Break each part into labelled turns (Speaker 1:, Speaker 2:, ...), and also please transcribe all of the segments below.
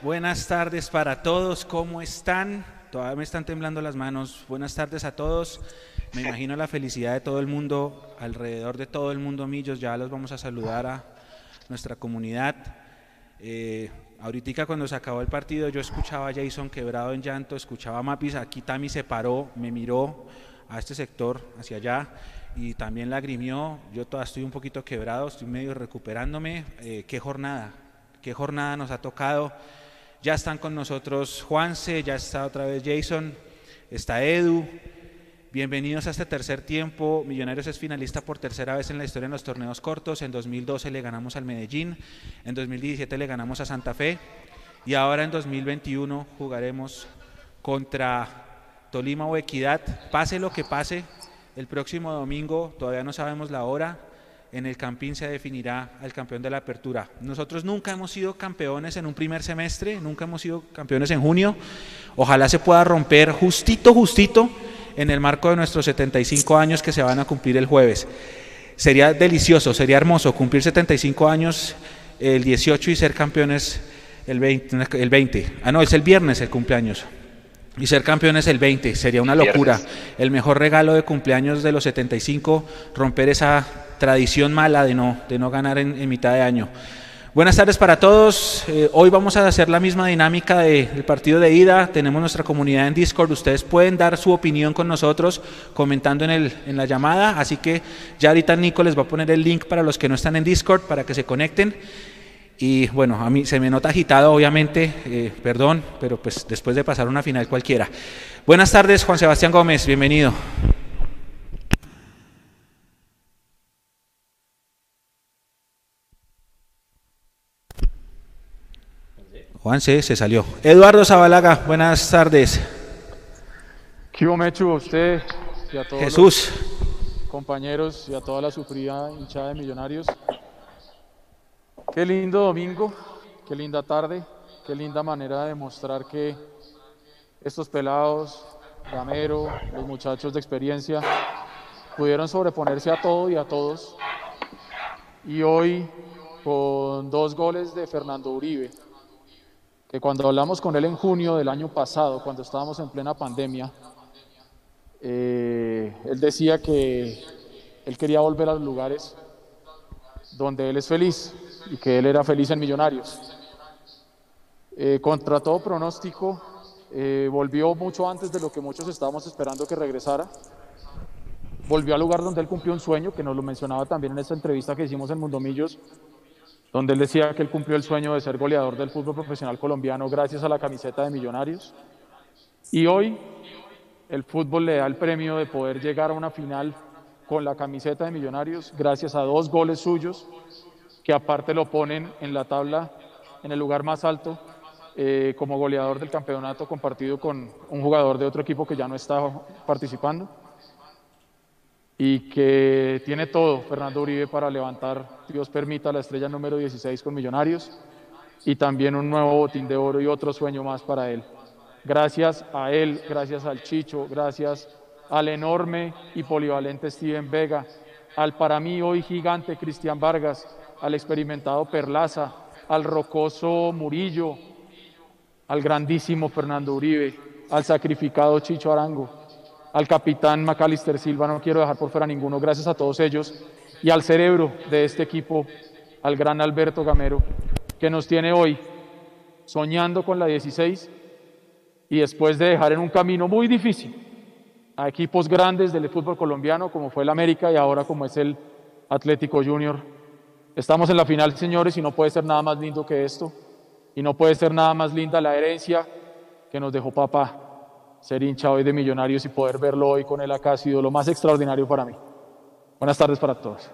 Speaker 1: Buenas tardes para todos, ¿cómo están? Todavía me están temblando las manos. Buenas tardes a todos. Me imagino la felicidad de todo el mundo, alrededor de todo el mundo, Millos. Ya los vamos a saludar a nuestra comunidad. Eh, ahorita cuando se acabó el partido yo escuchaba a Jason quebrado en llanto, escuchaba a Mapis, aquí Tami se paró, me miró a este sector, hacia allá, y también lagrimió. Yo todavía estoy un poquito quebrado, estoy medio recuperándome. Eh, qué jornada, qué jornada nos ha tocado. Ya están con nosotros Juanse, ya está otra vez Jason, está Edu. Bienvenidos a este tercer tiempo. Millonarios es finalista por tercera vez en la historia en los torneos cortos. En 2012 le ganamos al Medellín, en 2017 le ganamos a Santa Fe y ahora en 2021 jugaremos contra Tolima o Equidad. Pase lo que pase, el próximo domingo, todavía no sabemos la hora, en el Campín se definirá el campeón de la apertura. Nosotros nunca hemos sido campeones en un primer semestre, nunca hemos sido campeones en junio. Ojalá se pueda romper justito, justito en el marco de nuestros 75 años que se van a cumplir el jueves. Sería delicioso, sería hermoso cumplir 75 años el 18 y ser campeones el 20, el 20. Ah, no, es el viernes el cumpleaños. Y ser campeones el 20 sería una locura. El mejor regalo de cumpleaños de los 75, romper esa tradición mala de no, de no ganar en, mitad de año. Buenas tardes para todos. Eh, hoy vamos a hacer la misma dinámica del partido de ida. Tenemos nuestra comunidad en Discord. Ustedes pueden dar su opinión con nosotros comentando en, el, en la llamada. Así que ya ahorita Nico les va a poner el link para los que no están en Discord para que se conecten. Y bueno, a mí se me nota agitado, obviamente, eh, perdón, pero pues después de pasar una final cualquiera. Buenas tardes, Juan Sebastián Gómez, bienvenido. Juan C. se salió. Eduardo Zabalaga, buenas tardes.
Speaker 2: ¿Qué Mechu, usted y a todos
Speaker 1: Jesús.
Speaker 2: compañeros y a toda la sufrida hinchada de millonarios? Qué lindo domingo, qué linda tarde, qué linda manera de demostrar que estos pelados, Gamero, los muchachos de experiencia, pudieron sobreponerse a todo y a todos. Y hoy, con dos goles de Fernando Uribe, que cuando hablamos con él en junio del año pasado, cuando estábamos en plena pandemia, eh, él decía que él quería volver a los lugares donde él es feliz, y que él era feliz en Millonarios. Eh, contra todo pronóstico, eh, volvió mucho antes de lo que muchos estábamos esperando que regresara. Volvió al lugar donde él cumplió un sueño, que nos lo mencionaba también en esta entrevista que hicimos en Mundomillos, donde él decía que él cumplió el sueño de ser goleador del fútbol profesional colombiano gracias a la camiseta de Millonarios. Y hoy el fútbol le da el premio de poder llegar a una final con la camiseta de Millonarios gracias a dos goles suyos que aparte lo ponen en la tabla en el lugar más alto eh, como goleador del campeonato compartido con un jugador de otro equipo que ya no está participando y que tiene todo Fernando Uribe para levantar, Dios permita, la estrella número 16 con Millonarios y también un nuevo botín de oro y otro sueño más para él. Gracias a él, gracias al Chicho, gracias al enorme y polivalente Steven Vega, al para mí hoy gigante Cristian Vargas, al experimentado Perlaza, al rocoso Murillo, al grandísimo Fernando Uribe, al sacrificado Chicho Arango, al capitán Macalister Silva, no quiero dejar por fuera ninguno, gracias a todos ellos, y al cerebro de este equipo, al gran Alberto Gamero, que nos tiene hoy soñando con la 16 y después de dejar en un camino muy difícil a equipos grandes del fútbol colombiano como fue el América y ahora como es el Atlético Junior, Estamos en la final, señores, y no puede ser nada más lindo que esto. Y no puede ser nada más linda la herencia que nos dejó papá. Ser hincha hoy de Millonarios y poder verlo hoy con él acá ha sido lo más extraordinario para mí. Buenas tardes para todos.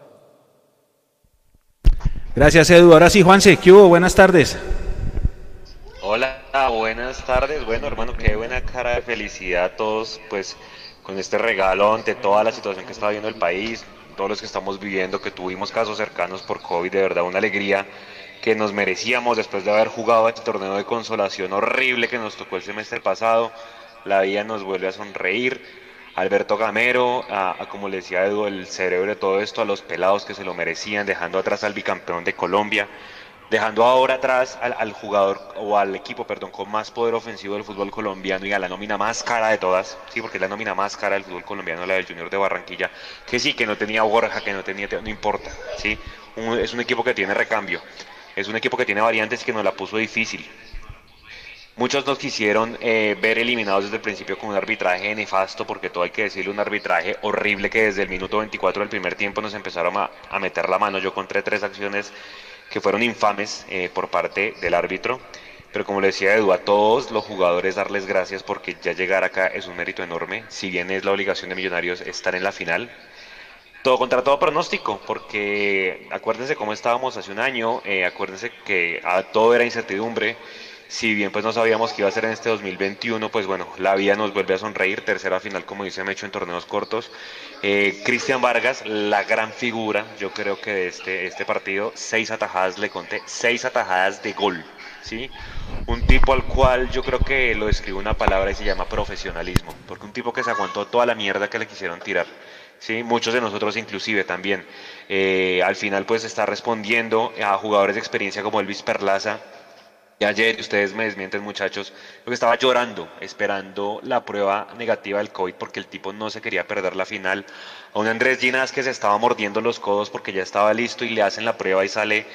Speaker 1: Gracias, Edu. Ahora sí, Juanse, ¿qué hubo? Buenas tardes.
Speaker 3: Hola, buenas tardes. Bueno, hermano, qué buena cara de felicidad a todos, pues, con este regalo ante toda la situación que está viviendo el país, todos los que estamos viviendo, que tuvimos casos cercanos por COVID, de verdad una alegría que nos merecíamos después de haber jugado este torneo de consolación horrible que nos tocó el semestre pasado. La vida nos vuelve a sonreír. Alberto Gamero, a, como le decía Edu, el cerebro de todo esto, a los pelados que se lo merecían, dejando atrás al bicampeón de Colombia. dejando ahora atrás al, jugador o al equipo, perdón, con más poder ofensivo del fútbol colombiano y a la nómina más cara de todas, sí, porque es la nómina más cara del fútbol colombiano, la del Junior de Barranquilla, que sí, que no tenía Borja, que no tenía, no importa, sí, es un equipo que tiene recambio, es un equipo que tiene variantes que nos la puso difícil. Muchos nos quisieron eh, ver eliminados desde el principio con un arbitraje nefasto, porque todo hay que decirle, un arbitraje horrible que desde el minuto 24 del primer tiempo nos empezaron a, meter la mano. Yo encontré tres acciones que fueron infames eh, por parte del árbitro. Pero como le decía Edu, a todos los jugadores darles gracias porque ya llegar acá es un mérito enorme. Si bien es la obligación de Millonarios estar en la final, todo contra todo pronóstico, porque acuérdense cómo estábamos hace un año, eh, acuérdense que a todo era incertidumbre si bien pues no sabíamos que iba a ser en este 2021, pues bueno, la vida nos vuelve a sonreír, tercera final como dice Mecho en torneos cortos. Eh, Cristian Vargas, la gran figura, yo creo que de este, este partido, seis atajadas le conté, seis atajadas de gol, ¿sí? Un tipo al cual yo creo que lo describe una palabra y se llama profesionalismo, porque un tipo que se aguantó toda la mierda que le quisieron tirar. ¿sí? muchos de nosotros inclusive también. Eh, al final pues está respondiendo a jugadores de experiencia como Elvis Perlaza, ayer, ustedes me desmienten muchachos, yo que estaba llorando, esperando la prueba negativa del COVID porque el tipo no se quería perder la final. A un Andrés Ginas que se estaba mordiendo los codos porque ya estaba listo y le hacen la prueba y sale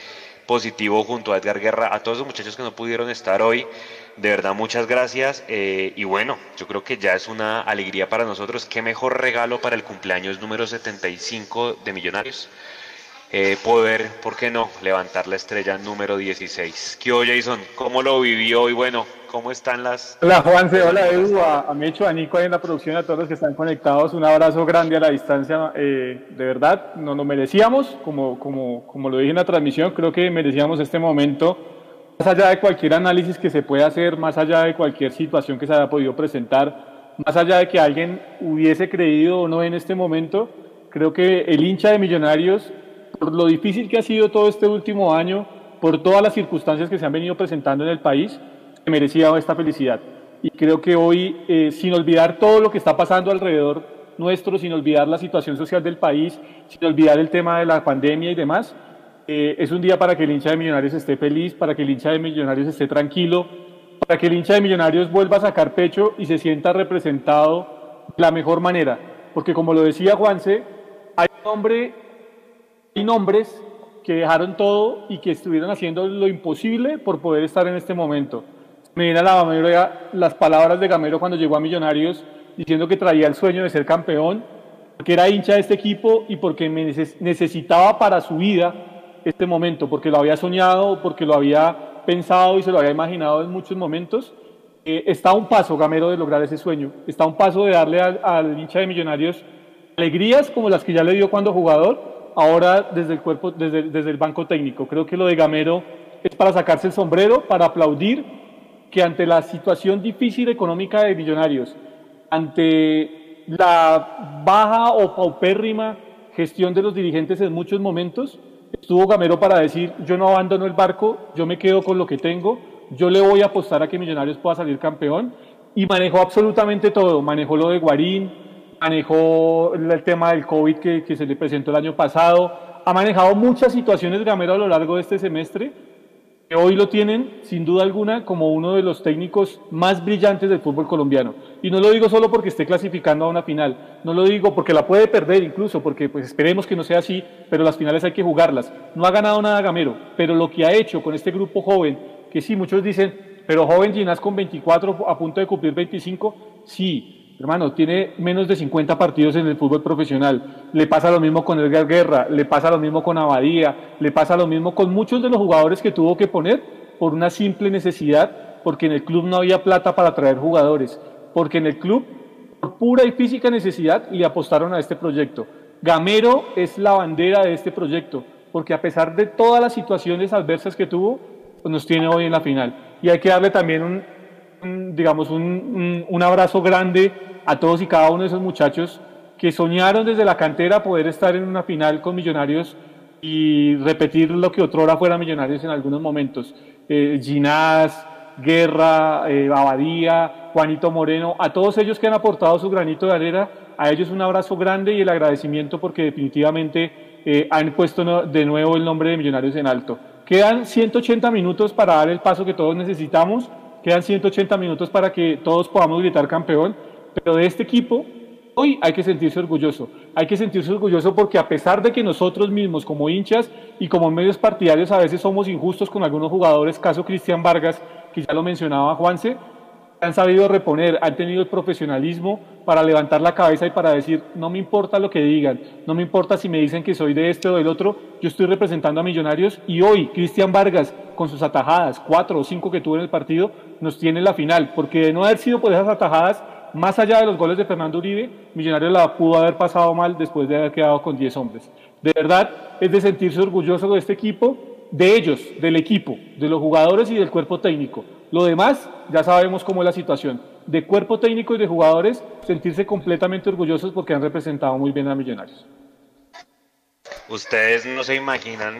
Speaker 3: positivo junto a Edgar Guerra. A todos los muchachos que no pudieron estar hoy, de verdad muchas gracias. Eh, y bueno, yo creo que ya es una alegría para nosotros. Qué mejor regalo para el cumpleaños número 75 de Millonarios eh, poder, ¿por qué no?, levantar la estrella número 16. ¿Qué Jason? ¿Cómo lo vivió? Y bueno, ¿cómo están las...
Speaker 4: Hola Juanse, hola Edu, a, a Mecho, a Nico en la producción, a todos los que están conectados, un abrazo grande a la distancia, eh, de verdad, nos lo merecíamos, como, como, como lo dije en la transmisión, creo que merecíamos este momento, más allá de cualquier análisis que se pueda hacer, más allá de cualquier situación que se haya podido presentar, más allá de que alguien hubiese creído o no en este momento, creo que el hincha de Millonarios por lo difícil que ha sido todo este último año, por todas las circunstancias que se han venido presentando en el país, merecía esta felicidad. Y creo que hoy, eh, sin olvidar todo lo que está pasando alrededor nuestro, sin olvidar la situación social del país, sin olvidar el tema de la pandemia y demás, eh, es un día para que el hincha de Millonarios esté feliz, para que el hincha de Millonarios esté tranquilo, para que el hincha de Millonarios vuelva a sacar pecho y se sienta representado de la mejor manera. Porque como lo decía Juanse, hay un hombre hay nombres que dejaron todo y que estuvieron haciendo lo imposible por poder estar en este momento. Me viene a la memoria las palabras de Gamero cuando llegó a Millonarios diciendo que traía el sueño de ser campeón, porque era hincha de este equipo y porque necesitaba para su vida este momento, porque lo había soñado, porque lo había pensado y se lo había imaginado en muchos momentos. Eh, está a un paso, Gamero, de lograr ese sueño. Está a un paso de darle al, al hincha de Millonarios alegrías como las que ya le dio cuando jugador ahora desde el cuerpo, banco técnico. Creo que lo de Gamero es para sacarse el sombrero, para aplaudir que ante la situación difícil económica de Millonarios, ante la baja o paupérrima gestión de los dirigentes en muchos momentos, estuvo Gamero para decir, yo no abandono el barco, yo me quedo con lo que tengo, yo le voy a apostar a que Millonarios pueda salir campeón, y manejó absolutamente todo, manejó lo de Guarín, manejó el tema del COVID que, se le presentó el año pasado, ha manejado muchas situaciones Gamero a lo largo de este semestre, hoy lo tienen, sin duda alguna, como uno de los técnicos más brillantes del fútbol colombiano. Y no lo digo solo porque esté clasificando a una final, no lo digo porque la puede perder incluso, porque pues esperemos que no sea así, pero las finales hay que jugarlas. No ha ganado nada Gamero, pero lo que ha hecho con este grupo joven, que sí, muchos dicen, pero joven Ginás con 24 a punto de cumplir 25, sí, Hermano, tiene menos de 50 partidos en el fútbol profesional. Le pasa lo mismo con Edgar Guerra, le pasa lo mismo con Abadía, le pasa lo mismo con muchos de los jugadores que tuvo que poner por una simple necesidad, porque en el club no había plata para traer jugadores, porque en el club, por pura y física necesidad, le apostaron a este proyecto. Gamero es la bandera de este proyecto, porque a pesar de todas las situaciones adversas que tuvo, pues nos tiene hoy en la final. Y hay que darle también un, digamos, un, un, abrazo grande a todos y cada uno de esos muchachos que soñaron desde la cantera poder estar en una final con Millonarios y repetir lo que otrora fuera Millonarios en algunos momentos. Eh, Ginás, Guerra, eh, Abadía, Juanito Moreno, a todos ellos que han aportado su granito de arena, a ellos un abrazo grande y el agradecimiento porque definitivamente eh, han puesto de nuevo el nombre de Millonarios en alto.
Speaker 2: Quedan 180 minutos para dar el paso que todos necesitamos, quedan 180 minutos para que todos podamos gritar campeón, pero de este equipo hoy hay que sentirse orgulloso. Hay que sentirse orgulloso porque a pesar de que nosotros mismos como hinchas y como medios partidarios a veces somos injustos con algunos jugadores, caso Cristian Vargas, que ya lo mencionaba Juanse, han sabido reponer, han tenido el profesionalismo para levantar la cabeza y para decir, no me importa lo que digan, no me importa si me dicen que soy de este o del otro, yo estoy representando a Millonarios y hoy Cristian Vargas, con sus atajadas, cuatro o cinco que tuvo en el partido, nos tiene la final, porque de no haber sido por esas atajadas, más allá de los goles de Fernando Uribe, Millonarios la pudo haber pasado mal después de haber quedado con 10 hombres. De verdad, es de sentirse orgulloso de este equipo, de ellos, del equipo, de los jugadores y del cuerpo técnico. Lo demás, ya sabemos cómo es la situación. De cuerpo técnico y de jugadores, sentirse completamente orgullosos porque han representado muy bien a Millonarios.
Speaker 3: Ustedes no se imaginan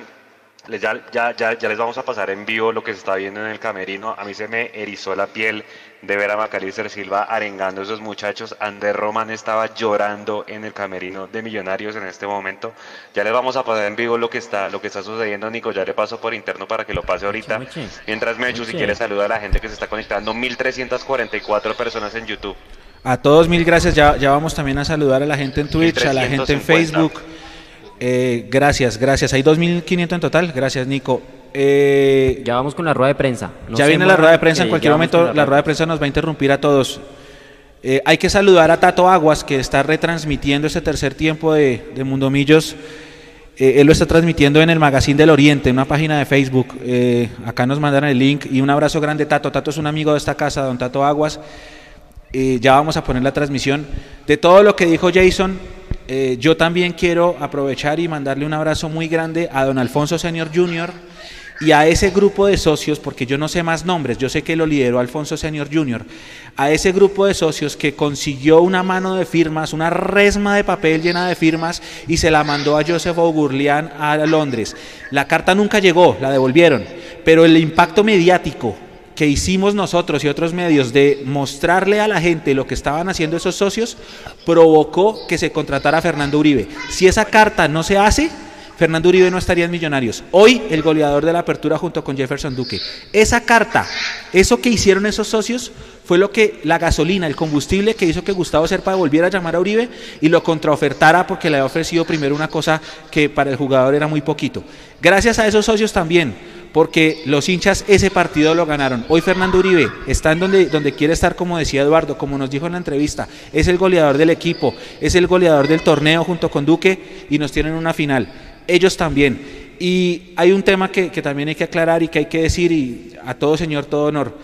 Speaker 3: ya, ya, ya, ya, les vamos a pasar en vivo lo que se está viendo en el camerino. A mí se me erizó la piel de ver a Macalister Silva arengando a esos muchachos. Ander Roman estaba llorando en el camerino de Millonarios en este momento. Ya les vamos a pasar en vivo lo que está, lo que está sucediendo. Nico, ya le paso por interno para que lo pase ahorita. Mientras Mechu, si quiere, saluda a la gente que se está conectando. 1344 personas en YouTube.
Speaker 1: A todos mil gracias. Ya, ya vamos también a saludar a la gente en Twitch, a la gente en Facebook. Eh, gracias, gracias. Hay 2.500 en total. Gracias, Nico.
Speaker 5: Eh, ya vamos con la rueda de prensa.
Speaker 1: ya viene la rueda de prensa. En cualquier momento la, rueda de prensa nos va a interrumpir a todos. Eh, hay que saludar a Tato Aguas, que está retransmitiendo este tercer tiempo de, de Mundo Millos. él lo está transmitiendo en el Magazine del Oriente, en una página de Facebook. acá nos mandan el link. Y un abrazo grande, Tato. Tato es un amigo de esta casa, don Tato Aguas. ya vamos a poner la transmisión. De todo lo que dijo Jason, eh, yo también quiero aprovechar y mandarle un abrazo muy grande a don Alfonso Senior Jr. y a ese grupo de socios, porque yo no sé más nombres, yo sé que lo lideró Alfonso Senior Jr., a ese grupo de socios que consiguió una mano de firmas, una resma de papel llena de firmas y se la mandó a Joseph Augurlian a Londres. La carta nunca llegó, la devolvieron, pero el impacto mediático que hicimos nosotros y otros medios de mostrarle a la gente lo que estaban haciendo esos socios provocó que se contratara a Fernando Uribe. Si esa carta no se hace, Fernando Uribe no estaría en Millonarios. Hoy el goleador de la apertura junto con Jefferson Duque. Esa carta, eso que hicieron esos socios fue lo que la gasolina, el combustible que hizo que Gustavo Serpa volviera a llamar a Uribe y lo contraofertara porque le había ofrecido primero una cosa que para el jugador era muy poquito. Gracias a esos socios también porque los hinchas ese partido lo ganaron. Hoy Fernando Uribe está en donde, donde quiere estar, como decía Eduardo, como nos dijo en la entrevista, es el goleador del equipo, es el goleador del torneo junto con Duque y nos tienen una final. Ellos también. Y hay un tema que, que también hay que aclarar y que hay que decir, y a todo señor, todo honor.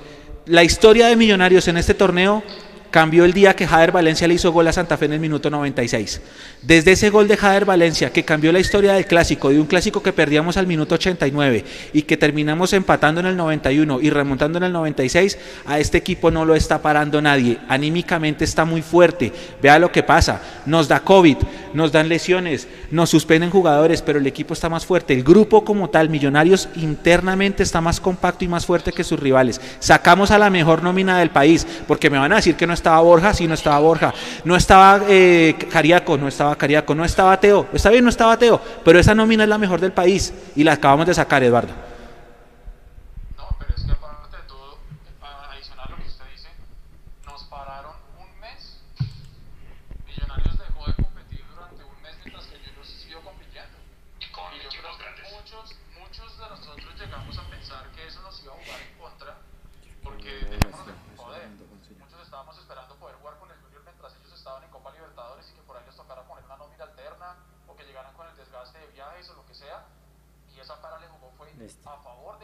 Speaker 1: La historia de Millonarios en este torneo cambió el día que Jader Valencia le hizo gol a Santa Fe en el minuto 96. Desde ese gol de Jader Valencia, que cambió la historia del clásico, de un clásico que perdíamos al minuto 89 y que terminamos empatando en el 91 y remontando en el 96, a este equipo no lo está parando nadie. Anímicamente está muy fuerte. Vea lo que pasa. Nos da COVID, nos dan lesiones, nos suspenden jugadores, pero el equipo está más fuerte. El grupo como tal, Millonarios, internamente está más compacto y más fuerte que sus rivales. Sacamos a la mejor nómina del país, porque me van a decir que no estaba Borja, sí, no estaba Borja, no estaba eh, Cariaco, no estaba Cariaco, no estaba Teo, está bien, no estaba Teo, pero esa nómina es la mejor del país y la acabamos de sacar, Eduardo.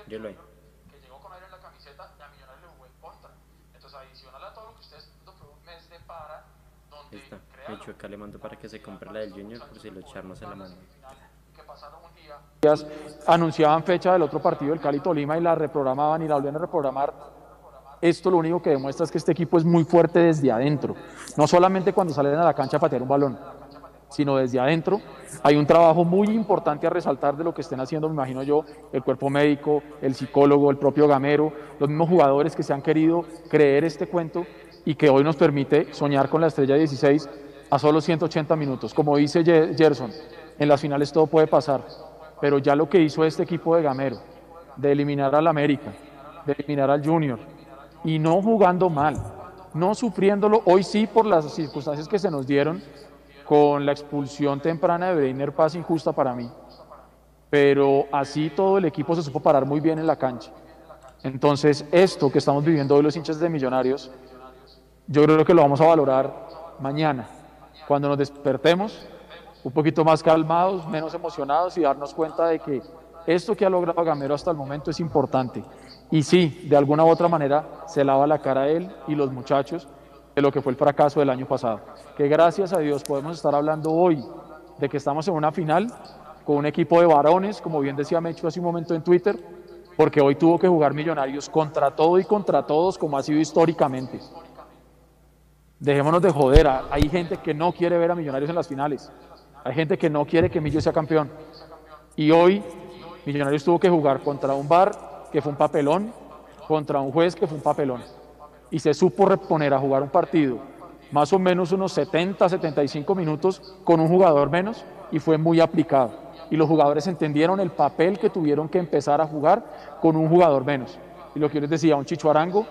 Speaker 5: Yo lo
Speaker 2: que llegó con aire en la camiseta y a Millonarios le jugó en contra. Entonces, adicional a todo lo que ustedes fue un mes de para donde
Speaker 5: Está. De hecho, acá le mando para que se compre la del Junior por si lo echarnos a la
Speaker 2: día. Anunciaban fecha del otro partido, el Cali Tolima, y la reprogramaban y la volvían a reprogramar. Esto lo único que demuestra es que este equipo es muy fuerte desde adentro. No solamente cuando salen a la cancha a patear un balón sino desde adentro. Hay un trabajo muy importante a resaltar de lo que estén haciendo, me imagino yo, el cuerpo médico, el psicólogo, el propio gamero, los mismos jugadores que se han querido creer este cuento y que hoy nos permite soñar con la estrella 16 a solo 180 minutos. Como dice Gerson, en las finales todo puede pasar, pero ya lo que hizo este equipo de gamero, de eliminar al América, de eliminar al Junior, y no jugando mal, no sufriéndolo, hoy sí por las circunstancias que se nos dieron, con la expulsión temprana de Breiner Paz injusta para mí. Pero así todo el equipo se supo parar muy bien en la cancha. Entonces, esto que estamos viviendo hoy los hinchas de Millonarios, yo creo que lo vamos a valorar mañana, cuando nos despertemos, un poquito más calmados, menos emocionados y darnos cuenta de que esto que ha logrado Gamero hasta el momento es importante. Y sí, de alguna u otra manera se lava la cara él y los muchachos de lo que fue el fracaso del año pasado. Que gracias a Dios podemos estar hablando hoy de que estamos en una final con un equipo de varones, como bien decía Mecho hace un momento en Twitter, porque hoy tuvo que jugar Millonarios contra todo y contra todos, como ha sido históricamente. Dejémonos de joder, hay gente que no quiere ver a Millonarios en las finales, hay gente que no quiere que Millo sea campeón. Y hoy Millonarios tuvo que jugar contra un bar que fue un papelón, contra un juez que fue un papelón. Y se supo reponer a jugar un partido más o menos unos 70, 75 minutos con un jugador menos y fue muy aplicado. Y los jugadores entendieron el papel que tuvieron que empezar a jugar con un jugador menos. Y lo que yo les decía, un Chicho Arango,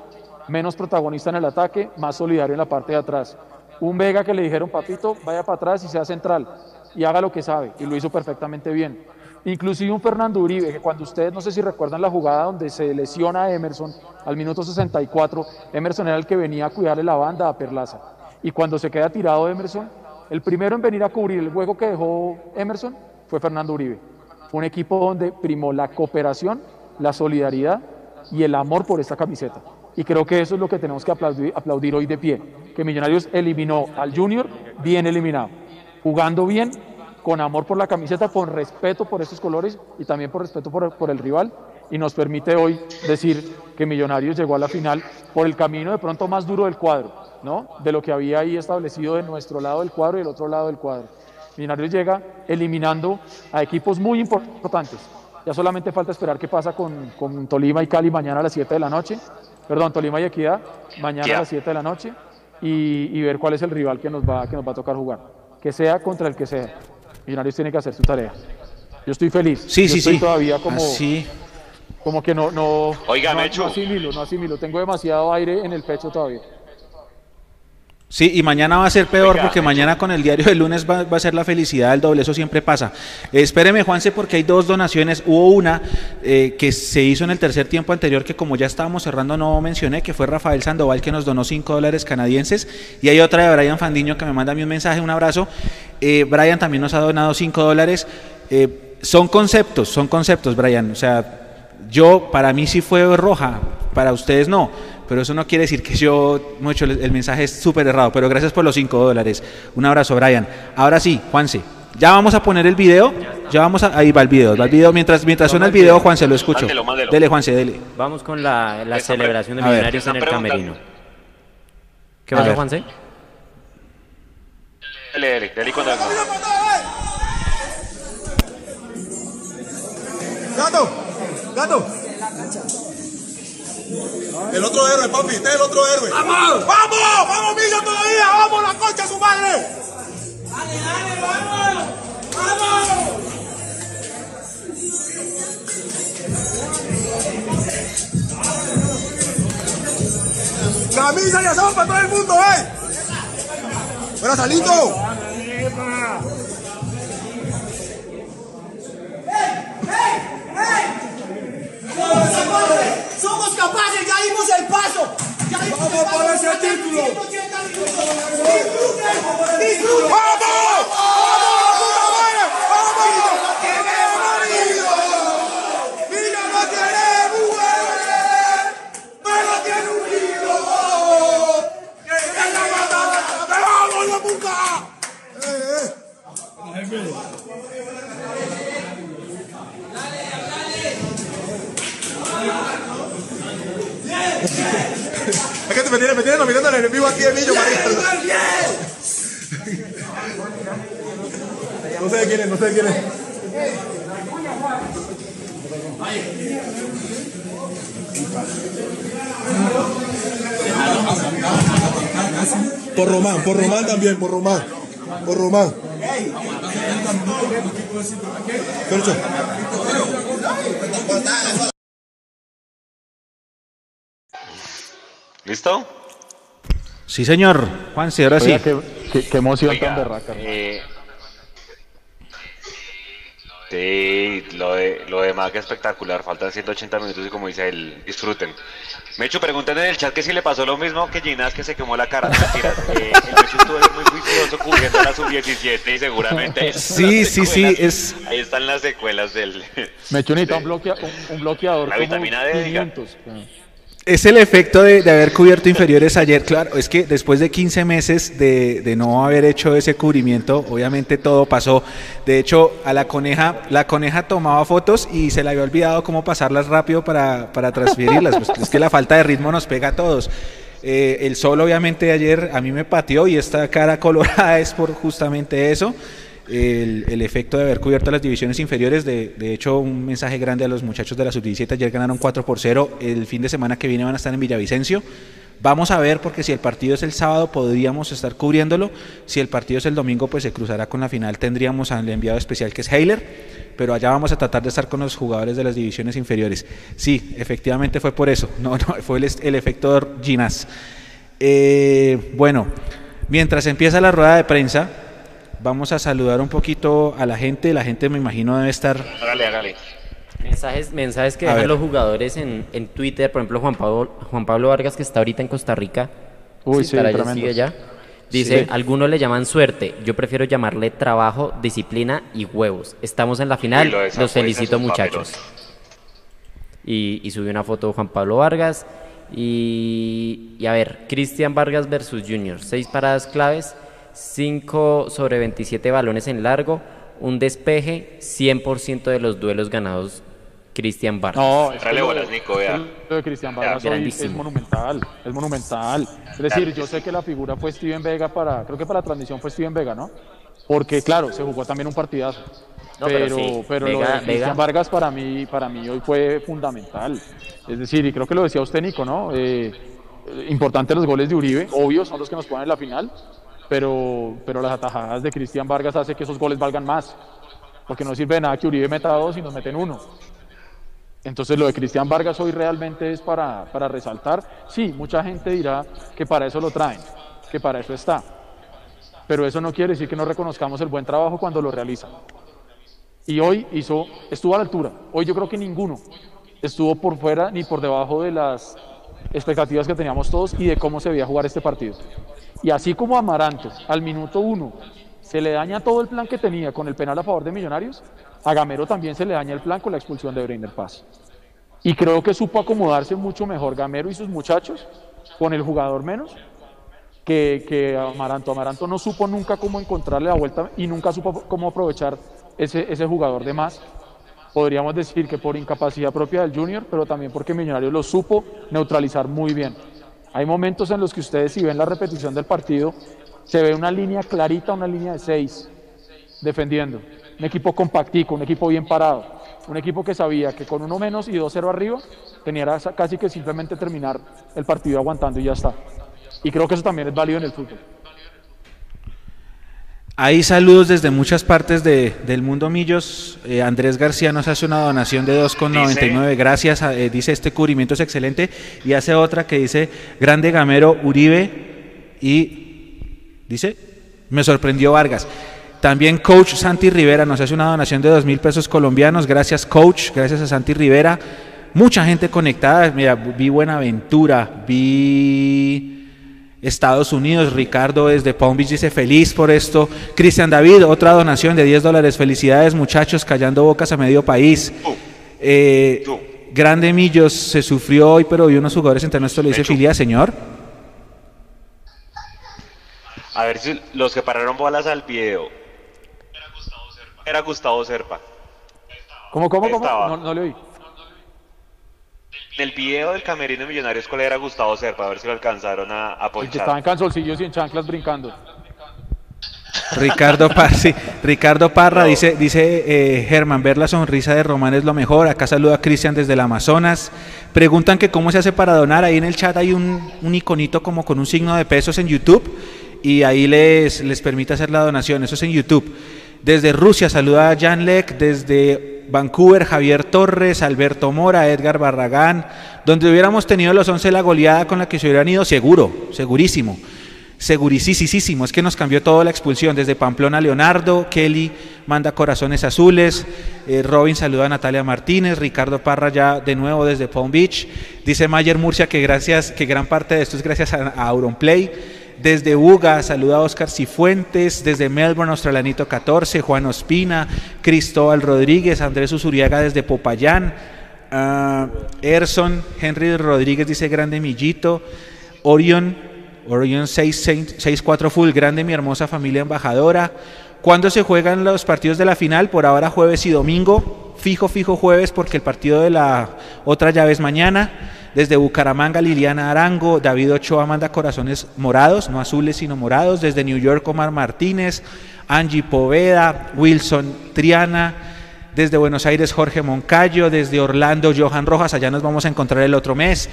Speaker 2: menos protagonista en el ataque, más solidario en la parte de atrás. Un Vega que le dijeron, papito, vaya para atrás y sea central y haga lo que sabe. Y lo hizo perfectamente bien. Inclusive un Fernando Uribe, que cuando ustedes, no sé si recuerdan la jugada donde se lesiona a Emerson al minuto 64, Emerson era el que venía a cuidarle la banda a Perlaza. Y cuando se queda tirado Emerson, el primero en venir a cubrir el juego que dejó Emerson fue Fernando Uribe. Fue un equipo donde primó la cooperación, la solidaridad y el amor por esta camiseta. Y creo que eso es lo que tenemos que aplaudir, aplaudir hoy de pie, que Millonarios eliminó al Junior bien eliminado, jugando bien con amor por la camiseta, con respeto por estos colores y también por respeto por, el rival. Y nos permite hoy decir que Millonarios llegó a la final por el camino de pronto más duro del cuadro, ¿no? De lo que había ahí establecido de nuestro lado del cuadro y del otro lado del cuadro. Millonarios llega eliminando a equipos muy importantes. Ya solamente falta esperar qué pasa con, con Tolima y Cali mañana a las 7 de la noche. Perdón, Tolima y Equidad mañana a las 7 de la noche y, y, ver cuál es el rival que nos, va, que nos va a tocar jugar. Que sea contra el que sea. Millonarios tiene que hacer su tarea. Yo estoy feliz.
Speaker 1: Sí, sí,
Speaker 2: estoy
Speaker 1: sí.
Speaker 2: todavía como,
Speaker 1: sí.
Speaker 2: como que no, no,
Speaker 3: Oiga,
Speaker 2: no, no asimilo, no asimilo. Tengo demasiado aire en el pecho todavía.
Speaker 1: Sí, y mañana va a ser peor porque mañana con el diario del lunes va, va a ser la felicidad del doble, eso siempre pasa. Eh, espéreme, Juanse, porque hay dos donaciones. Hubo una eh, que se hizo en el tercer tiempo anterior que como ya estábamos cerrando no mencioné, que fue Rafael Sandoval que nos donó 5 dólares canadienses. Y hay otra de Brian Fandiño que me manda a mí un mensaje, un abrazo. Eh, Brian también nos ha donado 5 dólares. Eh, son conceptos, son conceptos, Brian. O sea, yo, para mí sí fue roja, para ustedes no. Pero eso no quiere decir que yo, mucho, el, el mensaje es súper errado. Pero gracias por los 5 dólares. Un abrazo, Brian. Ahora sí, Juanse. Ya vamos a poner el video. Ya vamos a. Ahí va el video. Va el video. Mientras, mientras suena el video, Juanse, lo escucho.
Speaker 3: Mándelo, mándelo.
Speaker 1: Dele, Juanse, dele.
Speaker 5: Vamos con la, la celebración de
Speaker 1: A.
Speaker 5: Millonarios en el camerino. ¿Qué pasó. Juanse?
Speaker 3: Dele, dele, dele con el-
Speaker 6: Gato, gato. El otro héroe, papi, este es el otro héroe. ¡Vamos! ¡Vamos! ¡Vamos, Millo, todavía! ¡Vamos, la concha de su madre! ¡Dale, dale, vamos! ¡Vamos! Camisa y asado para todo el mundo, ¿eh? ¡Fuera, Salito!
Speaker 7: Somos capaces, ya dimos
Speaker 3: ¿Listo?
Speaker 1: Sí, señor. Juan, sí, ahora
Speaker 2: Oiga, sí. Qué, qué, qué emoción
Speaker 3: Oiga,
Speaker 2: tan berraca.
Speaker 3: Eh, lo de, lo de Maga espectacular. Faltan 180 minutos y como dice él, disfruten. Mechu, pregunten en el chat que si le pasó lo mismo que Ginás que se quemó la cara. Mentiras. Eh, el Mechu estuvo muy juicioso cubriendo la sub-17 y seguramente...
Speaker 1: Sí, sí, sí, es-
Speaker 3: Ahí están las secuelas del...
Speaker 2: Me echo necesita
Speaker 3: de-
Speaker 2: un, bloquea- un- un bloqueador
Speaker 3: La
Speaker 2: como
Speaker 3: vitamina D, diga.
Speaker 2: 500.
Speaker 1: Es el efecto de, de haber cubierto inferiores ayer. Claro, es que después de 15 meses de, de no haber hecho ese cubrimiento, obviamente todo pasó. De hecho, a la coneja, la coneja tomaba fotos y se le había olvidado cómo pasarlas rápido para, para transferirlas. Pues es que la falta de ritmo nos pega a todos. Eh, el sol, obviamente, ayer a mí me pateó y esta cara colorada es por justamente eso. El, efecto de haber cubierto las divisiones inferiores. De, de hecho, un mensaje grande a los muchachos de la sub-17. Ayer ganaron 4 por 0. El fin de semana que viene van a estar en Villavicencio. Vamos a ver, porque si el partido es el sábado, podríamos estar cubriéndolo. Si el partido es el domingo, pues se cruzará con la final. Tendríamos al enviado especial que es Heiler. Pero allá vamos a tratar de estar con los jugadores de las divisiones inferiores. Sí, efectivamente fue por eso. No, no, fue el, el efecto Ginás. Eh, bueno, mientras empieza la rueda de prensa, vamos a saludar un poquito a la gente. La gente, me imagino, debe estar.
Speaker 3: Hágale, hágale.
Speaker 5: Mensajes, mensajes que
Speaker 1: A
Speaker 5: dejan
Speaker 1: ver.
Speaker 5: los jugadores en, en Twitter, por ejemplo Juan Pablo, Juan Pablo Vargas que está ahorita en Costa Rica.
Speaker 2: Uy, sí,
Speaker 5: allá, sigue allá. Dice,
Speaker 2: Sí.
Speaker 5: algunos le llaman suerte, yo prefiero llamarle trabajo, disciplina y huevos. Estamos en la final,
Speaker 3: lo
Speaker 5: los felicito muchachos. Y, y subió una foto de Juan Pablo Vargas. Y, y a ver, Cristian Vargas versus Junior. Seis paradas claves, 5 sobre 27 balones en largo, un despeje, 100% de los duelos ganados Cristian Vargas.
Speaker 2: No, es que lo
Speaker 3: bolas,
Speaker 2: de-
Speaker 3: Nico, vea.
Speaker 2: Lo de Cristian Vargas hoy es monumental, es monumental. Es decir, yo sé que la figura fue Steven Vega para, creo que para la transmisión fue Steven Vega, ¿no? Porque claro, se jugó también un partidazo.
Speaker 5: No, pero
Speaker 2: pero
Speaker 5: sí,
Speaker 2: pero lo
Speaker 5: Vega-
Speaker 2: de Cristian
Speaker 5: Vega-
Speaker 2: Vargas para mí, para mí hoy fue fundamental. Es decir, y creo que lo decía usted, Nico, ¿no? Eh, importante los goles de Uribe, obvio, son los que nos ponen en la final, pero, pero las atajadas de Cristian Vargas hace que esos goles valgan más. Porque no sirve nada que Uribe meta dos y nos meten uno. Entonces lo de Cristian Vargas hoy realmente es para, para resaltar. Sí, mucha gente dirá que para eso lo traen, que para eso está. Pero eso no quiere decir que no reconozcamos el buen trabajo cuando lo realizan. Y hoy hizo, estuvo a la altura. Hoy yo creo que ninguno estuvo por fuera ni por debajo de las expectativas que teníamos todos y de cómo se veía jugar este partido. Y así como Amaranto al minuto uno se le daña todo el plan que tenía con el penal a favor de Millonarios, a Gamero también se le daña el plan con la expulsión de Breiner Paz. Y creo que supo acomodarse mucho mejor Gamero y sus muchachos con el jugador menos que, que Amaranto. Amaranto no supo nunca cómo encontrarle la vuelta y nunca supo cómo aprovechar ese, ese jugador de más. Podríamos decir que por incapacidad propia del Junior, pero también porque Millonarios lo supo neutralizar muy bien. Hay momentos en los que ustedes, si ven la repetición del partido, se ve una línea clarita, una línea de seis defendiendo. Un equipo compactico, un equipo bien parado. Un equipo que sabía que con uno menos y 2-0 arriba tenía casi que simplemente terminar el partido aguantando y ya está. Y creo que eso también es válido en el fútbol.
Speaker 1: Hay saludos desde muchas partes de- del mundo Millos. Eh, Andrés García nos hace una donación de 2,99. Gracias. a- eh, dice este cubrimiento es excelente. Y hace otra que dice Grande Gamero Uribe. Y dice, me sorprendió Vargas. También Coach Santi Rivera nos hace una donación de 2 mil pesos colombianos. Gracias Coach, gracias a Santi Rivera. Mucha gente conectada. Mira, vi Buenaventura, vi... Estados Unidos, Ricardo desde Palm Beach dice feliz por esto. Cristian David, otra donación de 10 dólares. Felicidades muchachos, callando bocas a medio país. Eh. Grande Millos se sufrió hoy, pero vi unos jugadores entre nuestros le dice filia, señor.
Speaker 3: A ver si los que pararon bolas al video. Era Gustavo Serpa.
Speaker 2: ¿Cómo, cómo, cómo?
Speaker 3: Estaba.
Speaker 2: No, no le oí.
Speaker 3: En el video del Camerino de Millonarios, ¿cuál era Gustavo Serpa? A ver si lo alcanzaron a, a
Speaker 2: El que estaba en cansolcillos y en chanclas brincando.
Speaker 1: Ricardo Parra, sí, Ricardo Parra dice, dice eh, Germán, ver la sonrisa de Román es lo mejor. Acá saluda a Cristian desde el Amazonas. Preguntan que cómo se hace para donar. Ahí en el chat hay un, un iconito como con un signo de pesos en YouTube y ahí les, les permite hacer la donación. Eso es en YouTube. Desde Rusia saluda a Jan Lek, desde Vancouver, Javier Torres, Alberto Mora, Edgar Barragán, donde hubiéramos tenido los 11 la goleada con la que se hubieran ido, seguro, segurísimo. Segurísimo, es que nos cambió toda la expulsión, desde Pamplona Leonardo, Kelly manda corazones azules, eh, Robin saluda a Natalia Martínez, Ricardo Parra ya de nuevo desde Palm Beach, dice Mayer Murcia que gracias, que gran parte de esto es gracias a, a Auronplay, desde Uga saluda a Oscar Cifuentes, desde Melbourne, Australanito 14, Juan Ospina, Cristóbal Rodríguez, Andrés Usuriaga desde Popayán, uh, Erson, Henry Rodríguez dice grande Millito, Orion Orion 6-4 full, grande mi hermosa familia embajadora. ¿Cuándo se juegan los partidos de la final? Por ahora jueves y domingo. Fijo, fijo jueves porque el partido de la otra llave es mañana. Desde Bucaramanga, Liliana Arango, David Ochoa manda corazones morados, no azules sino morados. Desde New York, Omar Martínez, Angie Poveda, Wilson Triana. Desde Buenos Aires, Jorge Moncayo. Desde Orlando, Johan Rojas. Allá nos vamos a encontrar el otro mes.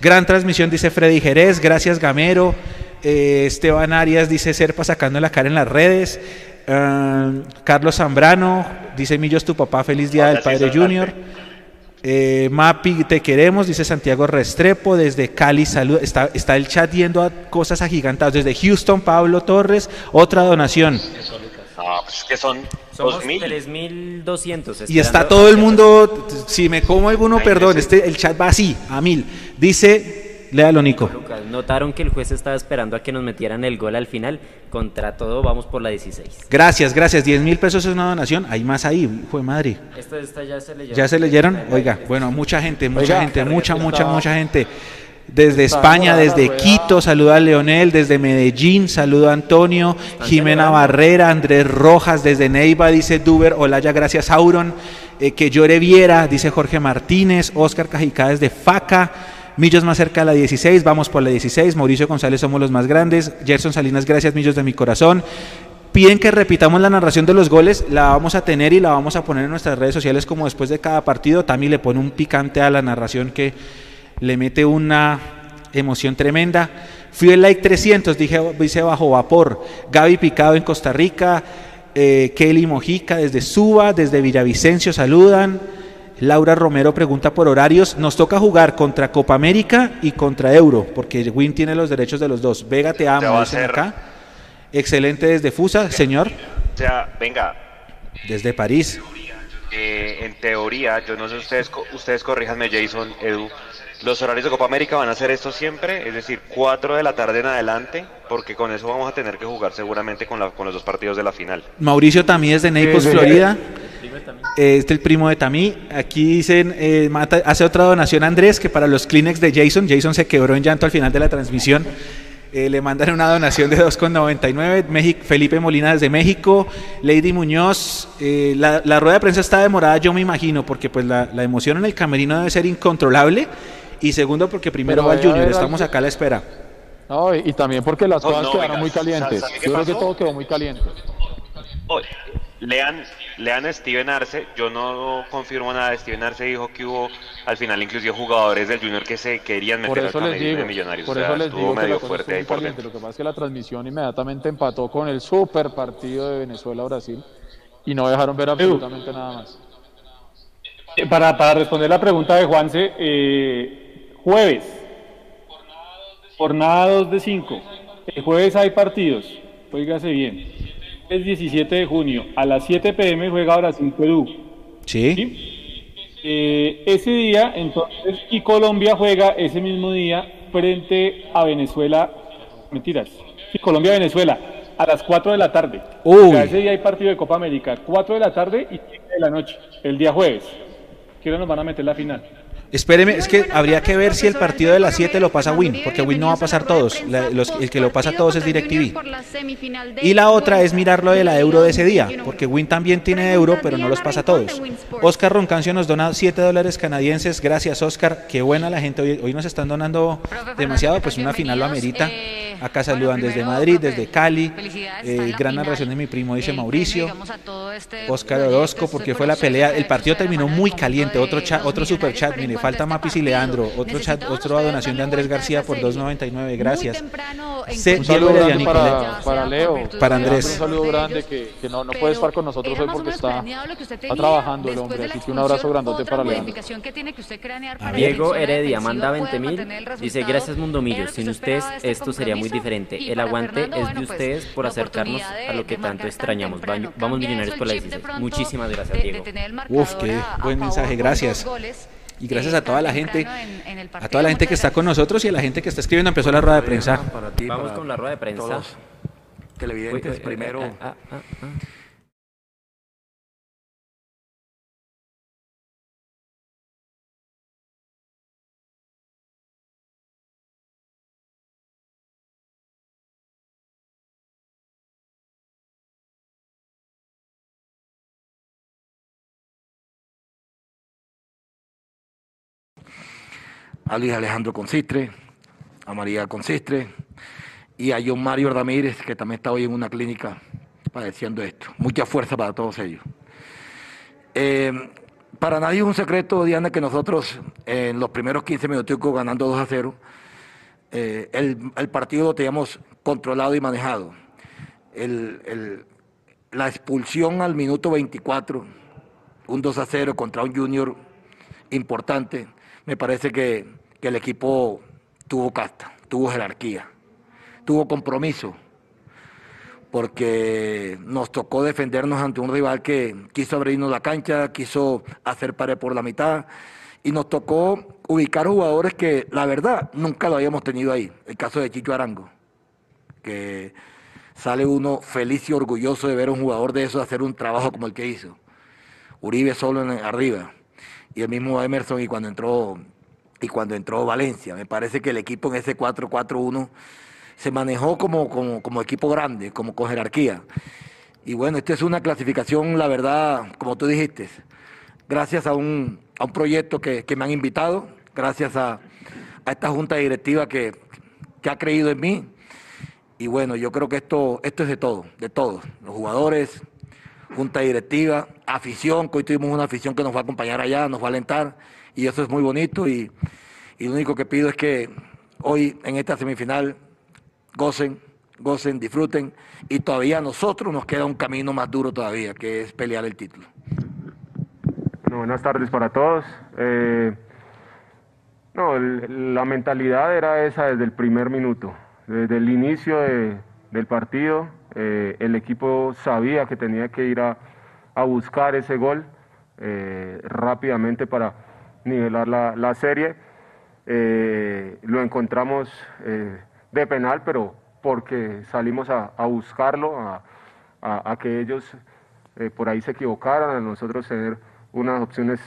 Speaker 1: Gran transmisión, dice Freddy Jerez. Gracias, Gamero. Eh, Esteban Arias dice Serpa sacando la cara en las redes. Uh, Carlos Zambrano dice Millos, tu papá, feliz día del Padre Junior. Eh, Mapi, te queremos, dice Santiago Restrepo, desde Cali, salud. Está, está el chat yendo a cosas agigantadas. Desde Houston, Pablo Torres, otra donación.
Speaker 3: No, pues que son
Speaker 5: Somos
Speaker 3: 2000.
Speaker 5: 3.200.
Speaker 1: Y está todo el mundo, si me como alguno, perdón, este, el chat va así, a mil. Dice, léalo Nico.
Speaker 5: Lucas, notaron que el juez estaba esperando a que nos metieran el gol al final. Contra todo, vamos por la 16.
Speaker 1: Gracias, gracias. 10 mil pesos es una donación. Hay más ahí, fue madre.
Speaker 5: Esta, esta ya se leyó.
Speaker 1: ¿Ya se leyeron? Oiga, bueno, mucha gente, mucha
Speaker 2: Oiga,
Speaker 1: gente, mucha, mucha, mucha gente. Desde España, desde. Quito, saluda a Leonel, desde Medellín, saluda a Antonio, Jimena. Barrera, Andrés Rojas, desde Neiva, dice Duber, Olaya, gracias Auron, eh, que llore Viera, dice Jorge Martínez, Oscar Cajicá desde Faca, Millos más cerca de la 16, vamos por la 16, Mauricio González somos los más grandes, Gerson Salinas, gracias Millos de mi corazón, piden que repitamos la narración de los goles, la vamos a tener y la vamos a poner en nuestras redes sociales como después de cada partido. Tami le pone un picante a la narración que le mete una emoción tremenda. Fui el like 300, dije, dice bajo vapor. Gaby Picado en Costa Rica, eh, Kelly Mojica desde Suba, desde Villavicencio saludan. Laura Romero pregunta por horarios. Nos toca jugar contra Copa América y contra Euro, porque Win tiene los derechos de los dos. Vega, te amo,
Speaker 3: Ya va a
Speaker 1: dicen
Speaker 3: ser.
Speaker 1: acá. Excelente desde Fusa, señor.
Speaker 3: O sea, venga,
Speaker 1: Desde París.
Speaker 3: eh, en teoría, yo no sé ustedes, ustedes corríjanme, Jason, Edu. Los horarios de Copa América van a ser esto siempre, es decir, 4 de la tarde en adelante, porque con eso vamos a tener que jugar seguramente con, la- con los dos partidos de la final.
Speaker 1: Mauricio Tamí desde Naples,
Speaker 2: sí.
Speaker 1: Florida. Eh, Este es el primo de Tamí. Aquí dicen, eh, mata- hace otra donación Andrés, que para los Kleenex de Jason, Jason se quebró en llanto al final de la transmisión. Eh, le mandan una donación de 2,99. México, Felipe Molina desde México. Lady Muñoz. eh, la, la rueda de prensa está demorada, yo me imagino, porque pues la, la emoción en el camerino debe ser incontrolable. Y segundo, porque primero
Speaker 2: Pero
Speaker 1: va el
Speaker 2: debe
Speaker 1: Junior. Estamos acá a la espera.
Speaker 2: No, y, y también porque las
Speaker 3: No,
Speaker 2: cosas
Speaker 3: no,
Speaker 2: quedaron
Speaker 3: venga,
Speaker 2: muy calientes.
Speaker 3: ¿sabe qué
Speaker 2: Yo creo que todo quedó muy caliente.
Speaker 3: Lean, lean a Steven Arce, yo no confirmo nada, Steven Arce dijo que hubo al final inclusive jugadores del Junior que se querían meter al
Speaker 2: digo,
Speaker 3: de Millonarios,
Speaker 2: por
Speaker 3: o sea,
Speaker 2: eso les digo
Speaker 3: medio fuerte ahí por dentro.
Speaker 2: Lo que pasa es que la transmisión inmediatamente empató con el super partido de Venezuela-Brasil y no dejaron ver absolutamente nada más.
Speaker 4: Eh, Para, para responder la pregunta de Juanse, eh, jueves, jornada 2 de 5. El jueves hay partidos, oígase bien. Es 17 de junio, a las 7 pm juega Brasil-Perú.
Speaker 1: Sí.
Speaker 4: ¿sí? Eh, ese día, entonces, y Colombia juega ese mismo día frente a Venezuela. Mentiras. Sí, Colombia-Venezuela, a las 4 de la tarde. O sea, ese día hay partido de Copa América, 4 de la tarde y 7 de la noche, el día jueves. ¿Qué hora nos van a meter la final?
Speaker 1: Espéreme, es que habría que ver si el partido de las 7 lo pasa Win, porque Win no va a pasar todos. La- los- el que lo pasa todos es DirecTV. Y la otra es mirar lo de la euro de ese día, porque Win también tiene euro, pero no los pasa todos. Oscar Roncancio nos dona 7 dólares canadienses. Gracias, Oscar. Qué buena la gente. Hoy, hoy nos están donando demasiado, pues una final lo amerita. Acá saludan desde Madrid, desde Cali. Eh, gran narración de mi primo, dice Mauricio.
Speaker 8: este
Speaker 1: Oscar Orozco,
Speaker 8: este
Speaker 1: porque fue la pelea. El partido terminó muy caliente. Otro,
Speaker 8: de
Speaker 1: cha-
Speaker 8: los
Speaker 1: otro super chat. Mire, falta Mapis y
Speaker 8: este
Speaker 1: Leandro.
Speaker 8: partido,
Speaker 1: Otro chat, otra donación de Andrés García por
Speaker 8: serie.
Speaker 1: 2.99.
Speaker 8: Muy
Speaker 1: Gracias. Se-
Speaker 2: Un saludo grande para, para Leo,
Speaker 1: Para Andrés.
Speaker 2: Un saludo grande que, que no, no puede estar con nosotros hoy porque está, está trabajando el hombre. Así que un abrazo grandote para Leandro.
Speaker 5: Diego Heredia manda 20 mil. Dice, gracias Mundomillos. Sin ustedes esto sería muy diferente. El aguante es de ustedes por acercarnos a lo que tanto extrañamos. Va- Vamos millonarios por la 16. Muchísimas gracias, Diego.
Speaker 1: Uf, qué buen mensaje, gracias. Y gracias a toda la gente, a toda la gente que está con nosotros y a la gente que está escribiendo. Empezó la rueda de prensa.
Speaker 9: Para ti,
Speaker 5: Vamos
Speaker 9: para
Speaker 5: con la rueda de prensa.
Speaker 9: televidentes,
Speaker 5: Uy, uy,
Speaker 9: primero. A Luis Alejandro Consistre, a María Consistre y a John Mario Ramírez, que también está hoy en una clínica padeciendo esto. Mucha fuerza para todos ellos. Eh, para nadie es un secreto, Diana, que nosotros en los primeros 15 minutos ganando 2 a 0, eh, el, partido lo teníamos controlado y manejado. La expulsión al minuto 24, un 2 a 0 contra un junior importante, me parece que, que el equipo tuvo casta, tuvo jerarquía, tuvo compromiso, porque nos tocó defendernos ante un rival que quiso abrirnos la cancha, quiso hacer pared por la mitad, y nos tocó ubicar jugadores que la verdad nunca lo habíamos tenido ahí. El caso de Chicho Arango, que sale uno feliz y orgulloso de ver a un jugador de eso hacer un trabajo como el que hizo. Uribe solo en, arriba y el mismo Emerson y cuando entró y cuando entró Valencia. Me parece que el equipo en ese 4-4-1 se manejó como, como, como equipo grande, como con jerarquía. Y bueno, esta es una clasificación, la verdad, como tú dijiste, gracias a un, a un proyecto que, que me han invitado, gracias a, a esta junta directiva que, que ha creído en mí. Y bueno, yo creo que esto, esto es de todo, de todos, los jugadores, junta directiva, afición, que hoy tuvimos una afición que nos va a acompañar allá, nos va a alentar, y eso es muy bonito. Y, y lo único que pido es que hoy en esta semifinal gocen, gocen, disfruten, y todavía a nosotros nos queda un camino más duro todavía, que es pelear el título.
Speaker 10: Buenas tardes para todos. Eh, no, la mentalidad era esa desde el primer minuto. Desde el inicio de- del partido, eh, el equipo sabía que tenía que ir a, a buscar ese gol eh, rápidamente para nivelar la, la serie. Eh, lo encontramos de penal, pero porque salimos a, a buscarlo, a, a- que ellos por ahí se equivocaran, a nosotros tener unas opciones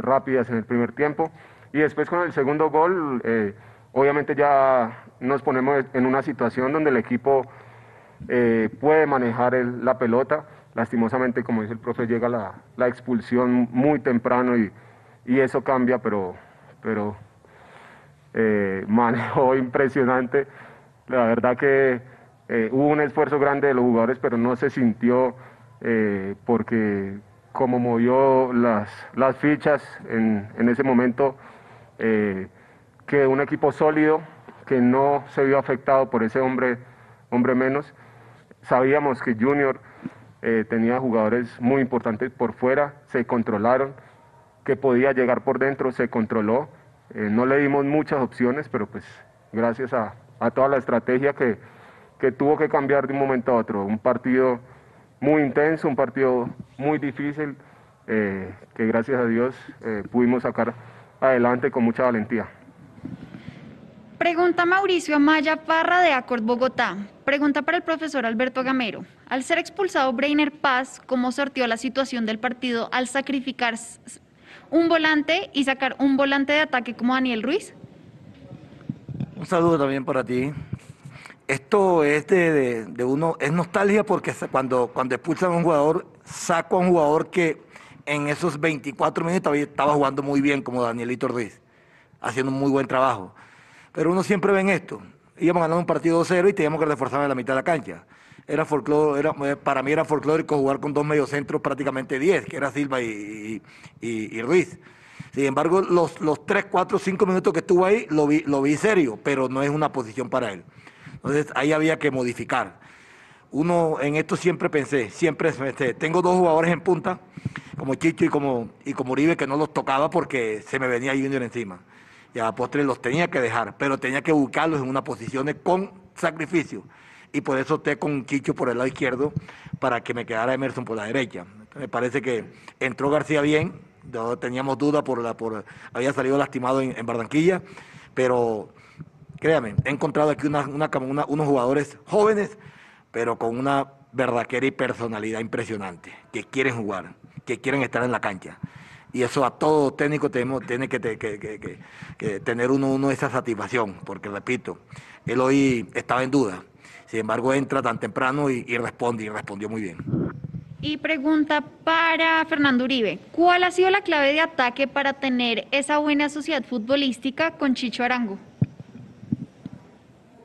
Speaker 10: rápidas en el primer tiempo. Y después con el segundo gol, obviamente ya nos ponemos en una situación donde el equipo eh, puede manejar el- la pelota. Lastimosamente, como dice el profe, llega la, la expulsión muy temprano y, y eso cambia, pero, pero eh, manejo impresionante. La verdad que eh, hubo un esfuerzo grande de los jugadores, pero no se sintió porque como movió las, las fichas en, en ese momento, que un equipo sólido, que no se vio afectado por ese hombre, hombre menos. Sabíamos que Junior eh, tenía jugadores muy importantes por fuera, se controlaron, que podía llegar por dentro, se controló. Eh, no le dimos muchas opciones, pero pues gracias a, toda la estrategia que, tuvo que cambiar de un momento a otro. Un partido muy intenso, un partido muy difícil, eh, que gracias a Dios pudimos sacar adelante con mucha valentía.
Speaker 11: Pregunta Mauricio Amaya Parra de Acord Bogotá. Pregunta para el profesor Alberto Gamero. Al ser expulsado Breiner Paz, ¿cómo sortió la situación del partido al sacrificar un volante y sacar un volante de ataque como Daniel Ruiz?
Speaker 9: Un saludo también para ti. Esto es de, uno, es nostalgia porque cuando, cuando expulsan a un jugador, saco a un jugador que en esos 24 minutos estaba jugando muy bien como Danielito Ruiz, haciendo un muy buen trabajo. Pero uno siempre ve en esto. Íbamos ganando un partido 2-0 y teníamos que reforzar en la mitad de la cancha. era folclore, era, eh, para mí era folclórico jugar con dos mediocentros prácticamente 10, que era Silva y, y, Ruiz. Sin embargo, los, los 3, 4, 5 minutos que estuvo ahí lo vi, lo vi serio, pero no es una posición para él. Entonces ahí había que modificar. Uno, en esto siempre pensé, siempre este, tengo dos jugadores en punta, como Chicho y como, y como Uribe, que no los tocaba porque se me venía Junior encima. Y a postre los tenía que dejar, pero tenía que buscarlos en una posición con sacrificio y por eso opté con Chicho por el lado izquierdo para que me quedara Emerson por la derecha. me parece que entró García bien, teníamos duda por la por había salido lastimado en, Barranquilla, pero créame, he encontrado aquí una, unos jugadores jóvenes, pero con una verdadera personalidad impresionante, que quieren jugar, que quieren estar en la cancha. Y eso a todo técnico tenemos, tiene que, que tener uno, uno esa satisfacción, porque repito, él hoy estaba en duda sin embargo, entra tan temprano y, responde, y respondió muy bien.
Speaker 11: Y pregunta para Fernando Uribe, ¿cuál ha sido la clave de ataque para tener esa buena sociedad futbolística con Chicho Arango?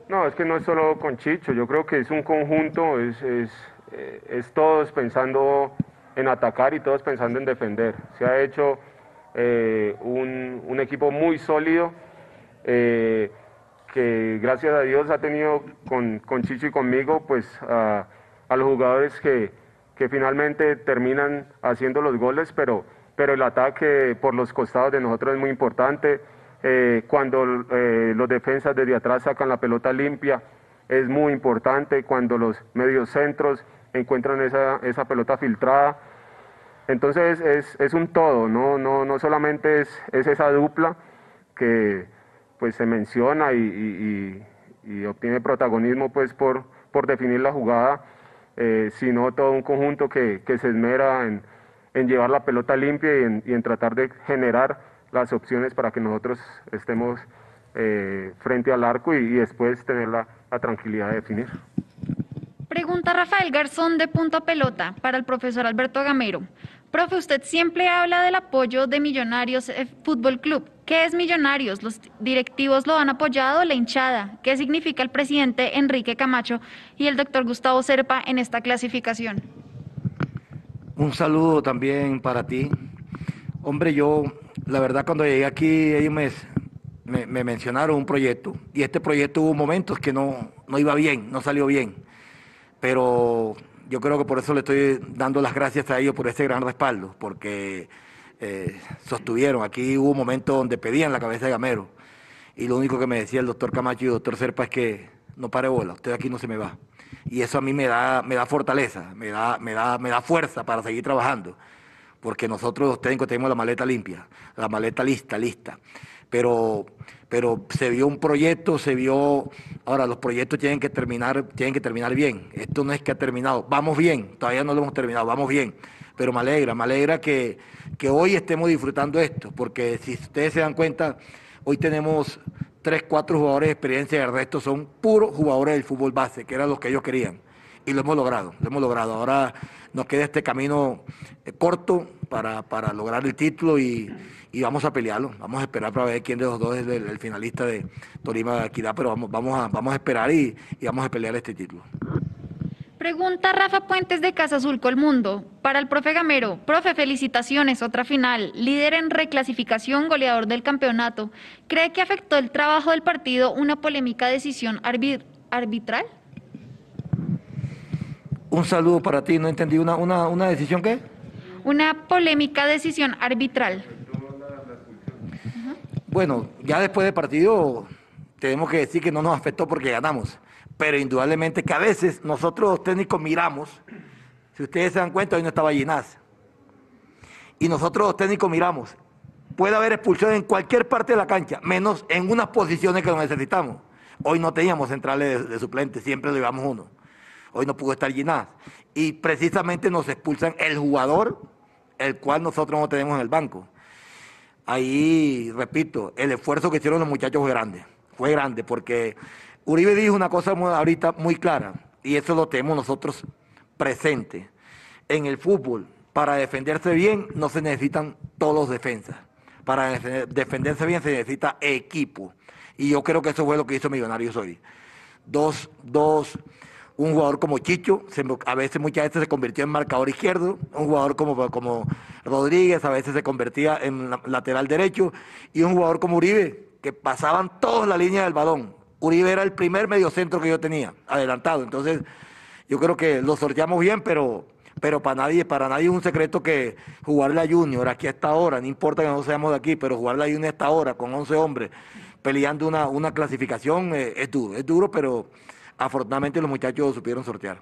Speaker 10: No, es que no es solo con Chicho, yo creo que es un conjunto, es, es, eh, todos pensando en atacar y todos pensando en defender. Se ha hecho eh, un, equipo muy sólido. Eh, que gracias a Dios ha tenido con, con Chicho y conmigo, pues a, los jugadores que, que, finalmente terminan haciendo los goles, pero, pero el ataque por los costados de nosotros es muy importante. Eh, cuando los defensas desde atrás sacan la pelota limpia, es muy importante. Cuando los mediocentros encuentran esa, esa pelota filtrada. Entonces es, un todo, no, no, no solamente es, es esa dupla que pues se menciona y, obtiene protagonismo pues por, por definir la jugada, eh, sino todo un conjunto que, se esmera en, llevar la pelota limpia y en, tratar de generar las opciones para que nosotros estemos eh, frente al arco y, después tener la, la tranquilidad de definir.
Speaker 11: Pregunta Rafael Garzón de Punto Pelota para el profesor Alberto Gamero. Profe, usted siempre habla del apoyo de Millonarios Fútbol Club. ¿Qué es Millonarios? ¿Los directivos lo han apoyado? ¿La hinchada? ¿Qué significa el presidente Enrique Camacho y el doctor Gustavo Serpa en esta clasificación?
Speaker 9: Un saludo también para ti. Hombre, yo, la verdad, cuando llegué aquí, ellos me, me, mencionaron un proyecto y este proyecto hubo momentos que no, no iba bien, no salió bien. Pero yo creo que por eso le estoy dando las gracias a ellos por ese gran respaldo, porque eh, sostuvieron. Aquí hubo momentos donde pedían la cabeza de Gamero. Y lo único que me decía el doctor Camacho y el doctor Serpa es que no pare bola, usted aquí no se me va. Y eso a mí me da, me da fortaleza, me da, me, da, me da fuerza para seguir trabajando. Porque nosotros los técnicos tenemos la maleta limpia, la maleta lista, lista. Pero pero se vio un proyecto, se vio, ahora los proyectos tienen que terminar, tienen que terminar bien. Esto no es que ha terminado, vamos bien, todavía no lo hemos terminado, vamos bien. Pero me alegra, me alegra que, que hoy estemos disfrutando esto, porque si ustedes se dan cuenta, hoy tenemos tres, cuatro jugadores de experiencia y el resto son puros jugadores del fútbol base, que eran los que ellos querían. Y lo hemos logrado, lo hemos logrado. Ahora nos queda este camino eh, corto para, para lograr el título y y vamos a pelearlo. Vamos a esperar para ver quién de los dos es el, finalista de Torima de Equidad, pero vamos, vamos, a, vamos a esperar y, vamos a pelear este título.
Speaker 11: Pregunta Rafa Puentes de Casa Azul Colmundo. Para el profe Gamero, profe, felicitaciones, otra final. Líder en reclasificación, goleador del campeonato. ¿Cree que afectó el trabajo del partido una polémica decisión arbitral?
Speaker 9: Un saludo para ti, no entendí. ¿Una, una, una decisión qué?
Speaker 11: Una polémica decisión arbitral.
Speaker 9: Bueno, ya después del partido tenemos que decir que no nos afectó porque ganamos, pero indudablemente que a veces nosotros los técnicos miramos, si ustedes se dan cuenta, hoy no estaba Ginás, y nosotros los técnicos miramos, puede haber expulsión en cualquier parte de la cancha, menos en unas posiciones que lo necesitamos. Hoy no teníamos centrales de, suplentes, siempre lo llevamos uno. Hoy no pudo estar Ginás. Y precisamente nos expulsan el jugador, el cual nosotros no tenemos en el banco ahí, repito, el esfuerzo que hicieron los muchachos fue grande, fue grande, porque Uribe dijo una cosa ahorita muy clara, y eso lo tenemos nosotros presente. En el fútbol, para defenderse bien, no se necesitan todos los defensas. Para defenderse bien se necesita equipo. Y yo creo que eso fue lo que hizo Millonarios hoy. Dos, dos, un jugador como Chicho, a veces muchas veces se convirtió en marcador izquierdo, un jugador como, como Rodríguez a veces se convertía en lateral derecho, y un jugador como Uribe, que pasaban toda la línea del balón. Uribe era el primer mediocentro que yo tenía, adelantado. Entonces, yo creo que lo sorteamos bien, pero, pero para nadie, para nadie es un secreto que jugar la Junior aquí a esta hora, no importa que no seamos de aquí, pero jugar la Junior a esta hora con 11 hombres peleando una, una clasificación eh, es duro, es duro, pero afortunadamente los muchachos supieron sortear.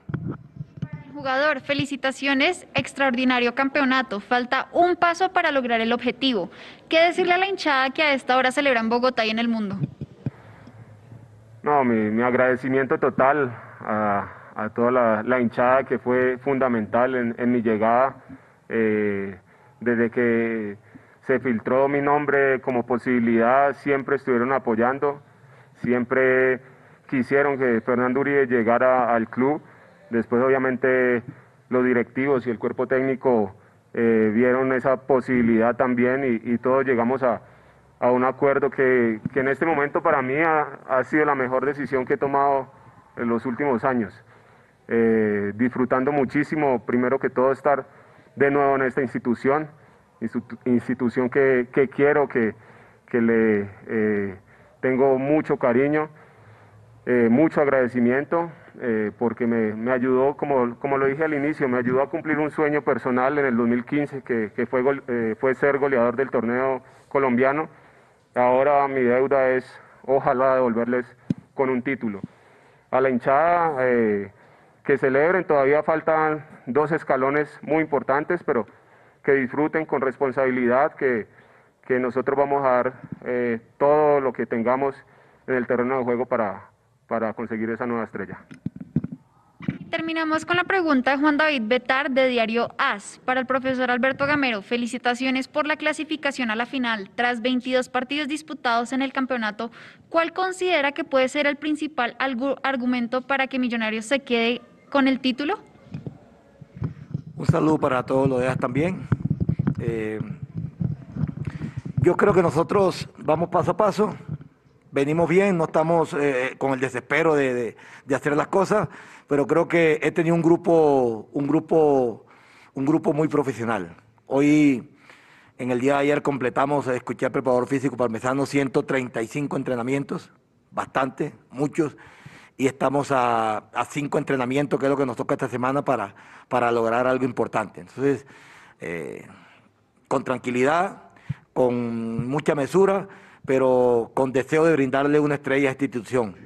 Speaker 11: Jugador, felicitaciones, extraordinario campeonato. Falta un paso para lograr el objetivo. ¿Qué decirle a la hinchada que a esta hora celebra en Bogotá y en el mundo?
Speaker 10: No, mi, agradecimiento total a, toda la, hinchada que fue fundamental en, mi llegada. Eh, desde que se filtró mi nombre como posibilidad, siempre estuvieron apoyando, siempre quisieron que Fernando Uribe llegara al club. Después obviamente los directivos y el cuerpo técnico eh, vieron esa posibilidad también y, todos llegamos a, un acuerdo que, en este momento para mí ha, sido la mejor decisión que he tomado en los últimos años. Eh, disfrutando muchísimo, primero que todo, estar de nuevo en esta institución, institución que, quiero, que, le eh, tengo mucho cariño. Eh, mucho agradecimiento eh, porque me, ayudó, como, como lo dije al inicio, me ayudó a cumplir un sueño personal en el 2015 que, fue, eh, fue ser goleador del torneo colombiano. Ahora mi deuda es ojalá devolverles con un título. A la hinchada que celebren, todavía faltan dos escalones muy importantes, pero que disfruten con responsabilidad, que, que nosotros vamos a dar todo lo que tengamos en el terreno de juego para, para conseguir esa nueva estrella.
Speaker 11: Terminamos con la pregunta de Juan David Betar de Diario AS. Para el profesor Alberto Gamero, felicitaciones por la clasificación a la final. Tras 22 partidos disputados en el campeonato, ¿cuál considera que puede ser el principal argumento para que Millonarios se quede con el título?
Speaker 9: Un saludo para todos los demás también. Eh, yo creo que nosotros vamos paso a paso venimos bien, no estamos eh, con el desespero de, hacer las cosas, pero creo que he tenido un grupo, un grupo, un grupo muy profesional. Hoy, en el día de ayer, completamos, escuché al preparador físico parmesano, 135 entrenamientos, bastante, muchos, y estamos a, cinco entrenamientos, que es lo que nos toca esta semana para, para lograr algo importante. Entonces, eh, con tranquilidad, con mucha mesura, pero con deseo de brindarle una estrella a esta institución.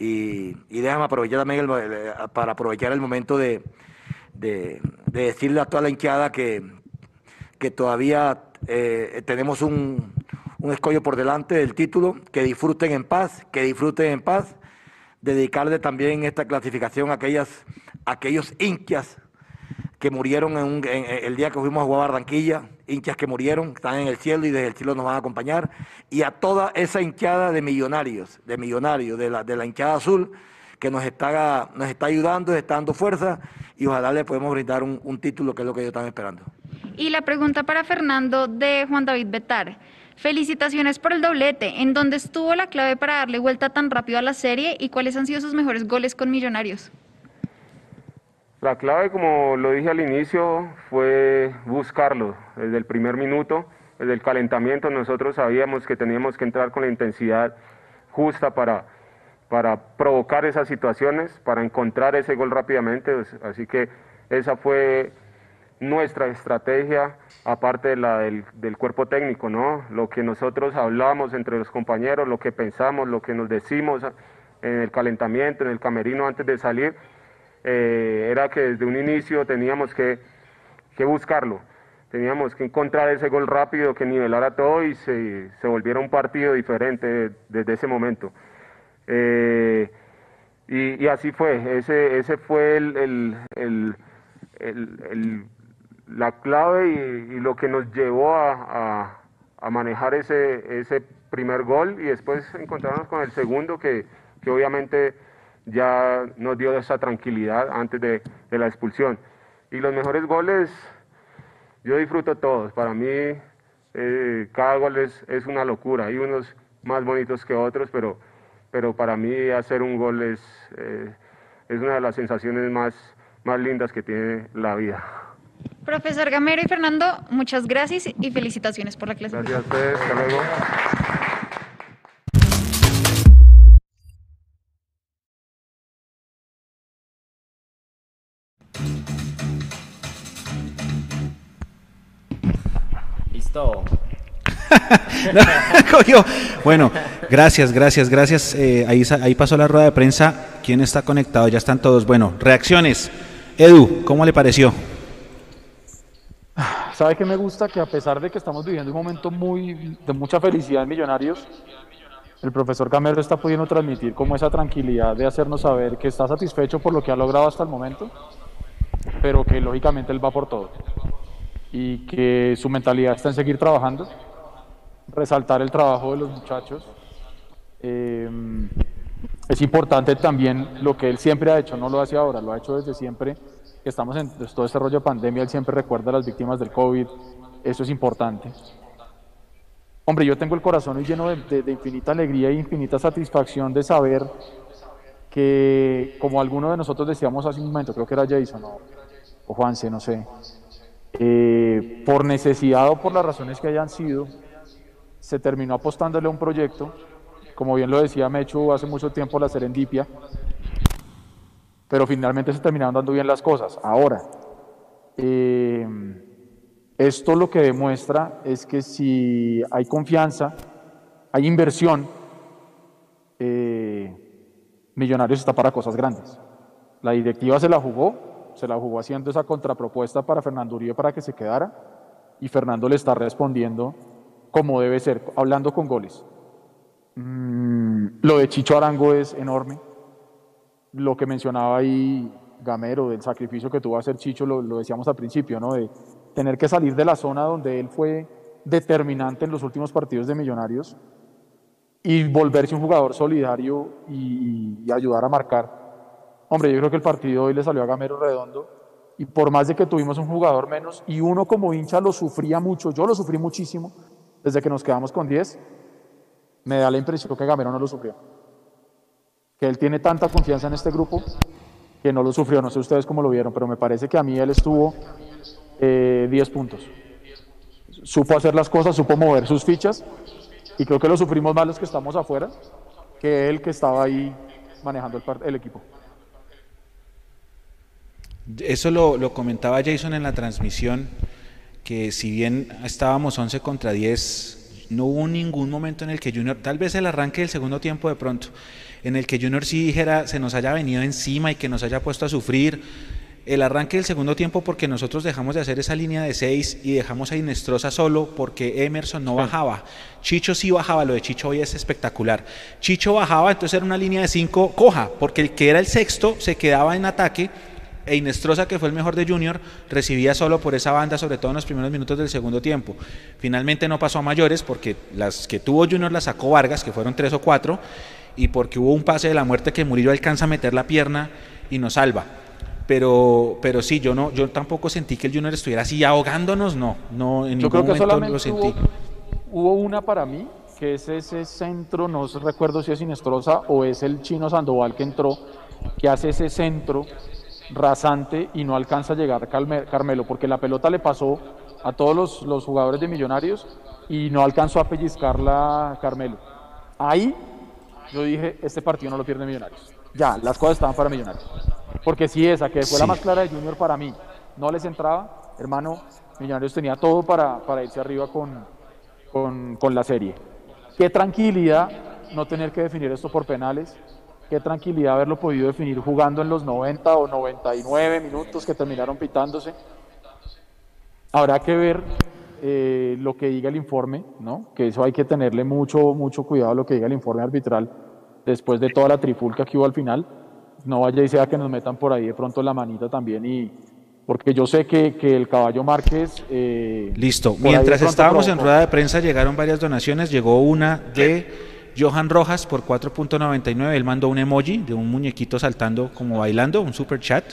Speaker 9: Y, déjame aprovechar también para aprovechar el momento de, decirle a toda la hinchada que, todavía eh, tenemos un, un escollo por delante del título, que disfruten en paz, que disfruten en paz, dedicarle también esta clasificación a, aquellas, aquellos hinchas que murieron en, el día que fuimos a jugar Barranquilla, hinchas que murieron, están en el cielo y desde el cielo nos van a acompañar, y a toda esa hinchada de millonarios, de millonarios, de la, de la hinchada azul, que nos está, nos está ayudando, está dando fuerza, y ojalá le podemos brindar un, un título que es lo que ellos están esperando.
Speaker 11: Y la pregunta para Fernando de Juan David Betar. Felicitaciones por el doblete. ¿En dónde estuvo la clave para darle vuelta tan rápido a la serie y cuáles han sido sus mejores goles con Millonarios?
Speaker 10: La clave, como lo dije al inicio, fue buscarlo desde el primer minuto, desde el calentamiento. Nosotros sabíamos que teníamos que entrar con la intensidad justa para, para provocar esas situaciones, para encontrar ese gol rápidamente. Así que esa fue nuestra estrategia, aparte de la del, del, cuerpo técnico, ¿no? Lo que nosotros hablamos entre los compañeros, lo que pensamos, lo que nos decimos en el calentamiento, en el camerino antes de salir eh, era que desde un inicio teníamos que, buscarlo, teníamos que encontrar ese gol rápido que nivelara todo y se, volviera un partido diferente desde ese momento. Eh, y, así fue, ese, ese fue el, la clave y, lo que nos llevó a, manejar ese, ese primer gol. Y después encontrarnos con el segundo que, que obviamente ya nos dio esa tranquilidad antes de, la expulsión. Y los mejores goles, yo disfruto todos. Para mí, eh, cada gol es, es, una locura. Hay unos más bonitos que otros, pero, pero para mí hacer un gol es, eh, es una de las sensaciones más, más lindas que tiene la vida.
Speaker 11: Profesor Gamero y Fernando, muchas gracias y felicitaciones por la clase.
Speaker 10: Gracias a ustedes, hasta luego.
Speaker 1: Cogió. Bueno, gracias, gracias, gracias. Eh, ahí, ahí pasó la rueda de prensa. ¿Quién está conectado? Ya están todos. Bueno, reacciones. Edu, ¿cómo le pareció?
Speaker 2: ¿Sabe qué me gusta? Que a pesar de que estamos viviendo un momento muy de mucha felicidad en Millonarios, el profesor Camero está pudiendo transmitir como esa tranquilidad de hacernos saber que está satisfecho por lo que ha logrado hasta el momento, pero que lógicamente él va por todo y que su mentalidad está en seguir trabajando, resaltar el trabajo de los muchachos. Eh, es importante también lo que él siempre ha hecho, no lo hace ahora, lo ha hecho desde siempre estamos en todo este rollo de pandemia, él siempre recuerda a las víctimas del COVID, eso es importante. Hombre, yo tengo el corazón hoy lleno de, de- infinita alegría e infinita satisfacción de saber que, como alguno de nosotros decíamos hace un momento, creo que era Jason o Juanse, no sé, eh, por necesidad o por las razones que hayan sido, se terminó apostándole a un proyecto, como bien lo decía Mechu hace mucho tiempo, la Serendipia, pero finalmente se terminaron dando bien las cosas. Ahora, eh, esto lo que demuestra es que si hay confianza, hay inversión, eh, Millonarios está para cosas grandes. La directiva se la jugó, se la jugó haciendo esa contrapropuesta para Fernando Uribe para que se quedara y Fernando le está respondiendo como debe ser, hablando con goles. Mm, lo de Chicho Arango es enorme. Lo que mencionaba ahí Gamero, del sacrificio que tuvo que hacer Chicho, lo, decíamos al principio, ¿no? De tener que salir de la zona donde él fue determinante en los últimos partidos de Millonarios y volverse un jugador solidario y ayudar a marcar. Hombre, yo creo que el partido hoy le salió a Gamero redondo y por más de que tuvimos un jugador menos y uno como hincha lo sufría mucho, yo lo sufrí muchísimo desde que nos quedamos con 10, me da la impresión que Gamero no lo sufrió. Que él tiene tanta confianza en este grupo que no lo sufrió. No sé ustedes cómo lo vieron, pero me parece que a mí él estuvo eh, 10 puntos. Supo hacer las cosas, supo mover sus fichas y creo que lo sufrimos más los que estamos afuera que él que estaba ahí manejando el, el equipo.
Speaker 1: Eso lo, lo comentaba Jason en la transmisión, que si bien estábamos 11 contra 10, no hubo ningún momento en el que Junior, tal vez el arranque del segundo tiempo de pronto, en el que Junior sí dijera, se nos haya venido encima y que nos haya puesto a sufrir. El arranque del segundo tiempo porque nosotros dejamos de hacer esa línea de 6 y dejamos a Inestrosa solo porque Emerson no bajaba. Chicho sí bajaba, lo de Chicho hoy es espectacular. Chicho bajaba, entonces era una línea de 5 coja, porque el que era el sexto se quedaba en ataque e Inestrosa, que fue el mejor de Junior, recibía solo por esa banda, sobre todo en los primeros minutos del segundo tiempo. Finalmente no pasó a mayores porque las que tuvo Junior las sacó Vargas, que fueron tres o cuatro, y porque hubo un pase de la muerte que Murillo alcanza a meter la pierna y nos salva. Pero, pero sí, yo no, yo tampoco sentí que el Junior estuviera así ahogándonos, no, no en
Speaker 2: Yo
Speaker 1: ningún
Speaker 2: creo que
Speaker 1: momento
Speaker 2: solamente
Speaker 1: lo sentí.
Speaker 2: Hubo, hubo una para mí, que es ese centro, no recuerdo si es Inestrosa o es el chino Sandoval que entró, que hace ese centro rasante y no alcanza a llegar Carmelo, porque la pelota le pasó a todos los, los jugadores de Millonarios y no alcanzó a pellizcarla Carmelo. Ahí yo dije, este partido no lo pierde Millonarios. Ya, las cosas estaban para Millonarios. Porque si esa, que fue la más clara de Junior para mí, no les entraba, hermano, Millonarios tenía todo para, para irse arriba con, con, con la serie. Qué tranquilidad no tener que definir esto por penales, qué tranquilidad haberlo podido definir jugando en los 90 o 99 minutos que terminaron pitándose. Habrá que ver eh, lo que diga el informe, ¿no? Que eso hay que tenerle mucho, mucho cuidado a lo que diga el informe arbitral después de toda la trifulca que hubo al final. No vaya y sea que nos metan por ahí de pronto la manita también y porque yo sé que, que el caballo Márquez eh,
Speaker 1: Listo. Mientras
Speaker 2: pronto
Speaker 1: estábamos en rueda de prensa llegaron varias donaciones. Llegó una de Johan Rojas por 4.99. Él mandó un emoji de un muñequito saltando como bailando, un super chat.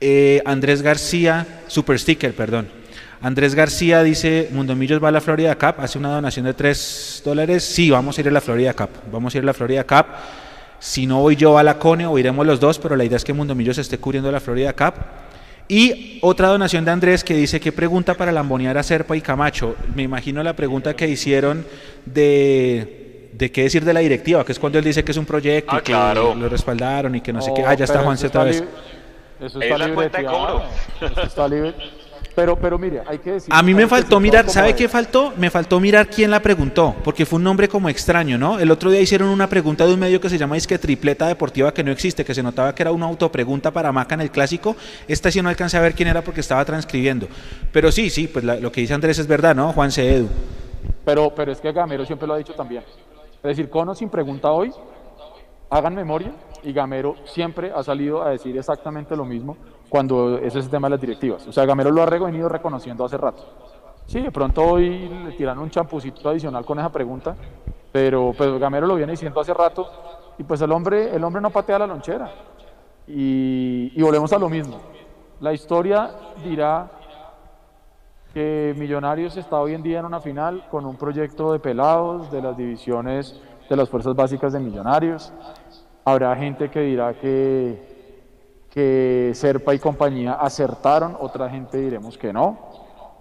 Speaker 1: Eh, Andrés García, super sticker, perdón. Andrés García dice, Mundomillos va a la Florida Cup, hace una donación de 3 dólares. Sí, vamos a ir a la Florida Cup. Vamos a ir a la Florida Cup. Si no voy yo a la Cone o iremos los dos, pero la idea es que Mundo Millos esté cubriendo la Florida Cup. Y otra donación de Andrés que dice, ¿qué pregunta para lambonear a Serpa y Camacho? Me imagino la pregunta que hicieron de, de qué decir de la directiva, que es cuando él dice que es un proyecto
Speaker 3: Ah,
Speaker 1: y que
Speaker 3: claro.
Speaker 1: lo respaldaron y que no, sé qué. Ah, ya está Juanse
Speaker 2: eso
Speaker 1: otra vez.
Speaker 2: libre- Eso
Speaker 3: Es
Speaker 2: está
Speaker 3: la cuenta de
Speaker 2: libreteado,
Speaker 3: cobro.
Speaker 2: eso está libre. Pero, pero mire, hay que decir.
Speaker 1: A mí me faltó mirar, ¿sabe qué faltó? Me faltó mirar quién la preguntó, porque fue un nombre como extraño, ¿no? El otro día hicieron una pregunta de un medio que se llama Disque Tripleta Deportiva, que no existe, que se notaba que era una autopregunta para Maca en el clásico. Esta sí no alcancé a ver quién era porque estaba transcribiendo. Pero sí, sí, pues la- lo que dice Andrés es verdad, ¿no? Juan C. Edu.
Speaker 2: Pero, pero es que Gamero siempre lo ha dicho también. Es decir, Cono sin pregunta hoy, hagan memoria, y Gamero siempre ha salido a decir exactamente lo mismo cuando es ese tema de las directivas. O sea, Gamero lo ha venido reconociendo hace rato. Sí, de pronto hoy le tiran un champucito adicional con esa pregunta, pero pues Gamero lo viene diciendo hace rato, y pues el hombre, el hombre no patea la lonchera. Y, y volvemos a lo mismo. La historia dirá que Millonarios está hoy en día en una final con un proyecto de pelados de las divisiones de las fuerzas básicas de Millonarios. Habrá gente que dirá que, que Serpa y compañía acertaron, otra gente diremos que no.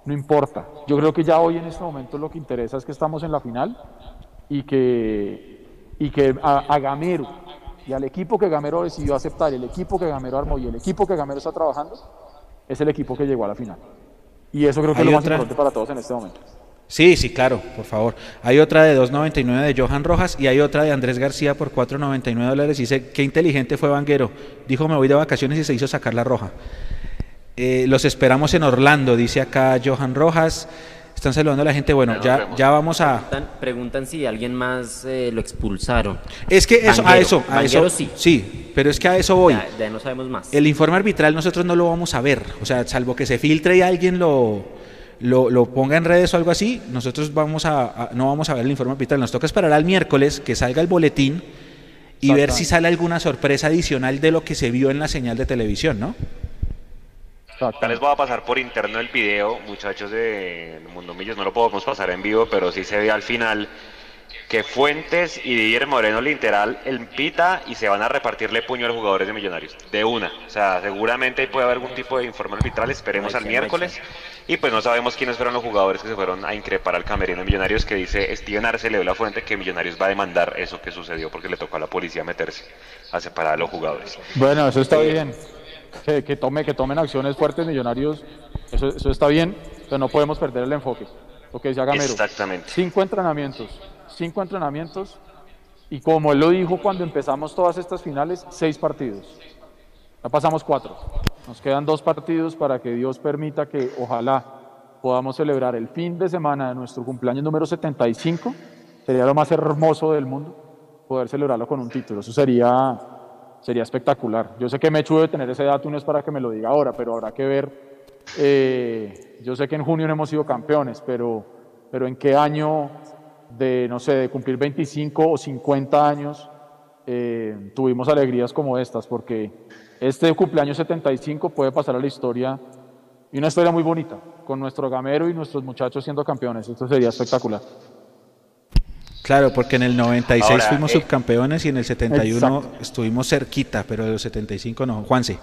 Speaker 2: No importa. Yo creo que ya hoy en este momento lo que interesa es que estamos en la final y que, y que a, a Gamero y al equipo que Gamero decidió aceptar, el equipo que Gamero armó y el equipo que Gamero está trabajando, es el equipo que llegó a la final. Y eso creo que es lo más
Speaker 1: otra-
Speaker 2: importante para todos en este momento.
Speaker 1: Sí, sí, claro, por favor. Hay otra de 2.99 de Johan Rojas y hay otra de Andrés García por 4.99 dólares. Dice, qué inteligente fue Vanguero. Dijo, me voy de vacaciones y se hizo sacar la roja. Eh, los esperamos en Orlando, dice acá Johan Rojas. Están saludando a la gente. Bueno,
Speaker 3: Ya
Speaker 1: ya, vamos a...
Speaker 5: Preguntan, preguntan si alguien más eh, lo expulsaron.
Speaker 1: Es que eso, a eso, a
Speaker 5: Vanguero
Speaker 1: eso.
Speaker 5: sí.
Speaker 1: Sí, pero es que a eso voy.
Speaker 5: Ya, ya no sabemos más.
Speaker 1: El informe arbitral nosotros no lo vamos a ver, o sea, salvo que se filtre y alguien lo, lo, lo ponga en redes o algo así, nosotros vamos a, a- no vamos a ver el informe arbitral, nos toca esperar al miércoles que salga el boletín y ver si sale alguna sorpresa adicional de lo que se vio en la señal de televisión, ¿no?
Speaker 3: Ya les voy a pasar por interno el video, muchachos de Mundo Millos, no lo podemos pasar en vivo, pero sí se ve al final que Fuentes y Didier Moreno literal el pita y se van a repartirle puño a los jugadores de Millonarios, de una. O sea, seguramente puede haber algún tipo de informe arbitral, esperemos al miércoles. Y pues no sabemos quiénes fueron los jugadores que se fueron a increpar al camerino de Millonarios, que dice Steven Arce le dio la fuente que Millonarios va a demandar eso que sucedió porque le tocó a la policía meterse a separar a los jugadores.
Speaker 2: Bueno, eso está bien. Que, que tome, que tomen acciones fuertes millonarios, eso, eso está bien, pero no podemos perder el enfoque. Lo que decía Gamero.
Speaker 3: Exactamente.
Speaker 2: Cinco entrenamientos, cinco entrenamientos, y como él lo dijo cuando empezamos todas estas finales, seis partidos. Ya pasamos cuatro. Nos quedan dos partidos para que Dios permita que ojalá podamos celebrar el fin de semana de nuestro cumpleaños número 75. Sería lo más hermoso del mundo poder celebrarlo con un título. Eso sería, sería espectacular. Yo sé que Mechu debe tener ese dato, no es para que me lo diga ahora, pero habrá que ver. Eh, yo sé que en junio no hemos sido campeones, pero, pero en qué año de, no sé, de cumplir 25 o 50 años eh, tuvimos alegrías como estas, porque este cumpleaños 75 puede pasar a la historia y una historia muy bonita, con nuestro gamero y nuestros muchachos siendo campeones. Esto sería espectacular.
Speaker 1: Claro, porque en el 96
Speaker 3: Ahora,
Speaker 1: fuimos
Speaker 3: eh,
Speaker 1: subcampeones y en el 71
Speaker 2: Exacto.
Speaker 1: estuvimos cerquita, pero de los 75 no. Juanse.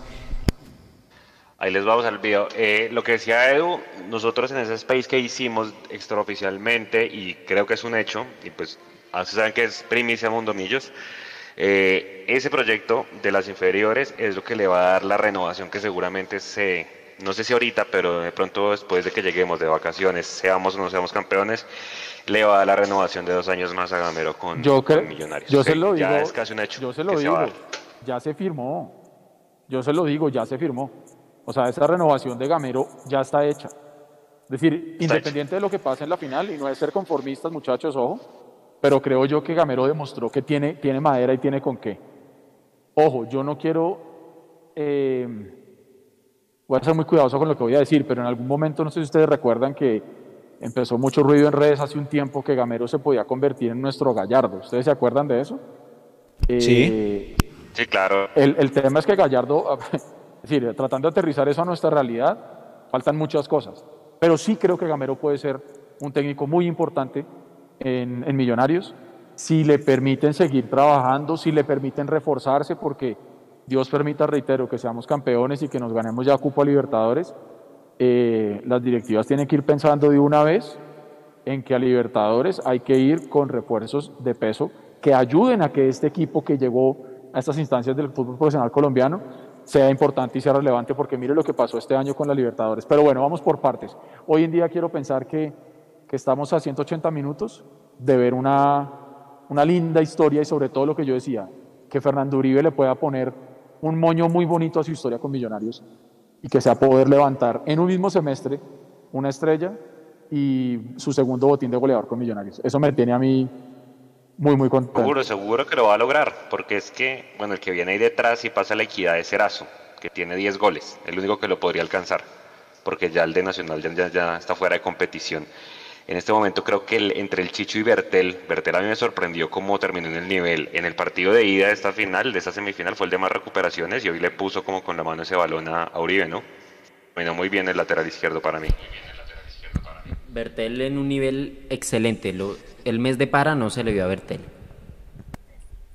Speaker 3: Ahí les vamos al video. Eh, lo que decía Edu, nosotros en ese space que hicimos extraoficialmente, y creo que es un hecho, y pues ustedes saben que es primicia Mundo Millos, eh, ese proyecto de las inferiores es lo que le va a dar la renovación que seguramente se, no sé si ahorita, pero de pronto después de que lleguemos de vacaciones, seamos o no seamos campeones, le va a dar la renovación de dos años más a Gamero con,
Speaker 2: Yo,
Speaker 3: con
Speaker 2: creo,
Speaker 3: Millonarios.
Speaker 2: yo se lo digo.
Speaker 3: Ya es casi un hecho.
Speaker 2: Yo se lo digo. Ya se firmó. Yo se lo digo, ya se firmó. O sea, esa renovación de Gamero ya está hecha. Es decir, independiente de lo que pase en la final, y no es ser conformistas, muchachos, ojo, pero creo yo que Gamero demostró que tiene, tiene madera y tiene con qué. Ojo, yo no quiero. eh, voy a ser muy cuidadoso con lo que voy a decir, pero en algún momento, no sé si ustedes recuerdan que empezó mucho ruido en redes hace un tiempo que Gamero se podía convertir en nuestro Gallardo. ¿Ustedes se acuerdan de eso?
Speaker 1: Sí.
Speaker 3: Sí, claro.
Speaker 2: El, el tema es que Gallardo, es decir, tratando de aterrizar eso a nuestra realidad, faltan muchas cosas. Pero sí creo que Gamero puede ser un técnico muy importante en, en Millonarios si le permiten seguir trabajando, si le permiten reforzarse, porque Dios permita, reitero, que seamos campeones y que nos ganemos ya Cupo a Libertadores, eh, las directivas tienen que ir pensando de una vez en que a Libertadores hay que ir con refuerzos de peso que ayuden a que este equipo que llegó a estas instancias del fútbol profesional colombiano sea importante y sea relevante, porque mire lo que pasó este año con la Libertadores. Pero bueno, vamos por partes. Hoy en día quiero pensar que, que estamos a 180 minutos de ver una, una linda historia y sobre todo lo que yo decía, que Fernando Uribe le pueda poner un moño muy bonito a su historia con Millonarios y que sea poder levantar en un mismo semestre una estrella y su segundo botín de goleador con Millonarios. Eso me tiene a mí muy, muy contento.
Speaker 3: Seguro, seguro que lo va a lograr, porque es que, bueno, el que viene ahí detrás y pasa la equidad es Serazo, que tiene 10 goles, el único que lo podría alcanzar, porque ya el de Nacional ya, ya, ya está fuera de competición. En este momento creo que el, entre el Chicho y Bertel, Bertel a mí me sorprendió cómo terminó en el nivel. En el partido de ida de esta final, de esta semifinal, fue el de más recuperaciones y hoy le puso como con la mano ese balón a, a Uribe, ¿no? Terminó muy bien el lateral izquierdo para mí.
Speaker 5: Bertel en un nivel excelente. Lo, el mes de para no se le vio a Bertel.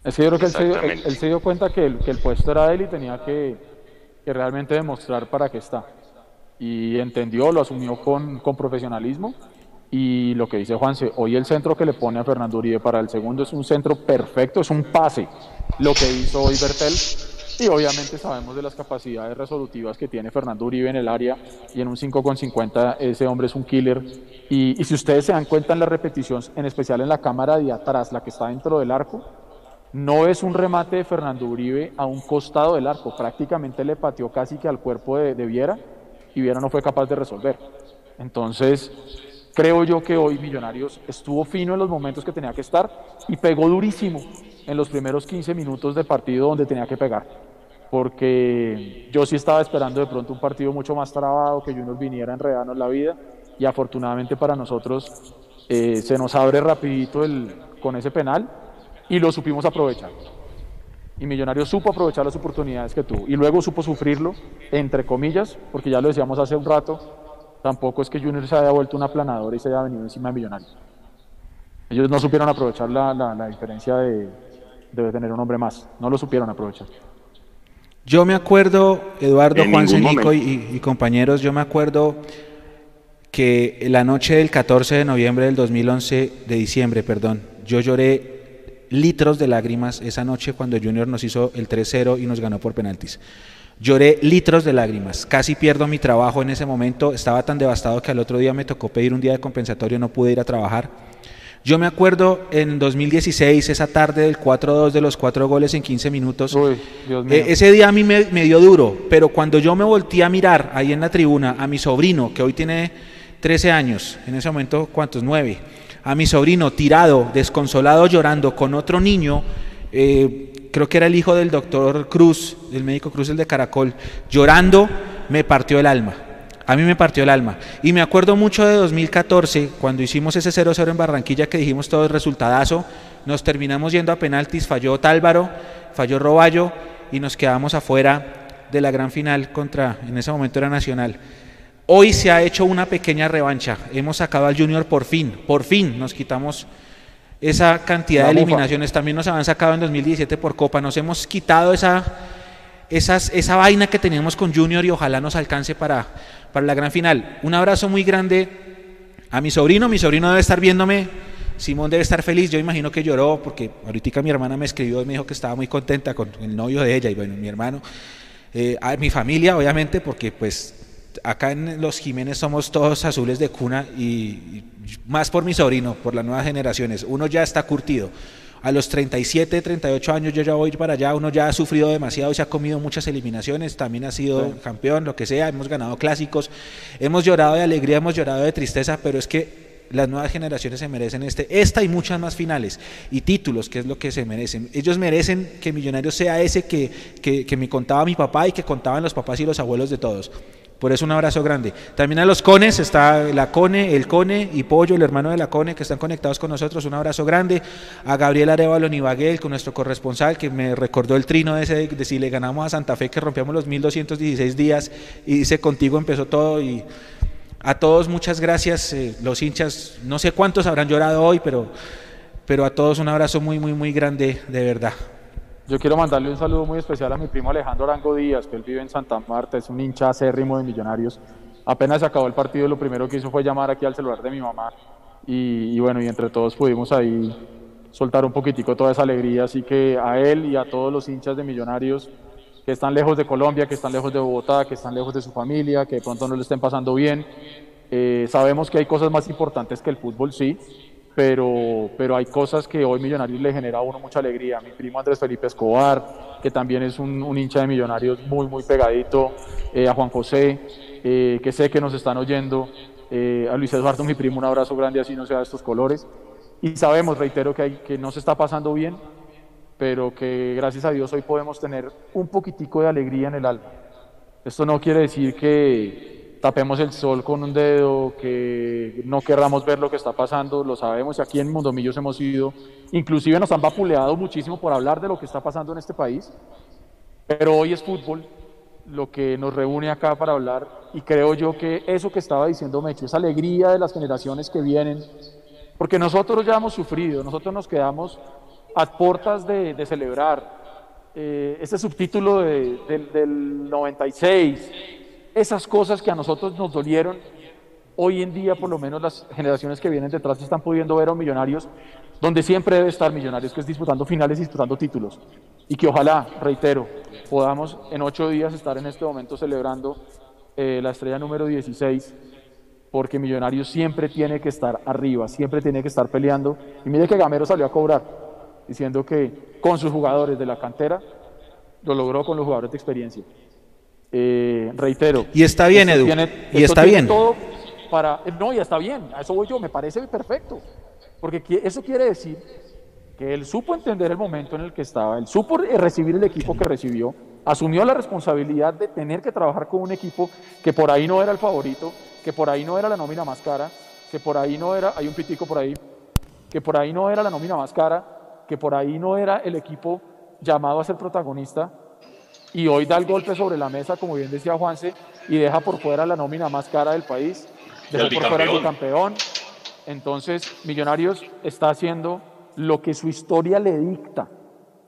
Speaker 2: Es que yo creo que él se, dio, él, él se dio cuenta que el, que el, puesto era él y tenía que, que, realmente demostrar para qué está. Y entendió, lo asumió con, con profesionalismo. Y lo que dice Juanse, hoy el centro que le pone a Fernando Uribe para el segundo es un centro perfecto, es un pase. Lo que hizo hoy Bertel, y obviamente sabemos de las capacidades resolutivas que tiene Fernando Uribe en el área y en un 5 con 50 ese hombre es un killer. Y, si ustedes se dan cuenta en la repetición, en especial en la cámara de atrás, la que está dentro del arco, no es un remate de Fernando Uribe a un costado del arco, prácticamente le pateó casi que al cuerpo de, de Viera y Viera no fue capaz de resolver. Entonces, creo yo que hoy Millonarios estuvo fino en los momentos que tenía que estar y pegó durísimo en los primeros 15 minutos de partido donde tenía que pegar. Porque yo sí estaba esperando de pronto un partido mucho más trabado, que Junior viniera a enredarnos la vida y afortunadamente para nosotros eh, se nos abre rapidito con ese penal y lo supimos aprovechar. Y Millonarios supo aprovechar las oportunidades que tuvo y luego supo sufrirlo, entre comillas, porque ya lo decíamos hace un rato, tampoco es que Junior se haya vuelto una planadora y se haya venido encima de Millonarios. Ellos no supieron aprovechar la, la, la diferencia de, de, tener un hombre más, no lo supieron aprovechar.
Speaker 1: Yo me acuerdo, Eduardo, Juan Cenico y, y, compañeros, yo me acuerdo que la noche del 14 de noviembre del 2011, de diciembre, perdón, yo lloré litros de lágrimas esa noche cuando Junior nos hizo el 3-0 y nos ganó por penaltis. Lloré litros de lágrimas, casi pierdo mi trabajo en ese momento, estaba tan devastado que al otro día me tocó pedir un día de compensatorio, no pude ir a trabajar. Yo me acuerdo en 2016, esa tarde del 4-2 de los cuatro goles en 15 minutos.
Speaker 2: Uy, Dios mío.
Speaker 1: Eh, ese día a mí me, me, dio duro, pero cuando yo me volteé a mirar ahí en la tribuna a mi sobrino, que hoy tiene 13 años, en ese momento, ¿cuántos? 9. A mi sobrino tirado, desconsolado, llorando con otro niño, eh, creo que era el hijo del doctor Cruz, del médico Cruz, el de Caracol, llorando, me partió el alma. A mí me partió el alma. Y me acuerdo mucho de 2014, cuando hicimos ese 0-0 en Barranquilla, que dijimos todo el resultadazo, nos terminamos yendo a penaltis, falló Tálvaro, falló Roballo y nos quedamos afuera de la gran final contra, en ese momento era Nacional. Hoy se ha hecho una pequeña revancha. Hemos sacado al Junior por fin, por fin nos quitamos esa cantidad de eliminaciones. También nos habían sacado en 2017 por Copa. Nos hemos quitado esa, esas, esa vaina que teníamos con Junior y ojalá nos alcance para, para la gran final. Un abrazo muy grande a mi sobrino. Mi sobrino debe estar viéndome. Simón debe estar feliz. Yo imagino que lloró porque ahorita mi hermana me escribió y me dijo que estaba muy contenta con el novio de ella y bueno, mi hermano. Eh, a mi familia, obviamente, porque pues acá en los Jiménez somos todos azules de cuna y, y, más por mi sobrino, por las nuevas generaciones. Uno ya está curtido. A los 37, 38 años yo ya voy para allá, uno ya ha sufrido demasiado y se ha comido muchas eliminaciones, también ha sido campeón, lo que sea, hemos ganado clásicos, hemos llorado de alegría, hemos llorado de tristeza, pero es que las nuevas generaciones se merecen este, esta y muchas más finales y títulos, que es lo que se merecen. Ellos merecen que Millonarios sea ese que, que, que me contaba mi papá y que contaban los papás y los abuelos de todos. Por eso un abrazo grande. También a los cones, está la Cone, el Cone y Pollo, el hermano de la Cone, que están conectados con nosotros. Un abrazo grande. A Gabriel Arevalo Nibaguel, con nuestro corresponsal, que me recordó el trino de, ese, de si le ganamos a Santa Fe, que rompíamos los 1216 días. Y dice, contigo empezó todo. Y a todos muchas gracias. Eh, los hinchas, no sé cuántos habrán llorado hoy, pero pero a todos un abrazo muy, muy, muy grande, de verdad.
Speaker 2: Yo quiero mandarle un saludo muy especial a mi primo Alejandro Arango Díaz, que él vive en Santa Marta, es un hincha acérrimo de Millonarios. Apenas se acabó el partido, lo primero que hizo fue llamar aquí al celular de mi mamá. Y, y bueno, y entre todos pudimos ahí soltar un poquitico toda esa alegría. Así que a él y a todos los hinchas de Millonarios que están lejos de Colombia, que están lejos de Bogotá, que están lejos de su familia, que de pronto no le estén pasando bien. Eh, sabemos que hay cosas más importantes que el fútbol, sí, pero, pero hay cosas que hoy Millonarios le genera a uno mucha alegría. Mi primo Andrés Felipe Escobar, que también es un, un hincha de Millonarios muy, muy pegadito, eh, a Juan José, eh, que sé que nos están oyendo, eh, a Luis Eduardo, mi primo, un abrazo grande, así no sea de estos colores. Y sabemos, reitero, que, hay, que no se está pasando bien, pero que gracias a Dios hoy podemos tener un poquitico de alegría en el alma. Esto no quiere decir que tapemos el sol con un dedo, que no querramos ver lo que está pasando, lo sabemos, y aquí en Mundomillos hemos ido, inclusive nos han vapuleado muchísimo por hablar de lo que está pasando en este país, pero hoy es fútbol lo que nos reúne acá para hablar y creo yo que eso que estaba diciendo Mecho, esa alegría de las generaciones que vienen, porque nosotros ya hemos sufrido, nosotros nos quedamos a puertas de, celebrar eh, ese subtítulo de, del- del 96, esas cosas que a nosotros nos dolieron, hoy en día por lo menos las generaciones que vienen detrás están pudiendo ver a Millonarios donde siempre debe estar Millonarios, que es disputando finales y disputando títulos. Y que ojalá, reitero, podamos en ocho días estar en este momento celebrando eh, la estrella número 16 porque Millonarios siempre tiene que estar arriba, siempre tiene que estar peleando. Y mire que Gamero salió a cobrar, diciendo que con sus jugadores de la cantera lo logró con los jugadores de experiencia. Eh, reitero.
Speaker 1: Y está bien, Edu,
Speaker 2: tiene-
Speaker 1: y está bien.
Speaker 2: todo para, no, y está bien, a eso voy yo, me parece perfecto. Porque eso quiere decir que él supo entender el momento en el que estaba, él supo recibir el equipo que recibió, asumió la responsabilidad de tener que trabajar con un equipo que por ahí no era el favorito, que por ahí no era la nómina más cara, que por ahí no era, hay un pitico por ahí, que por ahí no era la nómina más cara, que por ahí no era el equipo llamado a ser protagonista, y hoy da el golpe sobre la mesa, como bien decía Juanse, y deja por fuera la nómina más cara del país,
Speaker 3: al
Speaker 2: por fuera
Speaker 3: bicampeón.
Speaker 2: bicampeón. Entonces, Millonarios está haciendo lo que su historia le dicta.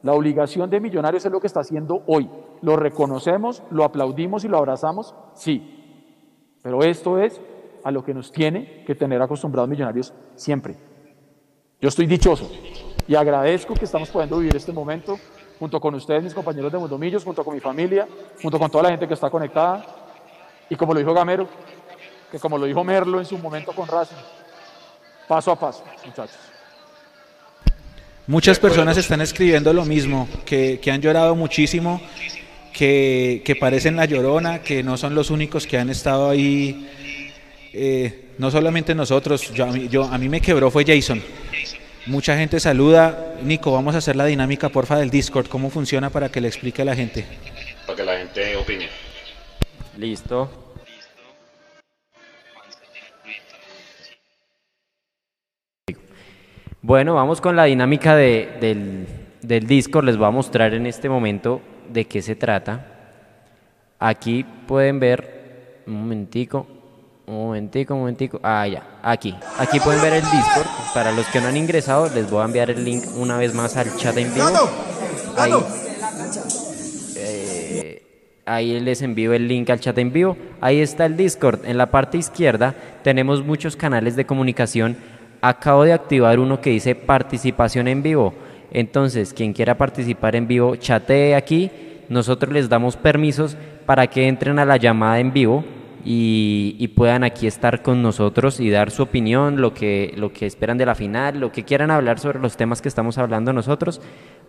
Speaker 2: La obligación de Millonarios es lo que está haciendo hoy. Lo reconocemos, lo aplaudimos y lo abrazamos, sí. Pero esto es a lo que nos tiene que tener acostumbrados Millonarios siempre. Yo estoy dichoso y agradezco que estamos pudiendo vivir este momento junto con ustedes, mis compañeros de Mundomillos, junto con mi familia, junto con toda la gente que está conectada. Y como lo dijo Gamero, que como lo dijo Merlo en su momento con Racing, paso a paso, muchachos.
Speaker 1: Muchas personas están escribiendo lo mismo, que, que han llorado muchísimo, que, que parecen la llorona, que no son los únicos que han estado ahí. eh, no solamente nosotros, yo, yo- a mí me quebró fue Jason. Mucha gente saluda. Nico, vamos a hacer la dinámica, porfa, del Discord. ¿Cómo funciona para que le explique a la gente?
Speaker 3: Para que la gente opine.
Speaker 5: Listo. Bueno, vamos con la dinámica de- del, del Discord. Les voy a mostrar en este momento de qué se trata. Aquí pueden ver, un momentico, un momentico, un momentico. Ah, ya, aquí. Aquí pueden ver el Discord. Para los que no han ingresado, les voy a enviar el link una vez más al chat en vivo. Ahí. Eh, ahí les envío el link al chat en vivo. Ahí está el Discord. En la parte izquierda tenemos muchos canales de comunicación. Acabo de activar uno que dice participación en vivo. Entonces, quien quiera participar en vivo, chatee aquí. Nosotros les damos permisos para que entren a la llamada en vivo y, puedan aquí estar con nosotros y dar su opinión, lo que, lo que esperan de la final, lo que quieran hablar sobre los temas que estamos hablando nosotros.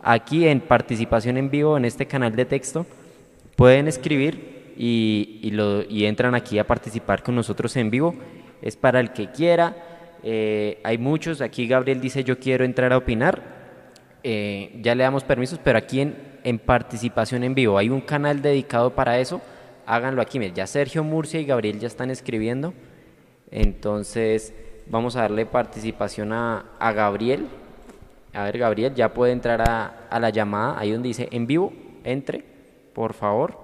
Speaker 5: Aquí en participación en vivo en este canal de texto pueden escribir y, y lo, y entran aquí a participar con nosotros en vivo. Es para el que quiera. Eh, hay muchos. Aquí Gabriel dice yo quiero entrar a opinar. Eh, ya le damos permisos, pero aquí en, en participación en vivo hay un canal dedicado para eso. Háganlo aquí. Ya Sergio Murcia y Gabriel ya están escribiendo. Entonces vamos a darle participación a, a Gabriel. A ver, Gabriel, ya puede entrar a, a la llamada, ahí donde dice en vivo, entre, por favor.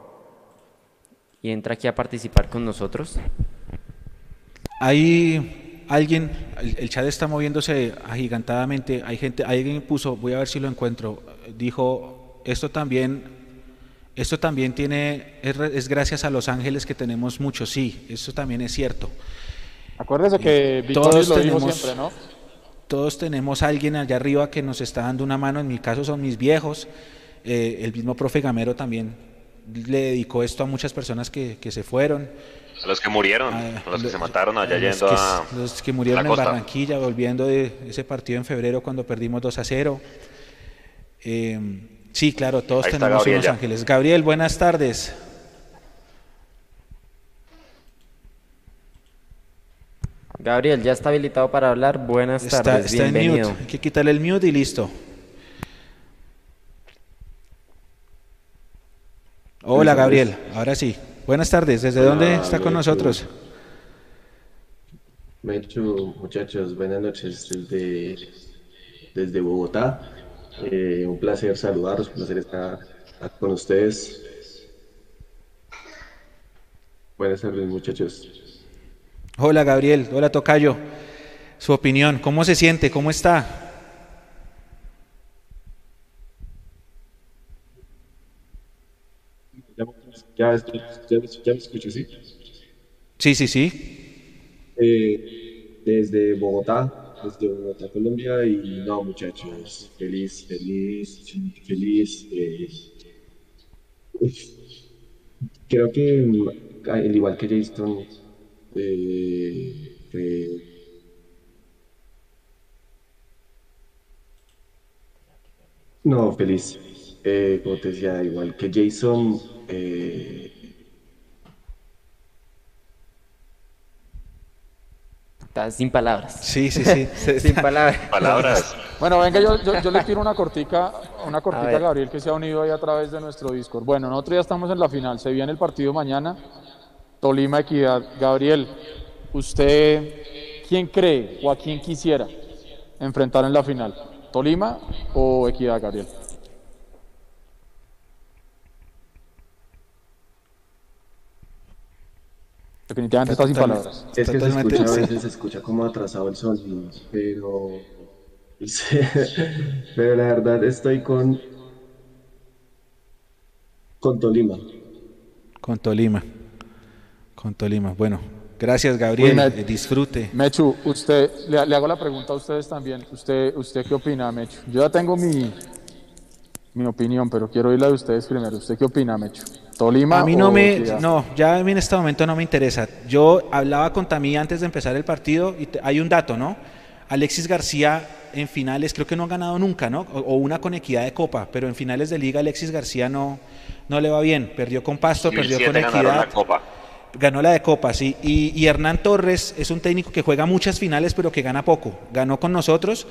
Speaker 5: Y entra aquí a participar con nosotros.
Speaker 1: Hay, alguien, el, el chat está moviéndose agigantadamente, hay gente, alguien puso, voy a ver si lo encuentro, dijo, esto también, esto también tiene, es, re- es gracias a Los Ángeles que tenemos mucho, sí, eso también es cierto.
Speaker 2: Acuérdese que
Speaker 1: Todos
Speaker 2: Vittorio lo dijo
Speaker 1: tenemos-
Speaker 2: siempre, ¿no?
Speaker 1: Todos tenemos a alguien allá arriba que nos está dando una mano, en mi caso son mis viejos, eh, el mismo profe Gamero también le dedicó esto a muchas personas que, que se fueron.
Speaker 3: A los que murieron,
Speaker 1: Ah,
Speaker 3: a los que
Speaker 1: lo-
Speaker 3: se mataron allá
Speaker 1: los
Speaker 3: yendo
Speaker 1: que,
Speaker 3: a.
Speaker 1: los que murieron
Speaker 3: la
Speaker 1: en
Speaker 3: costa.
Speaker 1: Barranquilla, volviendo de ese partido en febrero cuando perdimos 2 a 0. Eh, sí, claro, todos
Speaker 3: Ahí
Speaker 1: tenemos
Speaker 3: Gabriel
Speaker 1: unos ángeles. Gabriel, buenas tardes.
Speaker 5: Gabriel, ya está habilitado para hablar. Buenas
Speaker 1: Está,
Speaker 5: tardes,
Speaker 1: está en
Speaker 5: bienvenido.
Speaker 1: mute. Hay que quitarle el mute y listo. Hola, Gabriel. Ahora sí. Buenas tardes. ¿Desde dónde está con nosotros?
Speaker 8: Mecho, muchachos, buenas noches desde, desde Bogotá. Eh, un placer saludarlos, un placer estar con ustedes. Buenas tardes, muchachos.
Speaker 1: Hola, Gabriel. Hola, Tocayo. Su opinión. ¿Cómo se siente? ¿Cómo está?
Speaker 8: Ya, ya, estoy- ya me- ya me escucho, ¿sí?
Speaker 1: Sí, sí, sí.
Speaker 8: Eh, desde Bogotá, desde Bogotá, Colombia, y no, muchachos, feliz, feliz, feliz. eh, creo que, al igual que Jason, eh, no, feliz. Eh, como te decía, igual que Jason, eh,
Speaker 5: Está sin palabras.
Speaker 1: Sí, sí, sí.
Speaker 5: sin palabras.
Speaker 3: Palabras.
Speaker 2: Bueno, venga, yo, yo, yo le tiro una cortica, una cortica a. Gabriel que se ha unido ahí a través de nuestro Discord. Bueno, nosotros ya estamos en la final, se viene el partido mañana, Tolima Equidad. Gabriel, ¿usted quién cree o a quién quisiera enfrentar en la final? ¿Tolima o Equidad, Gabriel? Definitivamente está sin palabras.
Speaker 8: Es que se escucha, a veces se escucha como atrasado el sonido, pero, pero la verdad estoy con, con Tolima.
Speaker 1: Con Tolima. Con Tolima. Bueno, gracias, Gabriel.
Speaker 2: Uy, me-
Speaker 1: Eh, Disfrute.
Speaker 2: Mechu, usted, le, le hago la pregunta a ustedes también. ¿Usted, usted qué opina, Mechu? Yo ya tengo mi, mi opinión, pero quiero oír la de ustedes primero. ¿Usted qué opina, Mechu? ¿Tolima
Speaker 1: A mí no me,
Speaker 2: Equidad?
Speaker 1: no, ya a mí en este momento no me interesa. Yo hablaba con Tamí antes de empezar el partido y te- hay un dato, ¿no? Alexis García en finales creo que no ha ganado nunca, ¿no? O, o una con equidad de copa, pero en finales de liga Alexis García no, no le va bien. Perdió con Pasto, perdió con
Speaker 3: 2007 ganaron
Speaker 1: equidad.
Speaker 3: la Copa.
Speaker 1: Ganó la de Copa, sí. Y, y Hernán Torres es un técnico que juega muchas finales, pero que gana poco. Ganó con nosotros.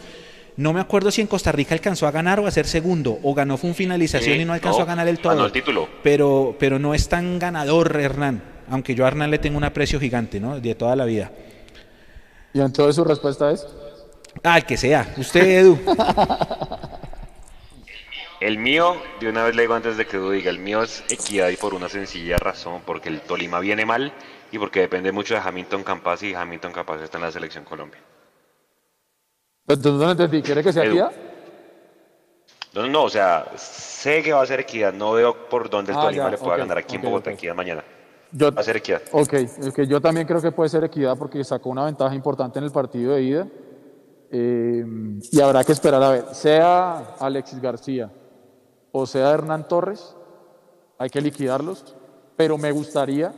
Speaker 1: No me acuerdo si en Costa Rica alcanzó a ganar o a ser segundo, o ganó fue un finalización
Speaker 3: Sí,
Speaker 1: y no alcanzó
Speaker 3: no,
Speaker 1: a ganar el todo.
Speaker 3: ganó el título.
Speaker 1: Pero, pero no es tan ganador Hernán, aunque yo a Hernán le tengo un aprecio gigante, ¿no? De toda la vida.
Speaker 2: Y entonces su respuesta es.
Speaker 1: Ah, el que sea. Usted, Edu.
Speaker 3: El mío, de una vez le digo antes de que tú diga, el mío es equidad y por una sencilla razón, porque el Tolima viene mal y porque depende mucho de Hamilton Campas y Hamilton Campas está en la selección Colombia.
Speaker 2: Entonces no entendí. ¿Quiere que sea
Speaker 3: Edu.
Speaker 2: Equidad?
Speaker 3: No, no, no, o sea, sé que va a ser equidad, no veo por dónde el
Speaker 2: Ah,
Speaker 3: Tolima
Speaker 2: ya,
Speaker 3: le pueda ganar aquí en Bogotá, equidad mañana.
Speaker 2: Yo,
Speaker 3: Va a ser equidad.
Speaker 2: ok, ok, yo también creo que puede ser Equidad porque sacó una ventaja importante en el partido de ida. Eh, y habrá que esperar a ver. Sea Alexis García o sea Hernán Torres, hay que liquidarlos. Pero me gustaría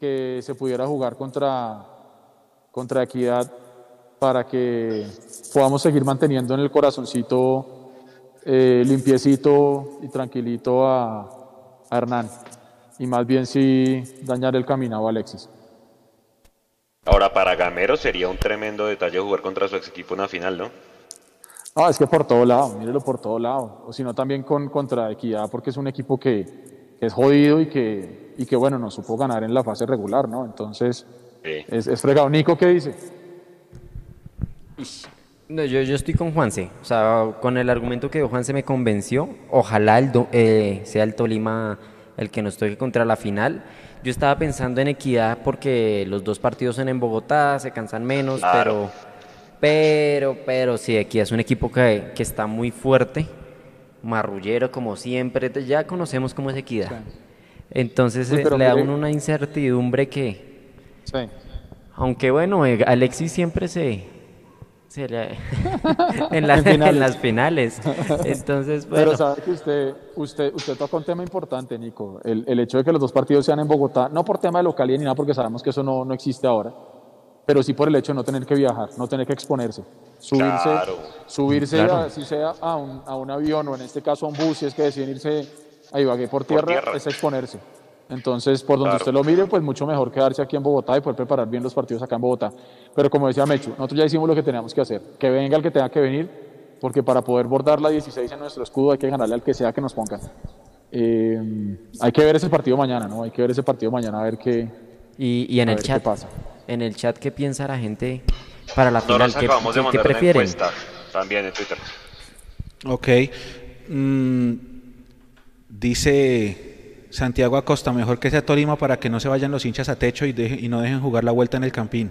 Speaker 2: que se pudiera jugar contra, contra Equidad para que podamos seguir manteniendo en el corazoncito eh, limpiecito y tranquilito a, a Hernán. Y más bien sí dañar el caminado a Alexis.
Speaker 3: Ahora, para Gamero sería un tremendo detalle jugar contra su ex equipo en una final, ¿no?
Speaker 2: Ah, es que por todo lado, mírelo por todo lado. O si no, también con, contra Equidad, porque es un equipo que, que es jodido y que, y que, bueno, no supo ganar en la fase regular, ¿no? Entonces,
Speaker 3: Sí.
Speaker 2: es, es fregado. Nico, ¿qué dice?
Speaker 5: No, yo, yo estoy con Juanse. O sea, con el argumento que Juanse me convenció, ojalá el do- eh, sea el Tolima el que nos toque contra la final. Yo estaba pensando en equidad porque los dos partidos son en Bogotá, se cansan menos,
Speaker 3: Claro.
Speaker 5: pero, pero, pero sí, Equidad es un equipo que, que está muy fuerte, marrullero como siempre, te- ya conocemos cómo es Equidad. Entonces
Speaker 2: Sí,
Speaker 5: le da uno una incertidumbre que,
Speaker 2: Sí.
Speaker 5: aunque bueno, eh, Alexis siempre se... se le- en, la-
Speaker 2: En finales.
Speaker 5: en las finales. Entonces, bueno,
Speaker 2: Pero sabe que usted, usted, usted toca un tema importante, Nico. El, el hecho de que los dos partidos sean en Bogotá, no por tema de localidad ni nada, porque sabemos que eso no, no existe ahora, pero sí por el hecho de no tener que viajar, no tener que exponerse. Subirse,
Speaker 3: Claro.
Speaker 2: subirse
Speaker 5: Claro.
Speaker 2: a- si sea a un, a un avión o en este caso a un bus, si es que deciden irse a Ibagué por tierra,
Speaker 3: tierra.
Speaker 2: es exponerse. Entonces, por donde
Speaker 3: Claro.
Speaker 2: usted lo mire, pues mucho mejor quedarse aquí en Bogotá y poder preparar bien los partidos acá en Bogotá. Pero como decía Mechu, nosotros ya hicimos lo que teníamos que hacer. Que venga el que tenga que venir, porque para poder bordar la 16 en nuestro escudo hay que ganarle al que sea que nos pongan. Eh, hay que ver ese partido mañana, ¿no? Hay que ver ese partido mañana a ver qué,
Speaker 5: y, y en el chat,
Speaker 2: qué pasa.
Speaker 5: en el chat, ¿qué piensa la gente para la final?
Speaker 3: Nosotros
Speaker 5: ¿Qué,
Speaker 3: acabamos de
Speaker 5: qué- qué
Speaker 3: mandar una
Speaker 5: prefieren?
Speaker 3: encuesta también en Twitter.
Speaker 1: Ok. Mm, dice Santiago Acosta, mejor que sea Tolima para que no se vayan los hinchas a techo y, deje- y no dejen jugar la vuelta en el Campín.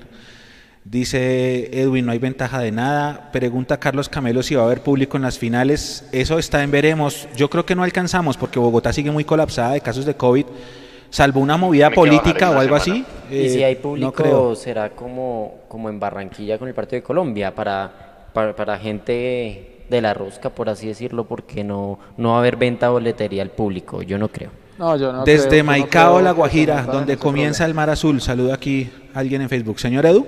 Speaker 1: Dice Edwin, no hay ventaja de nada. Pregunta Carlos Camelo si va a haber público en las finales. Eso está en veremos. Yo creo que no alcanzamos porque Bogotá sigue muy colapsada de casos de COVID. Salvo una movida
Speaker 3: Tiene
Speaker 1: política o algo
Speaker 3: semana.
Speaker 1: así.
Speaker 5: Y si
Speaker 1: eh,
Speaker 5: hay
Speaker 1: no
Speaker 5: público,
Speaker 1: creo.
Speaker 5: será como, como en Barranquilla con el partido de Colombia, para, para, para gente de la rosca, por así decirlo, porque no, no va a haber venta boletería al público, yo no creo.
Speaker 2: No, yo no
Speaker 1: Desde
Speaker 2: creo- no
Speaker 1: Maicao,
Speaker 2: creo
Speaker 1: La Guajira, donde comienza
Speaker 2: problema.
Speaker 1: el Mar Azul. Saluda aquí a alguien en Facebook. Señor Edu.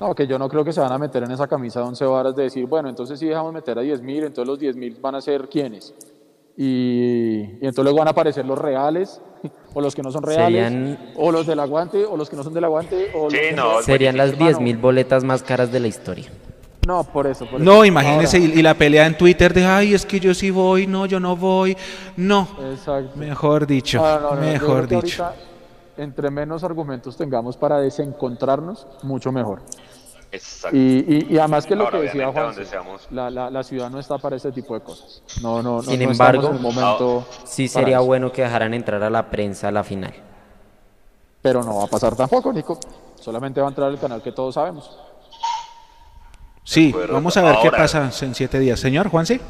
Speaker 2: No, que yo no creo que se van a meter en esa camisa de 11 varas de decir, bueno, entonces si dejamos meter a 10 mil, entonces los 10 mil van a ser quiénes. Y, y entonces luego van a aparecer los reales, o los que no son reales,
Speaker 5: Serían-
Speaker 2: o los del aguante, o los que no son del aguante, o
Speaker 3: Sí,
Speaker 2: los que
Speaker 3: no,
Speaker 5: Serían las
Speaker 2: Hermano.
Speaker 5: 10.000 boletas más caras de la historia.
Speaker 2: No, por eso. Por
Speaker 1: No,
Speaker 2: eso.
Speaker 1: imagínese, y, y la pelea en Twitter de, ay, es que yo sí voy, no, yo no voy. No,
Speaker 2: Exacto.
Speaker 1: mejor dicho,
Speaker 2: Ah, no, no, no, yo
Speaker 1: mejor dicho.
Speaker 2: ahorita, entre menos argumentos tengamos para desencontrarnos, mucho mejor.
Speaker 3: Exacto.
Speaker 2: Y, y- y además que lo
Speaker 3: Ahora,
Speaker 2: que decía Juan, la, la, la ciudad no está para ese tipo de cosas. No, no, no,
Speaker 5: Sin
Speaker 2: no
Speaker 5: embargo,
Speaker 2: en un momento
Speaker 5: Sí sería
Speaker 2: eso.
Speaker 5: bueno que dejaran entrar a la prensa a la final.
Speaker 2: Pero no va a pasar tampoco, Nico. Solamente va a entrar el canal que todos sabemos.
Speaker 1: Sí, vamos a ver qué
Speaker 3: Ahora-
Speaker 1: pasa en siete días. Señor Juan, sí.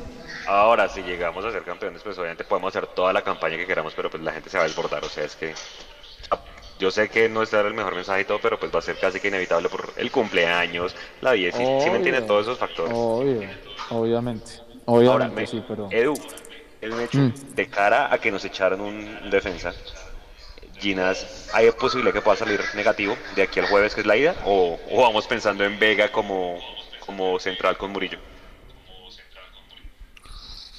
Speaker 3: Ahora, si llegamos a ser campeones, pues obviamente podemos hacer toda la campaña que queramos, pero pues la gente se va a desbordar. O sea, es que ah, yo sé que no es dar el mejor mensaje y todo, pero pues va a ser casi que inevitable por el cumpleaños, la 10, si me entienden todos esos factores.
Speaker 2: Obvio, obviamente.
Speaker 3: Ahora,
Speaker 2: Obviamente,
Speaker 3: me-
Speaker 2: sí, pero.
Speaker 3: Edu, el hecho
Speaker 2: Mm.
Speaker 3: de cara a que nos echaron un defensa, Ginas, ¿hay posibilidad que pueda salir negativo de aquí al jueves, que es la ida? ¿O, o vamos pensando en Vega como, como central con Murillo?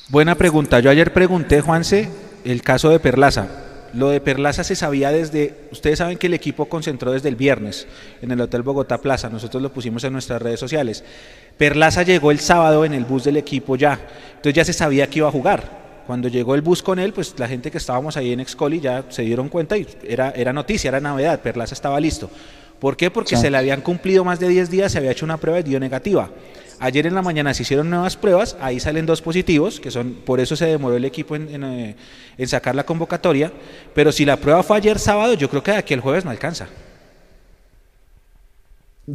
Speaker 1: Buena pregunta. Yo ayer pregunté, Juanse, el caso de Perlaza. Lo de Perlaza se sabía desde, ustedes saben que el equipo concentró desde el viernes en el Hotel Bogotá Plaza, nosotros lo pusimos en nuestras redes sociales. Perlaza llegó el sábado en el bus del equipo ya, entonces ya se sabía que iba a jugar. Cuando llegó el bus con él, pues la gente que estábamos ahí en Excoli ya se dieron cuenta y era, era noticia, era novedad, Perlaza estaba listo. ¿Por qué? Porque
Speaker 2: Sí.
Speaker 1: se le habían cumplido más de 10 días, se había hecho una prueba y dio negativa. Ayer en la mañana se hicieron nuevas pruebas, ahí salen dos positivos, que son, por eso se demoró el equipo en, en, eh, en sacar la convocatoria, pero si la prueba fue ayer sábado, yo creo que de aquí el jueves no alcanza.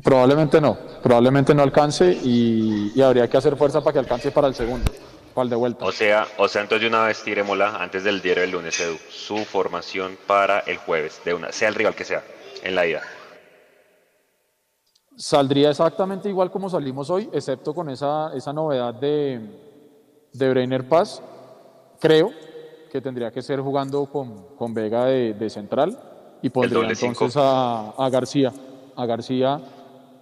Speaker 2: Probablemente no. Probablemente no alcance y, y habría que hacer fuerza para que alcance para el segundo. Para el de vuelta.
Speaker 3: O sea, o sea, entonces de una vez tirémosla antes del diario del lunes, Edu, su formación para el jueves, de una, sea el rival que sea, en la ida.
Speaker 2: Saldría exactamente igual como salimos hoy, excepto con esa, esa novedad de, de Breiner Paz. Creo que tendría que ser jugando con, con Vega de, de central y pondría entonces a, a García. A García.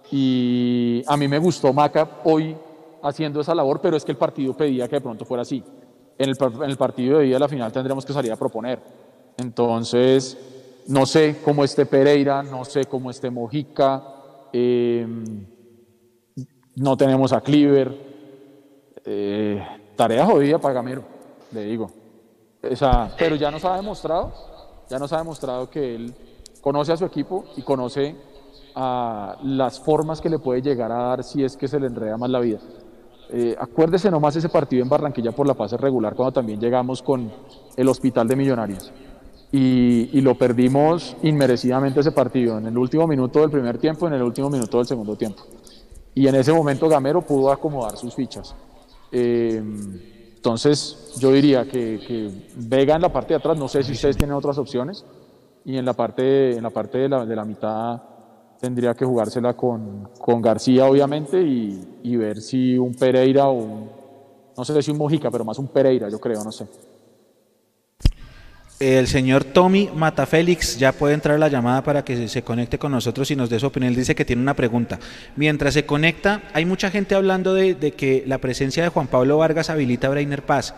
Speaker 2: Y a mí me gustó Maca hoy haciendo esa labor, pero es que el partido pedía que de pronto fuera así. En el, en el partido de día de la final tendremos que salir a proponer. Entonces, no sé cómo esté Pereira, no sé cómo esté Mojica, eh, no tenemos a Cleaver. eh, tarea jodida para Gamero, le digo. Pero ya nos ha demostrado, ya nos ha demostrado que él conoce a su equipo y conoce a las formas que le puede llegar a dar si es que se le enreda más la vida. Eh, acuérdese nomás ese partido en Barranquilla por la fase regular, cuando también llegamos con el Hospital de Millonarios. Y, y, lo perdimos inmerecidamente ese partido, en el último minuto del primer tiempo, en el último minuto del segundo tiempo. Y en ese momento Gamero pudo acomodar sus fichas. Eh, entonces, yo diría que, que, Vega en la parte de atrás, no sé si ustedes tienen otras opciones, y en la parte, en la, parte de, la, de la mitad tendría que jugársela con, con García, obviamente, y, y, ver si un Pereira o un, no sé si un Mojica, pero más un Pereira, yo creo, no sé.
Speaker 1: El señor Tommy Matafélix ya puede entrar a la llamada para que se conecte con nosotros y nos dé su opinión. Él dice que tiene una pregunta. Mientras se conecta, hay mucha gente hablando de, que la presencia de Juan Pablo Vargas habilita a Brainer Paz.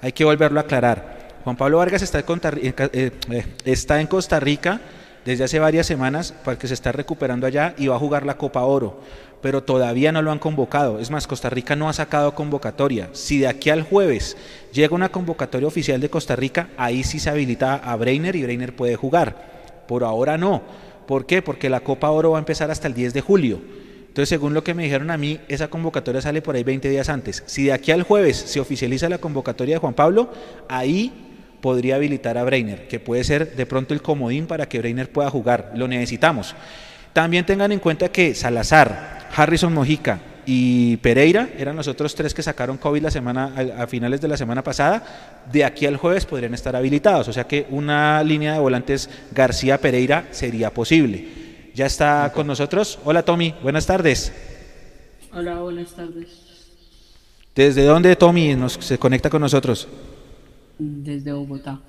Speaker 1: Hay que volverlo a aclarar. Juan Pablo Vargas está en, Costa, eh, eh, está en Costa Rica desde hace varias semanas porque se está recuperando allá y va a jugar la Copa Oro, pero todavía no lo han convocado. Es más, Costa Rica no ha sacado convocatoria. Si de aquí al jueves llega una convocatoria oficial de Costa Rica, ahí sí se habilita a Breiner y Breiner puede jugar. Por ahora no. ¿Por qué? Porque la Copa Oro va a empezar hasta el 10 de julio. Entonces, según lo que me dijeron a mí, esa convocatoria sale por ahí 20 días antes. Si de aquí al jueves se oficializa la convocatoria de Juan Pablo, ahí podría habilitar a Breiner, que puede ser de pronto el comodín para que Breiner pueda jugar. Lo necesitamos. También tengan en cuenta que Salazar, Harrison Mojica y Pereira eran los otros tres que sacaron COVID la semana, a, finales de la semana pasada. De aquí al jueves podrían estar habilitados. O sea que una línea de volantes García-Pereira sería posible. Ya está con nosotros. Hola Tommy, buenas tardes.
Speaker 12: Hola, buenas tardes.
Speaker 1: ¿Desde dónde Tommy nos, se conecta con nosotros?
Speaker 12: Desde Bogotá.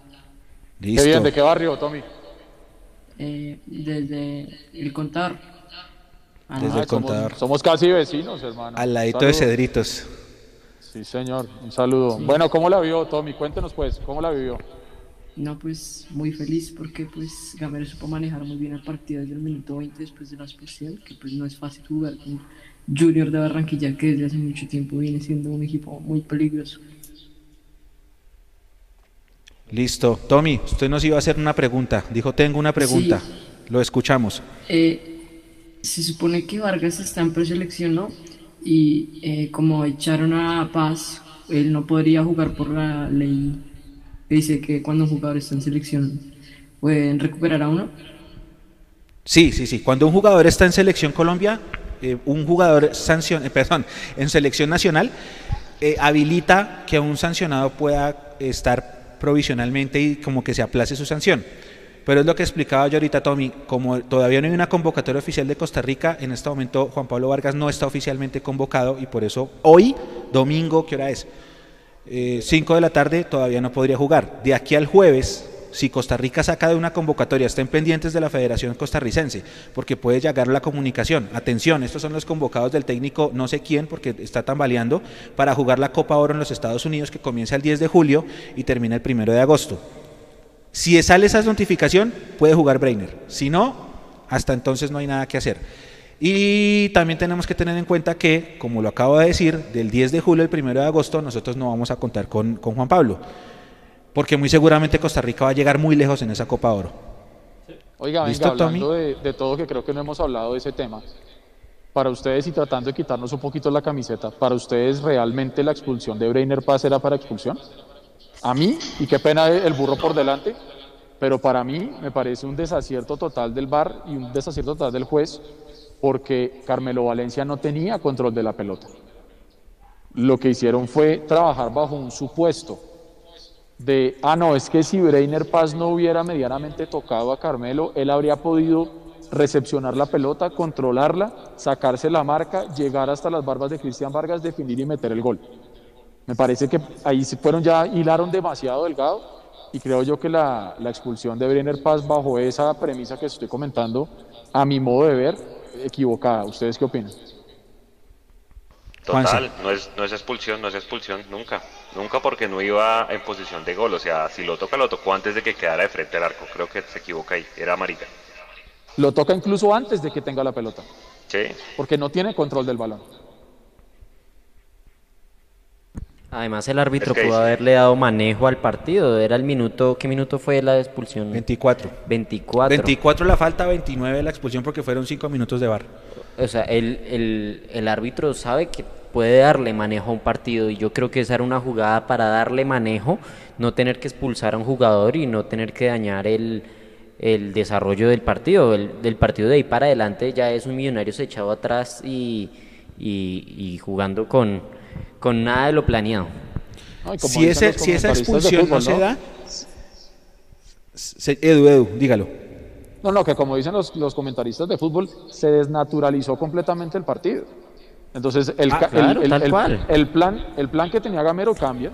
Speaker 2: Listo. Qué bien, ¿de qué barrio, Tommy?
Speaker 12: Eh, desde El Contador.
Speaker 1: Ah, desde El Contador.
Speaker 2: Somos, somos, casi vecinos, hermano.
Speaker 1: Al ladito de Cedritos.
Speaker 2: Sí, señor. Un saludo. Sí. Bueno, ¿cómo la vio, Tommy? Cuéntenos, pues, ¿cómo la vivió?
Speaker 12: No, pues muy feliz porque pues Gamero supo manejar muy bien el partido desde el minuto 20 después de la expulsión, que pues no es fácil jugar con Junior de Barranquilla, que desde hace mucho tiempo viene siendo un equipo muy peligroso.
Speaker 1: Listo. Tommy, usted nos iba a hacer una pregunta. Dijo, tengo una pregunta. Sí. Lo escuchamos.
Speaker 12: Eh, se supone que Vargas está en preselección, ¿no? Y eh, como echaron a Paz, él no podría jugar por la ley que dice que cuando un jugador está en selección pueden recuperar a uno.
Speaker 1: Sí, sí, sí. Cuando un jugador está en selección Colombia, eh, un jugador sancion, perdón, en selección nacional, habilita que un sancionado pueda estar provisionalmente y como que se aplace su sanción. Pero es lo que explicaba yo ahorita, Tommy, como todavía no hay una convocatoria oficial de Costa Rica, en este momento Juan Pablo Vargas no está oficialmente convocado y por eso hoy, domingo, ¿qué hora es? 5 eh, de la tarde todavía no podría jugar. De aquí al jueves, si Costa Rica saca de una convocatoria, estén pendientes de la Federación Costarricense, porque puede llegar la comunicación. Atención, estos son los convocados del técnico no sé quién, porque está tambaleando, para jugar la Copa Oro en los Estados Unidos, que comienza el 10 de julio y termina el 1 de agosto. Si sale esa notificación, puede jugar Breiner. Si no, hasta entonces no hay nada que hacer. Y también tenemos que tener en cuenta que, como lo acabo de decir, del 10 de julio al 1 de agosto nosotros no vamos a contar con, con Juan Pablo porque muy seguramente Costa Rica va a llegar muy lejos en esa Copa Oro.
Speaker 2: Oiga, venga, hablando de, de, todo, que creo que no hemos hablado de ese tema, para ustedes y tratando de quitarnos un poquito la camiseta, ¿para ustedes realmente la expulsión de Breiner Paz era para expulsión? A mí, y qué pena el burro por delante, pero para mí me parece un desacierto total del VAR y un desacierto total del juez, porque Carmelo Valencia no tenía control de la pelota. Lo que hicieron fue trabajar bajo un supuesto de, ah, no, es que si Breiner Paz no hubiera medianamente tocado a Carmelo, él habría podido recepcionar la pelota, controlarla, sacarse la marca, llegar hasta las barbas de Cristian Vargas, definir y meter el gol. Me parece que ahí se fueron ya, hilaron demasiado delgado y creo yo que la, la expulsión de Breiner Paz bajo esa premisa que estoy comentando, a mi modo de ver, equivocada. ¿Ustedes qué opinan?
Speaker 3: Total, no es, no es expulsión, no es expulsión, nunca. Nunca porque no iba en posición de gol. O sea, si lo toca, lo tocó antes de que quedara de frente al arco. Creo que se equivoca ahí. Era amarilla.
Speaker 2: Lo toca incluso antes de que tenga la pelota.
Speaker 3: Sí.
Speaker 2: Porque no tiene control del balón.
Speaker 5: Además, el árbitro es que pudo haberle dado manejo al partido. Era el minuto. ¿Qué minuto fue la expulsión?
Speaker 1: 24.
Speaker 5: 24.
Speaker 1: 24 la falta, 29 la expulsión porque fueron 5 minutos de bar.
Speaker 5: O sea, el, el, el árbitro sabe que puede darle manejo a un partido y yo creo que esa era una jugada para darle manejo, no tener que expulsar a un jugador y no tener que dañar el, el desarrollo del partido. El, del partido de ahí para adelante ya es un millonario echado atrás y, y, y jugando con, con nada de lo planeado.
Speaker 1: Si, ese, si esa expulsión no se da, se- Edu, Edu, dígalo.
Speaker 2: No, no, que como dicen los, los comentaristas de fútbol, se desnaturalizó completamente el partido. Entonces, el,
Speaker 5: Ah,
Speaker 2: el-
Speaker 5: claro,
Speaker 2: el- el plan, el plan que tenía Gamero cambia,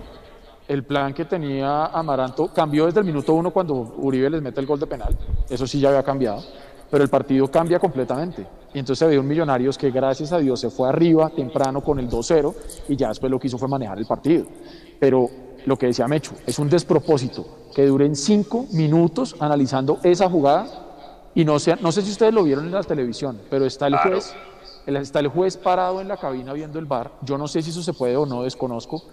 Speaker 2: el plan que tenía Amaranto cambió desde el minuto uno cuando Uribe les mete el gol de penal, eso sí ya había cambiado, pero el partido cambia completamente. Y entonces se ve un Millonarios que gracias a Dios se fue arriba temprano con el 2-0 y ya después lo que hizo fue manejar el partido. Pero lo que decía Mecho, es un despropósito que duren cinco minutos analizando esa jugada y no, sea, no sé si ustedes lo vieron en la televisión, pero está el
Speaker 3: Claro.
Speaker 2: juez, el- está el juez parado en la cabina viendo el bar. Yo no sé si eso se puede o no, desconozco,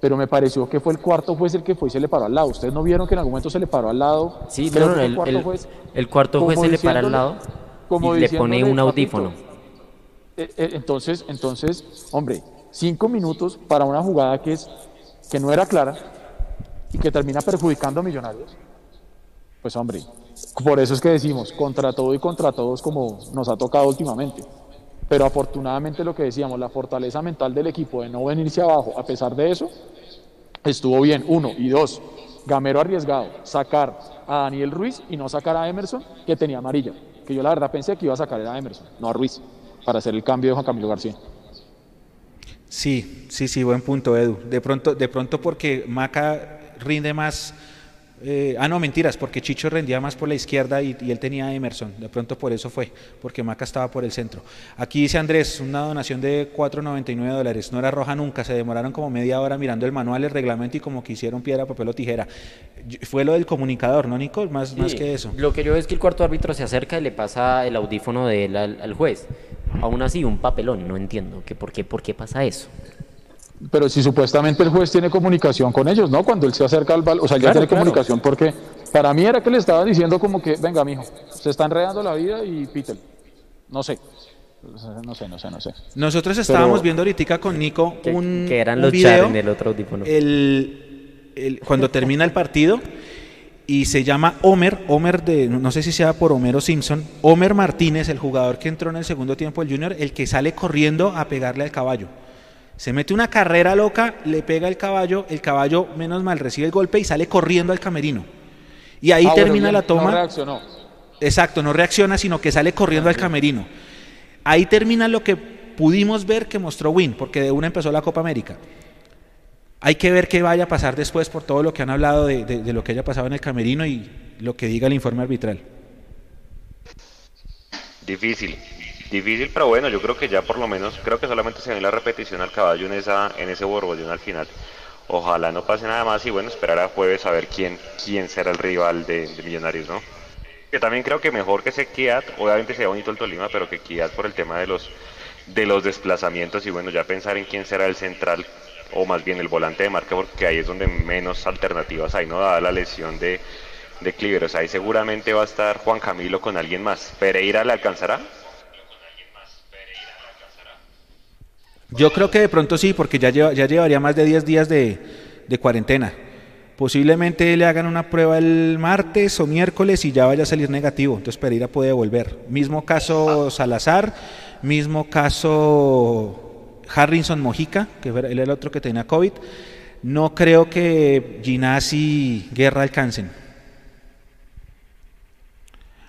Speaker 2: pero me pareció que fue el cuarto juez el que fue y se le paró al lado. ¿Ustedes no vieron que en algún momento se le paró al lado?
Speaker 5: Sí,
Speaker 2: Creo
Speaker 5: no,
Speaker 2: fue
Speaker 5: el,
Speaker 2: cuarto
Speaker 5: el-
Speaker 2: juez.
Speaker 5: el cuarto juez se le para al lado
Speaker 2: como
Speaker 5: y le pone un audífono.
Speaker 2: "Papito, eh, eh, entonces, entonces, hombre, cinco minutos para una jugada que es que no era clara y que termina perjudicando a Millonarios. Pues hombre, por eso es que decimos contra todo y contra todos como nos ha tocado últimamente. Pero afortunadamente lo que decíamos, la fortaleza mental del equipo de no venirse abajo, a pesar de eso, estuvo bien. Uno y dos, Gamero arriesgado, sacar a Daniel Ruiz y no sacar a Emerson, que tenía amarilla. Que yo la verdad pensé que iba a sacar a Emerson, no a Ruiz, para hacer el cambio de Juan Camilo García.
Speaker 1: Sí, sí, sí, buen punto, Edu. De pronto, de pronto porque Maca rinde más. Eh, ah, no, mentiras, porque Chicho rendía más por la izquierda y, y él tenía a Emerson. De pronto por eso fue, porque Maca estaba por el centro. Aquí dice Andrés, una donación de 4.99 dólares. No era roja nunca, se demoraron como media hora mirando el manual, el reglamento y como que hicieron piedra, papel o tijera. Fue lo del comunicador, ¿no, Nico? Más, más que eso.
Speaker 5: Lo que yo veo es que el cuarto árbitro se acerca y le pasa el audífono de él al, al juez. Aún así, un papelón, no entiendo. Que por, qué, ¿Por qué pasa eso?
Speaker 2: Pero si supuestamente el juez tiene comunicación con ellos, ¿no? Cuando él se acerca al balón, o sea, ya
Speaker 5: Claro,
Speaker 2: tiene
Speaker 5: claro.
Speaker 2: comunicación porque para mí era que le estaban diciendo como que, venga, mijo, se está enredando la vida y pítelo. No sé. No sé, no sé, no sé.
Speaker 1: Nosotros
Speaker 2: Pero-
Speaker 1: estábamos viendo ahorita con Nico
Speaker 5: Que,
Speaker 1: un,
Speaker 5: que eran
Speaker 1: un
Speaker 5: los
Speaker 1: video,
Speaker 5: char en el otro audífono.
Speaker 1: el- el- cuando termina el partido y se llama Homer, Homer de, no sé si sea por Homero Simpson, Homer Martínez, el jugador que entró en el segundo tiempo del Junior, el que sale corriendo a pegarle al caballo. Se mete una carrera loca, le pega el caballo, el caballo menos mal recibe el golpe y sale corriendo al camerino. Y ahí
Speaker 2: Ah,
Speaker 1: termina la toma.
Speaker 2: No reaccionó.
Speaker 1: Exacto, no reacciona, sino que sale corriendo al camerino. Ahí termina lo que pudimos ver que mostró Win, porque de una empezó la Copa América. Hay que ver qué vaya a pasar después por todo lo que han hablado de, de- de lo que haya pasado en el camerino y lo que diga el informe arbitral.
Speaker 3: Difícil, difícil, pero bueno, yo creo que ya por lo menos, creo que solamente se ve la repetición al caballo en esa, en ese borbollón al final. Ojalá no pase nada más y bueno, esperar a jueves a ver quién, quién será el rival de, de Millonarios, ¿no? Que también creo que mejor que ese Kiat, obviamente sea bonito el Tolima, pero que Kiat por el tema de los de los desplazamientos y bueno, ya pensar en quién será el central o más bien el volante de marca, porque ahí es donde menos alternativas hay, ¿no? Dada la lesión de, de Cliveros. Ahí seguramente va a estar Juan Camilo con alguien más. ¿Pereira le alcanzará?
Speaker 1: Yo creo que de pronto sí, porque ya, lleva- ya llevaría más de 10 días de, de cuarentena. Posiblemente le hagan una prueba el martes o miércoles y ya vaya a salir negativo. Entonces Pereira puede volver. Mismo caso Salazar, mismo caso Harrison Mojica, que era- él era el otro que tenía COVID. No creo que Ginás y Guerra alcancen.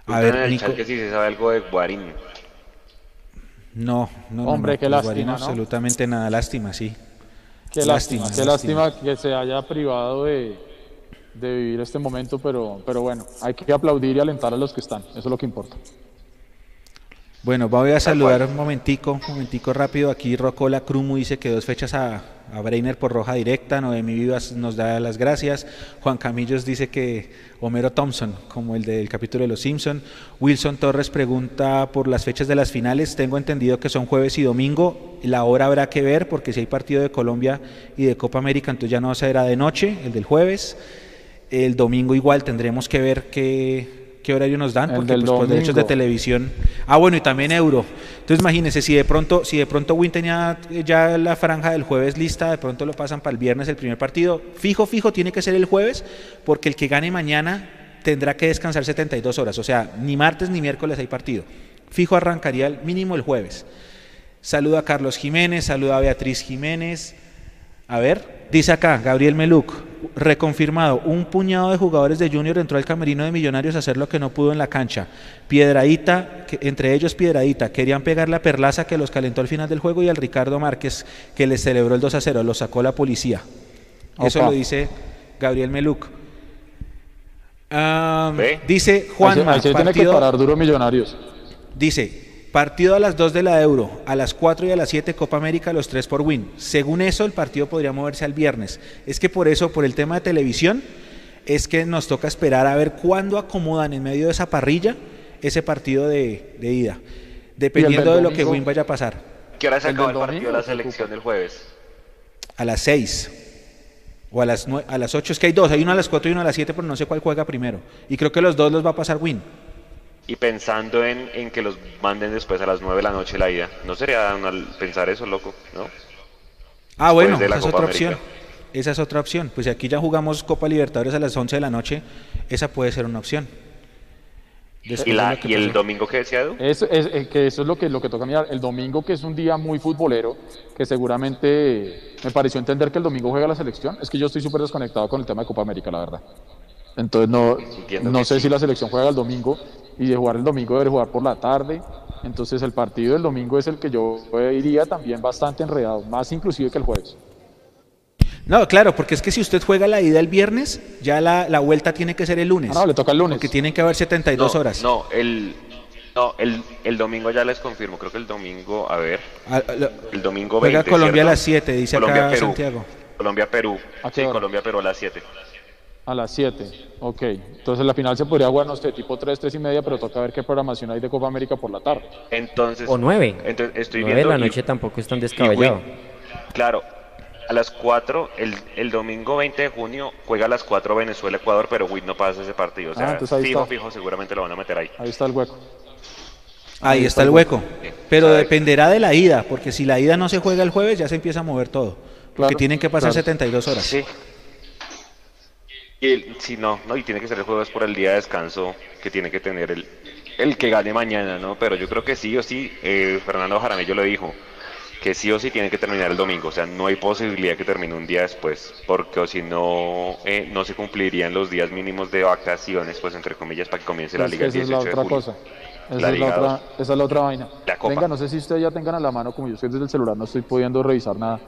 Speaker 1: A
Speaker 3: Preguntan en
Speaker 1: ver,
Speaker 3: el
Speaker 1: Nico.
Speaker 3: chat que si se sabe algo de Guarín.
Speaker 1: No, no, no,
Speaker 2: Hombre,
Speaker 1: no,
Speaker 2: qué
Speaker 1: pues
Speaker 2: lástima, ¿no?
Speaker 1: absolutamente nada, lástima, sí.
Speaker 2: Qué lástima, qué lástima que se haya privado de, de vivir este momento, pero, pero bueno, hay que aplaudir y alentar a los que están, eso es lo que importa.
Speaker 1: Bueno, voy a saludar un momentico, un momentico rápido. Aquí Rocola Crumu dice que dos fechas a, a Breiner por roja directa. Noemi Vivas nos da las gracias. Juan Camillos dice que Homero Thompson, como el del capítulo de Los Simpson. Wilson Torres pregunta por las fechas de las finales. Tengo entendido que son jueves y domingo. La hora habrá que ver porque si hay partido de Colombia y de Copa América, entonces ya no será de noche, el del jueves. El domingo igual tendremos que ver qué, ¿Qué horario nos dan?
Speaker 2: El
Speaker 1: Porque pues, por derechos de televisión. Ah, bueno, y también euro. Entonces imagínense, si de pronto, si de pronto Win tenía ya la franja del jueves lista, de pronto lo pasan para el viernes el primer partido. Fijo, fijo, tiene que ser el jueves, porque el que gane mañana tendrá que descansar 72 horas. O sea, ni martes ni miércoles hay partido. Fijo arrancaría el mínimo el jueves. Saludo a Carlos Jiménez, saludo a Beatriz Jiménez. A ver, dice acá Gabriel Meluc, reconfirmado, un puñado de jugadores de Junior entró al camerino de Millonarios a hacer lo que no pudo en la cancha. Piedradita, que- entre ellos Piedradita, querían pegar la perlaza que los calentó al final del juego y al Ricardo Márquez que les celebró el 2 a 0, lo sacó la policía. Eso lo dice Gabriel Meluc. Dice
Speaker 2: tiene que
Speaker 1: partido-
Speaker 2: parar duro Millonarios.
Speaker 1: Dice, partido a las 2 de la Euro, a las 4 y a las 7 Copa América, los 3 por win. Según eso, el partido podría moverse al viernes. Es que por eso, por el tema de televisión, es que nos toca esperar a ver cuándo acomodan en medio de esa parrilla ese partido de, de ida. Dependiendo
Speaker 2: del
Speaker 1: de lo que? Win vaya a pasar.
Speaker 3: ¿Qué hora se acaba
Speaker 2: del
Speaker 3: el partido de la selección el jueves?
Speaker 1: A las 6. O a las, nue- a las 8. Es que hay dos. Hay uno a las 4 y uno a las 7, pero no sé cuál juega primero. Y creo que los dos los va a pasar Win.
Speaker 3: Y pensando en, en que los manden después a las 9 de la noche la ida. ¿No sería una- pensar eso, loco? ¿No?
Speaker 1: Ah, bueno, esa es otra
Speaker 3: América.
Speaker 1: opción. Esa es otra opción. Pues si aquí ya jugamos Copa Libertadores a las 11 de la noche, esa puede ser una opción. Después
Speaker 3: ¿Y, la, y el domingo que decía Edu?
Speaker 2: Es, es- es que eso es lo que, lo que toca mirar. El domingo, que es un día muy futbolero, que seguramente me pareció entender que el domingo juega la selección. Es que yo estoy súper desconectado con el tema de Copa América, la verdad. Entonces no,
Speaker 3: Entiendo
Speaker 2: no sé
Speaker 3: sí.
Speaker 2: si la selección juega el domingo y de jugar el domingo debe jugar por la tarde. Entonces el partido del domingo es el que yo iría también bastante enredado, más inclusive que el jueves.
Speaker 1: No, claro, porque es que si usted juega la ida el viernes, ya la, la vuelta tiene que ser el lunes.
Speaker 2: Ah, no, le toca el lunes.
Speaker 1: Porque tienen que haber 72
Speaker 3: no,
Speaker 1: horas.
Speaker 3: No, el, no el, el domingo ya les confirmo. Creo que el domingo, a ver.
Speaker 1: Ah, lo-
Speaker 3: El domingo
Speaker 1: Juega
Speaker 3: 20,
Speaker 1: Colombia a las 7, dice acá
Speaker 3: Colombia, Perú.
Speaker 1: Santiago.
Speaker 3: Colombia, Perú.
Speaker 2: ¿A qué
Speaker 3: Sí,
Speaker 2: hora?
Speaker 3: Colombia, Perú a las 7.
Speaker 2: A las 7, ok. Entonces la final se podría jugar, no sé, tipo 3, 3 y media, pero toca ver qué programación hay de Copa América por la tarde.
Speaker 3: Entonces,
Speaker 5: O nueve.
Speaker 3: Entonces, estoy
Speaker 5: 9 de
Speaker 3: viendo
Speaker 5: la
Speaker 3: y-
Speaker 5: noche tampoco es tan
Speaker 3: y
Speaker 5: descabellado.
Speaker 3: Claro, a las 4, el, el domingo 20 de junio juega a las 4 Venezuela-Ecuador, pero Win no pasa ese partido. O
Speaker 2: Ah,
Speaker 3: sea,
Speaker 2: entonces ahí
Speaker 3: fijo,
Speaker 2: está.
Speaker 3: fijo, seguramente lo van a meter ahí.
Speaker 2: Ahí está el hueco.
Speaker 1: Ahí está el hueco. Pero dependerá de la ida, porque si la ida no se juega el jueves, ya se empieza a mover todo. Porque
Speaker 2: Claro,
Speaker 1: tienen que pasar
Speaker 2: claro.
Speaker 1: 72 horas.
Speaker 3: Sí. Y el, sí, no, no, y tiene que ser el jueves por el día de descanso que tiene que tener el, el que gane mañana, ¿no? Pero yo creo que sí o sí, eh, Fernando Jaramillo lo dijo, que sí o sí tiene que terminar el domingo, o sea, no hay posibilidad que termine un día después, porque o si no, eh, no se cumplirían los días mínimos de vacaciones, pues entre comillas, para que comience la
Speaker 2: Es
Speaker 3: liga
Speaker 2: esa es la
Speaker 3: 18 de
Speaker 2: otra
Speaker 3: julio.
Speaker 2: cosa. Esa
Speaker 3: La
Speaker 2: es la, otra,
Speaker 3: 2.
Speaker 2: esa es la otra vaina.
Speaker 3: La.
Speaker 2: Venga, no sé si ustedes ya tengan a la mano, como yo estoy desde el celular, no estoy pudiendo revisar nada.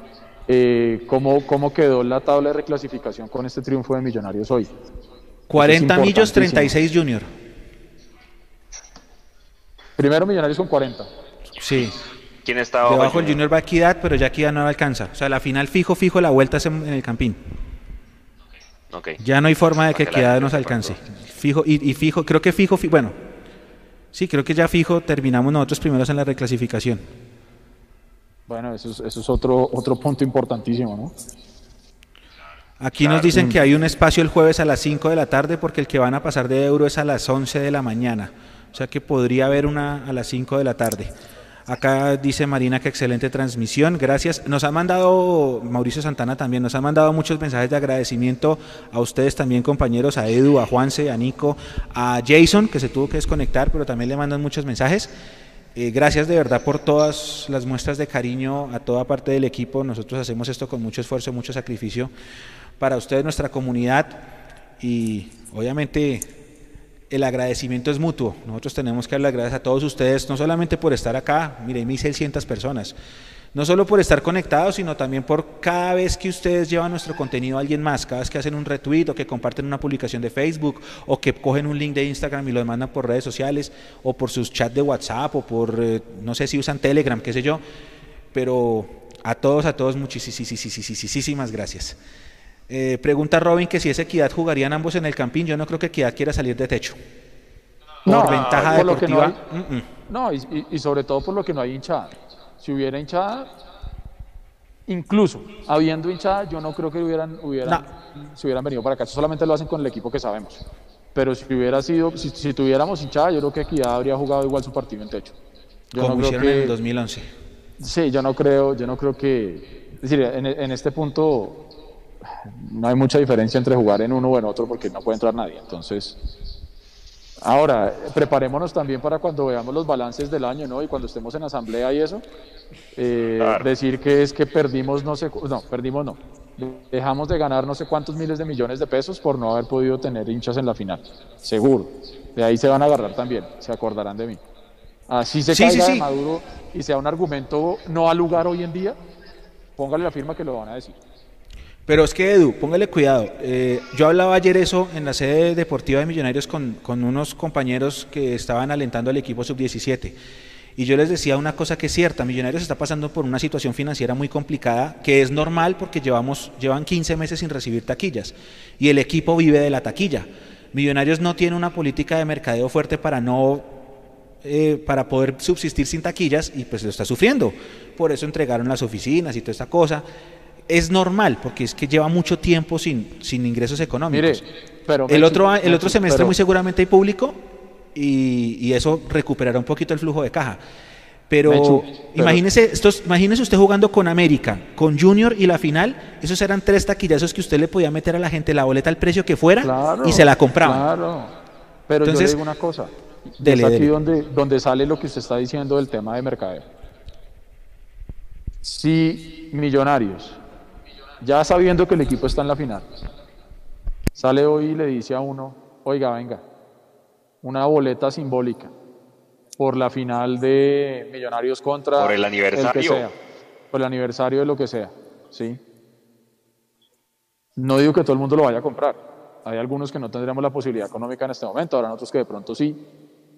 Speaker 2: Eh, ¿cómo, ¿Cómo quedó la tabla de reclasificación con este triunfo de Millonarios hoy?
Speaker 1: 40 millos,
Speaker 2: importantísimo.
Speaker 1: 36 Junior.
Speaker 2: Primero Millonarios con 40.
Speaker 1: Sí.
Speaker 3: ¿Quién está abajo?
Speaker 1: Debajo el
Speaker 3: Junior?
Speaker 1: Va a Equidad, pero ya Equidad no alcanza. O sea, la final fijo, fijo, la vuelta es en, en el Campín.
Speaker 3: Ok.
Speaker 1: Ya no hay forma de que Equidad nos alcance. Fijo, y, y fijo, creo que fijo, fi- bueno. Sí, creo que ya fijo terminamos nosotros primeros en la reclasificación.
Speaker 2: Bueno, eso es, eso es otro, otro punto importantísimo, ¿no?
Speaker 1: Aquí nos dicen que hay un espacio el jueves a las 5 de la tarde porque el que van a pasar de euro es a las 11 de la mañana. O sea que podría haber una a las 5 de la tarde. Acá dice Marina que excelente transmisión, gracias. Nos ha mandado, Mauricio Santana también, nos ha mandado muchos mensajes de agradecimiento a ustedes también compañeros, a Edu, a Juanse, a Nico, a Jason que se tuvo que desconectar, pero también le mandan muchos mensajes. Eh, gracias de verdad por todas las muestras de cariño a toda parte del equipo. Nosotros hacemos esto con mucho esfuerzo, mucho sacrificio para ustedes, nuestra comunidad. Y obviamente el agradecimiento es mutuo. Nosotros tenemos que dar las gracias a todos ustedes, no solamente por estar acá, mire, 1600 personas. No solo por estar conectados, sino también por cada vez que ustedes llevan nuestro contenido a alguien más, cada vez que hacen un retweet o que comparten una publicación de Facebook o que cogen un link de Instagram y lo mandan por redes sociales o por sus chats de WhatsApp o por, eh, no sé si usan Telegram, qué sé yo. Pero a todos, a todos, muchísimas gracias. Eh, pregunta Robin que si es Equidad jugarían ambos en el Campín. Yo no creo que Equidad quiera salir de techo. Por
Speaker 2: No,
Speaker 1: ventaja
Speaker 2: por lo que no
Speaker 1: deportiva.
Speaker 2: hay-
Speaker 1: mm, mm.
Speaker 2: No, y, y- y sobre todo por lo que no hay hinchada. Si hubiera hinchada, incluso habiendo hinchada, yo no creo que hubieran, hubieran, se hubieran venido para acá. Solamente lo hacen con el equipo que sabemos. Pero si hubiera sido, si, si tuviéramos hinchada, yo creo que Equidad habría jugado igual su partido en techo. Yo
Speaker 1: como
Speaker 2: no creo
Speaker 1: hicieron
Speaker 2: que-
Speaker 1: en el 2011.
Speaker 2: Sí, yo no creo, yo no creo que, es decir, en, en este punto no hay mucha diferencia entre jugar en uno o en otro porque no puede entrar nadie. Entonces, ahora preparémonos también para cuando veamos los balances del año, ¿no? Y cuando estemos en asamblea y eso, eh, decir que es que perdimos no sé, no, perdimos no, dejamos de ganar no sé cuántos miles de millones de pesos por no haber podido tener hinchas en la final, seguro. De ahí se van a agarrar también, se acordarán de mí. Así se
Speaker 1: Sí,
Speaker 2: caiga
Speaker 1: sí,
Speaker 2: de. Maduro y sea un argumento no al lugar hoy en día, póngale la firma que lo van a decir.
Speaker 1: Pero es que Edu, póngale cuidado. Eh, yo hablaba ayer eso en la sede deportiva de Millonarios con, unos compañeros que estaban alentando al equipo sub-17. Y yo les decía una cosa que es cierta, Millonarios está pasando por una situación financiera muy complicada, que es normal porque llevamos, llevan 15 meses sin recibir taquillas y el equipo vive de la taquilla. Millonarios no tiene una política de mercadeo fuerte para no eh, para poder subsistir sin taquillas y pues lo está sufriendo. Por eso entregaron las oficinas y toda esta cosa. Es normal porque es que lleva mucho tiempo sin, sin ingresos económicos.
Speaker 2: Mire, pero
Speaker 1: el otro, el otro semestre
Speaker 2: pero-
Speaker 1: muy seguramente hay público y, y eso recuperará un poquito el flujo de caja. Pero, imagínese, estos, imagínese usted jugando con América, con Junior y la final, esos eran tres taquillazos que usted le podía meter a la gente la boleta al precio que fuera
Speaker 2: Claro,
Speaker 1: y se la compraban.
Speaker 2: Claro. Pero yo
Speaker 1: Entonces,
Speaker 2: le digo una cosa.
Speaker 1: dele,
Speaker 2: es aquí
Speaker 1: dele.
Speaker 2: donde, donde sale lo que usted está diciendo del tema de mercadeo. Si Millonarios, ya sabiendo que el equipo está en la final, sale hoy y le dice a uno, oiga, venga, una boleta simbólica por la final de Millonarios contra
Speaker 3: Por el
Speaker 2: que
Speaker 3: aniversario.
Speaker 2: sea, por el aniversario de lo que sea, ¿sí? No digo que todo el mundo lo vaya a comprar. Hay algunos que no tendremos la posibilidad económica en este momento, habrán otros que de pronto sí,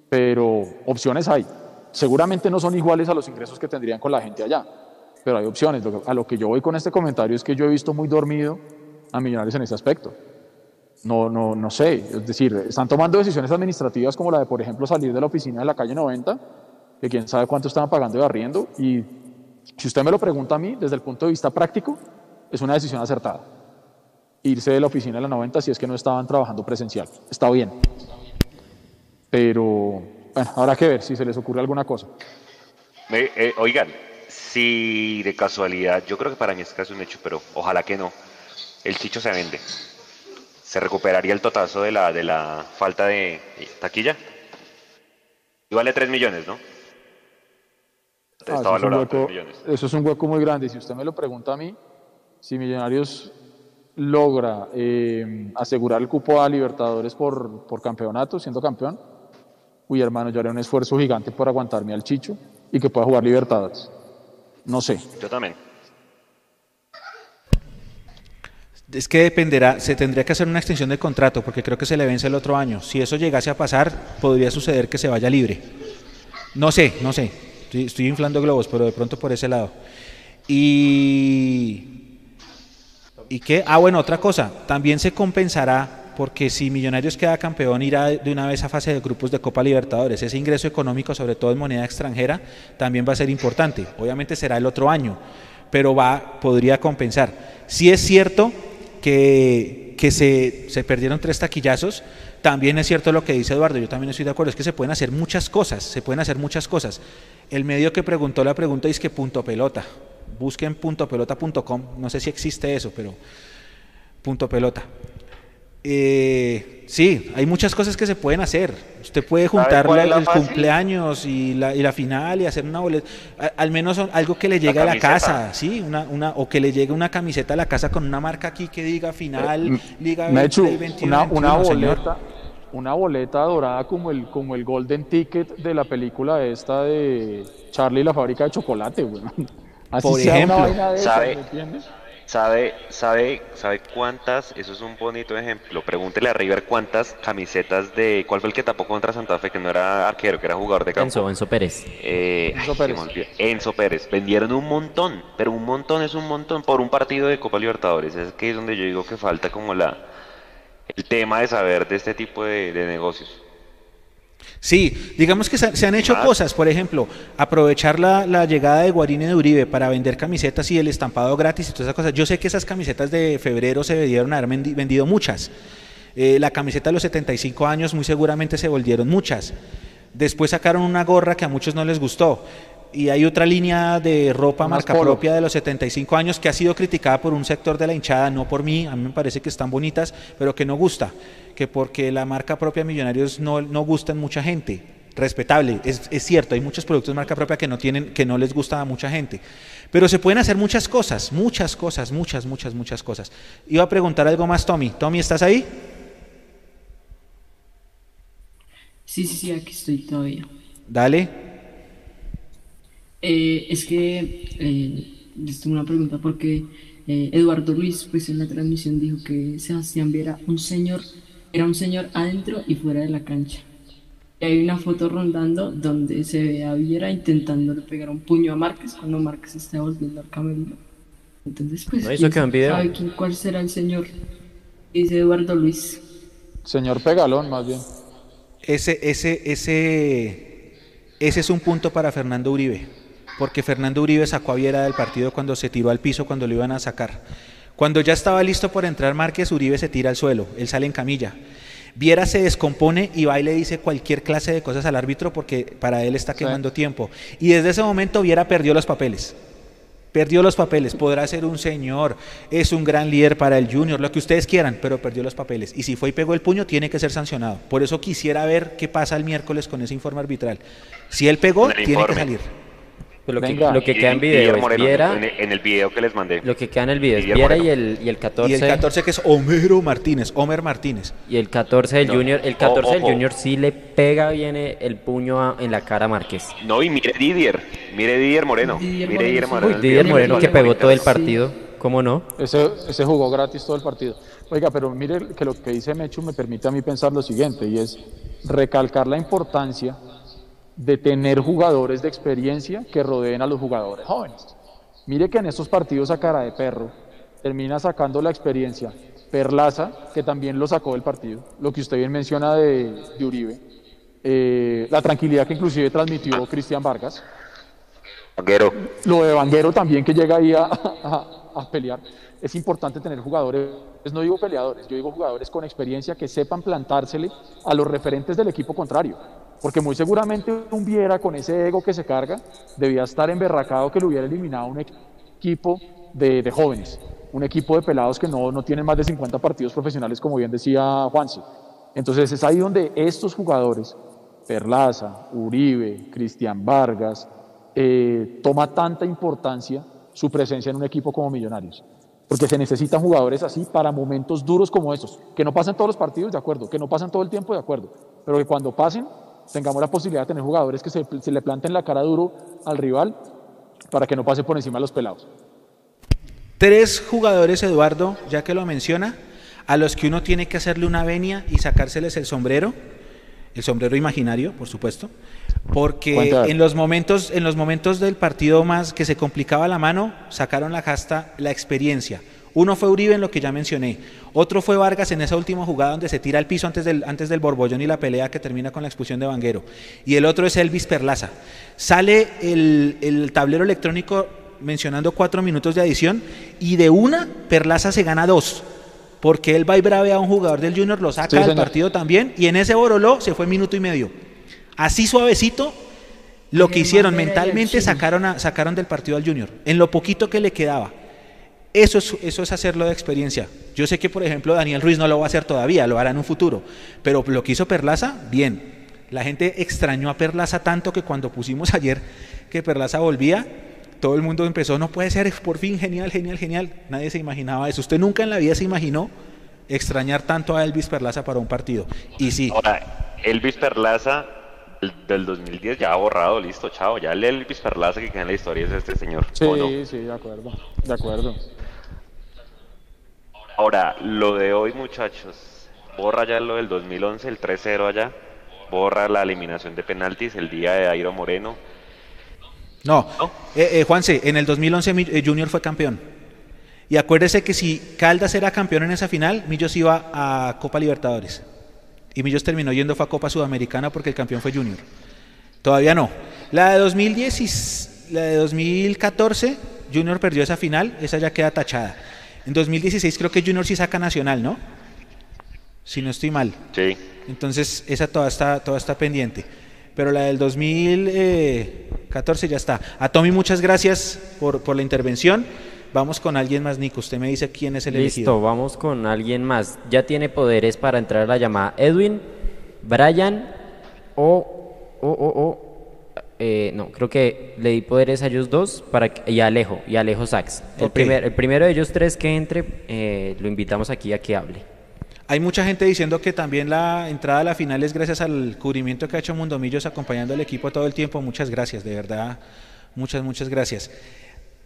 Speaker 2: pero opciones hay. Seguramente no son iguales a los ingresos que tendrían con la gente allá, pero hay opciones. A lo que yo voy con este comentario es que yo he visto muy dormido a Millonarios en ese aspecto. No, no, no sé, es decir, están tomando decisiones administrativas como la de, por ejemplo, salir de la oficina de la calle 90, que quién sabe cuánto estaban pagando de arriendo, y si usted me lo pregunta a mí, desde el punto de vista práctico, es una decisión acertada. Irse de la oficina de la 90 si es que no estaban trabajando presencial. Está bien. Pero, bueno, habrá que ver si se les ocurre alguna cosa.
Speaker 3: Eh, oigan, si de casualidad, yo creo que para mí es casi un hecho, pero ojalá que no, el Chicho se vende. ¿Se recuperaría el totazo de la, de la falta de taquilla? Y vale 3 millones, ¿no?
Speaker 2: Ah,
Speaker 3: Está
Speaker 2: eso, es un
Speaker 3: valorado en 3
Speaker 2: hueco,
Speaker 3: millones.
Speaker 2: eso es un hueco muy grande. Si usted me lo pregunta a mí, si Millonarios logra eh, asegurar el cupo a Libertadores por, por campeonato, siendo campeón, uy, hermano, yo haré un esfuerzo gigante por aguantarme al Chicho y que pueda jugar Libertadores. No sé.
Speaker 3: Yo también.
Speaker 1: Es que dependerá, se tendría que hacer una extensión de contrato porque creo que se le vence el otro año. Si eso llegase a pasar, podría suceder que se vaya libre. No sé, no sé. Estoy, estoy inflando globos, pero de pronto por ese lado. Y. ¿Y qué? Ah, bueno, otra cosa. También se compensará porque si Millonarios queda campeón, irá de una vez a fase de grupos de Copa Libertadores. Ese ingreso económico, sobre todo en moneda extranjera, también va a ser importante. Obviamente será el otro año, pero va, podría compensar. Si es cierto que, que se, se perdieron tres taquillazos, también es cierto lo que dice Eduardo, yo también estoy de acuerdo, es que se pueden hacer muchas cosas, se pueden hacer muchas cosas. El medio que preguntó la pregunta es que punto pelota, busquen puntopelota.com, no sé si existe eso, pero punto pelota. Eh, sí, hay muchas cosas que se pueden hacer. Usted puede juntar la- el
Speaker 3: fácil?
Speaker 1: cumpleaños y la, y la final y hacer una boleta. a- Al menos algo que le llegue a la casa, sí, una, una, o que le llegue una camiseta a la casa con una marca aquí que diga final, Liga
Speaker 2: Mechu,
Speaker 1: 20,
Speaker 2: una, una
Speaker 1: 21, señor.
Speaker 2: boleta, una boleta dorada como el, como el Golden Ticket de la película esta de Charlie y la fábrica de chocolate, güey. Así
Speaker 1: Por
Speaker 2: sea una
Speaker 1: ejemplo.
Speaker 2: vaina de esas,
Speaker 3: ¿Sabe?
Speaker 2: ¿me entiendes?
Speaker 3: ¿Sabe, sabe, ¿Sabe cuántas? Eso es un bonito ejemplo. Pregúntele a River cuántas camisetas de. ¿Cuál fue el que tapó contra Santa Fe? Que no era arquero, que era jugador de campo.
Speaker 5: Enzo, Enzo Pérez.
Speaker 3: Eh,
Speaker 2: Enzo
Speaker 3: ay,
Speaker 2: Pérez.
Speaker 3: Enzo. Vendieron un montón, pero un montón es un montón por un partido de Copa Libertadores. Es que es donde yo digo que falta como la el tema de saber de este tipo de, de negocios.
Speaker 1: Sí, digamos que se, han hecho cosas, por ejemplo, aprovechar la, la llegada de Guarín y de Uribe para vender camisetas y el estampado gratis y todas esas cosas. Yo sé que esas camisetas de febrero se debieron haber vendi- vendido muchas. Eh, la camiseta de los 75 años muy seguramente se volvieron muchas. Después sacaron una gorra que a muchos no les gustó. Y hay otra línea de ropa marca
Speaker 2: polo.
Speaker 1: propia de los 75 años que ha sido criticada por un sector de la hinchada, no por mí, a mí me parece que están bonitas, pero que no gusta, que porque la marca propia Millonarios no, no gusta en mucha gente. Respetable, es, es cierto, hay muchos productos de marca propia que no tienen, que no les gusta a mucha gente. Pero se pueden hacer muchas cosas, muchas cosas, muchas, muchas, muchas cosas. Iba a preguntar algo más, Tommy. Tommy, ¿estás ahí?
Speaker 12: Sí, sí, sí, aquí estoy todavía.
Speaker 1: Dale.
Speaker 12: Eh, es que eh, les tengo una pregunta porque eh, Eduardo Luis, pues en la transmisión dijo que Sebastián Viera un señor, era un señor adentro y fuera de la cancha. Y hay una foto rondando donde se ve a Viera intentándole pegar un puño a Márquez cuando Márquez está volviendo al camerino. Entonces, pues,
Speaker 5: No, eso
Speaker 12: ¿quién
Speaker 5: quedó en video.
Speaker 12: sabe quién- cuál será el señor? Dice Eduardo Luis.
Speaker 2: Señor Pegalón, más bien.
Speaker 1: Ese, ese, ese, ese es un punto para Fernando Uribe, porque Fernando Uribe sacó a Viera del partido cuando se tiró al piso cuando lo iban a sacar. Cuando ya estaba listo por entrar Márquez, Uribe se tira al suelo, él sale en camilla. Viera se descompone y va y le dice cualquier clase de cosas al árbitro porque para él está quemando tiempo. Y desde ese momento Viera perdió los papeles. Perdió los papeles, podrá ser un señor, es un gran líder para el junior, lo que ustedes quieran, pero perdió los papeles. Y si fue y pegó el puño, tiene que ser sancionado. Por eso quisiera ver qué pasa el miércoles con ese informe arbitral. Si él pegó, tiene
Speaker 3: informe.
Speaker 1: que salir.
Speaker 5: Pues lo, que, lo que queda en video es
Speaker 3: Moreno,
Speaker 5: Viera,
Speaker 3: en, en el video que les mandé.
Speaker 5: lo que queda en el video es
Speaker 3: Didier
Speaker 5: Viera y
Speaker 3: Moreno.
Speaker 5: el, y el 14
Speaker 1: Y el 14 que es Homero Martínez, Homer Martínez.
Speaker 5: y el 14 del
Speaker 3: No.
Speaker 5: Junior, el 14 del. Junior sí le pega bien el puño a- en la cara a Márquez.
Speaker 3: No, y mire Didier, mire Didier Moreno.
Speaker 12: Didier
Speaker 3: mire Didier
Speaker 12: Moreno, sí.
Speaker 3: Moreno.
Speaker 5: Uy, Didier
Speaker 3: video.
Speaker 5: Moreno que pegó todo el
Speaker 12: Sí.
Speaker 5: partido, ¿cómo no?
Speaker 2: Ese, ese jugó gratis todo el partido. Oiga, pero mire que lo que dice Mechu me permite a mí pensar lo siguiente, y es recalcar la importancia de tener jugadores de experiencia que rodeen a los jugadores jóvenes. Mire que en estos partidos a cara de perro termina sacando la experiencia Perlaza, que también lo sacó del partido, lo que usted bien menciona de, de Uribe, eh, la tranquilidad que inclusive transmitió Cristian Vargas,
Speaker 3: Vanguero.
Speaker 2: lo de Vanguero también que llega ahí a, a- a pelear. Es importante tener jugadores, no digo peleadores, yo digo jugadores con experiencia que sepan plantársele a los referentes del equipo contrario. Porque muy seguramente un Viera con ese ego que se carga debía estar emberracado que lo hubiera eliminado un equipo de, jóvenes, un equipo de pelados que no, no tienen más de 50 partidos profesionales, como bien decía Juanse. Entonces es ahí donde estos jugadores, Perlaza, Uribe, Cristian Vargas, eh, toma tanta importancia su presencia en un equipo como Millonarios. Porque se necesitan jugadores así para momentos duros como estos. Que no pasen todos los partidos, de acuerdo. Que no pasen todo el tiempo, de acuerdo. Pero que cuando pasen, tengamos la posibilidad de tener jugadores que se, se le planten la cara duro al rival para que no pase por encima de los pelados.
Speaker 1: Tres jugadores, Eduardo, ya que lo menciona, a los que uno tiene que hacerle una venia y sacárseles el sombrero, el sombrero imaginario, por supuesto, porque en los momentos, en los momentos del partido más que se complicaba la mano, sacaron la casta la experiencia. Uno fue Uribe en lo que ya mencioné, otro fue Vargas en esa última jugada donde se tira al piso antes del, antes del borbollón y la pelea que termina con la expulsión de Vanguero. Y el otro es Elvis Perlaza. Sale el, el tablero electrónico mencionando cuatro minutos de adición y de una Perlaza se gana dos. Porque él va y bravea a un jugador del Junior, lo saca
Speaker 2: Sí,
Speaker 1: del partido también y en ese boroló se fue minuto y medio. Así suavecito, lo que hicieron mentalmente sacaron, a- sacaron del partido al Junior, en lo poquito que le quedaba. Eso es, eso es hacerlo de experiencia. Yo sé que, por ejemplo, Daniel Ruiz no lo va a hacer todavía, lo hará en un futuro. Pero lo que hizo Perlaza, bien. La gente extrañó a Perlaza tanto que cuando pusimos ayer que Perlaza volvía, todo el mundo empezó, no puede ser, por fin, genial, genial, genial. Nadie se imaginaba eso. Usted nunca en la vida se imaginó extrañar tanto a Elvis Perlaza para un partido. Y sí,
Speaker 3: Ahora, Elvis Perlaza del, del 2010 ya ha borrado, listo, chao. Ya el Elvis Perlaza que queda en la historia es este señor.
Speaker 2: Sí, sí, de acuerdo. De acuerdo.
Speaker 3: Ahora, lo de hoy, muchachos, borra ya lo del 2011, el 3-0 allá, borra la eliminación de penaltis, el día de Airo Moreno.
Speaker 1: No, eh, eh, Juanse, en el 2011 Mi- eh, Junior fue campeón. Y acuérdese que si Caldas era campeón en esa final, Millos iba a Copa Libertadores. Y Millos terminó yendo fue a Copa Sudamericana porque el campeón fue Junior. Todavía no. La de 2010 y la de 2014, Junior perdió esa final, esa ya queda tachada. En 2016 creo que Junior sí saca Nacional, ¿no? si no estoy mal.
Speaker 3: Sí.
Speaker 1: Entonces, esa toda está, toda está pendiente. Pero la del 2014 ya está. A Tommy, muchas gracias por, por la intervención. Vamos con alguien más, Nico. Usted me dice quién es el
Speaker 5: Listo,
Speaker 1: elegido.
Speaker 5: vamos con alguien más. Ya tiene poderes para entrar a la llamada. Edwin, Brian o... o, o, o eh, no, creo que le di poderes a ellos dos para que- y a Alejo, y a Alejo Sachs. El, primer, el primero de ellos tres que entre, eh, lo invitamos aquí a que hable.
Speaker 1: Hay mucha gente diciendo que también la entrada a la final es gracias al cubrimiento que ha hecho Mundomillos acompañando al equipo todo el tiempo. Muchas gracias, de verdad. Muchas, muchas gracias.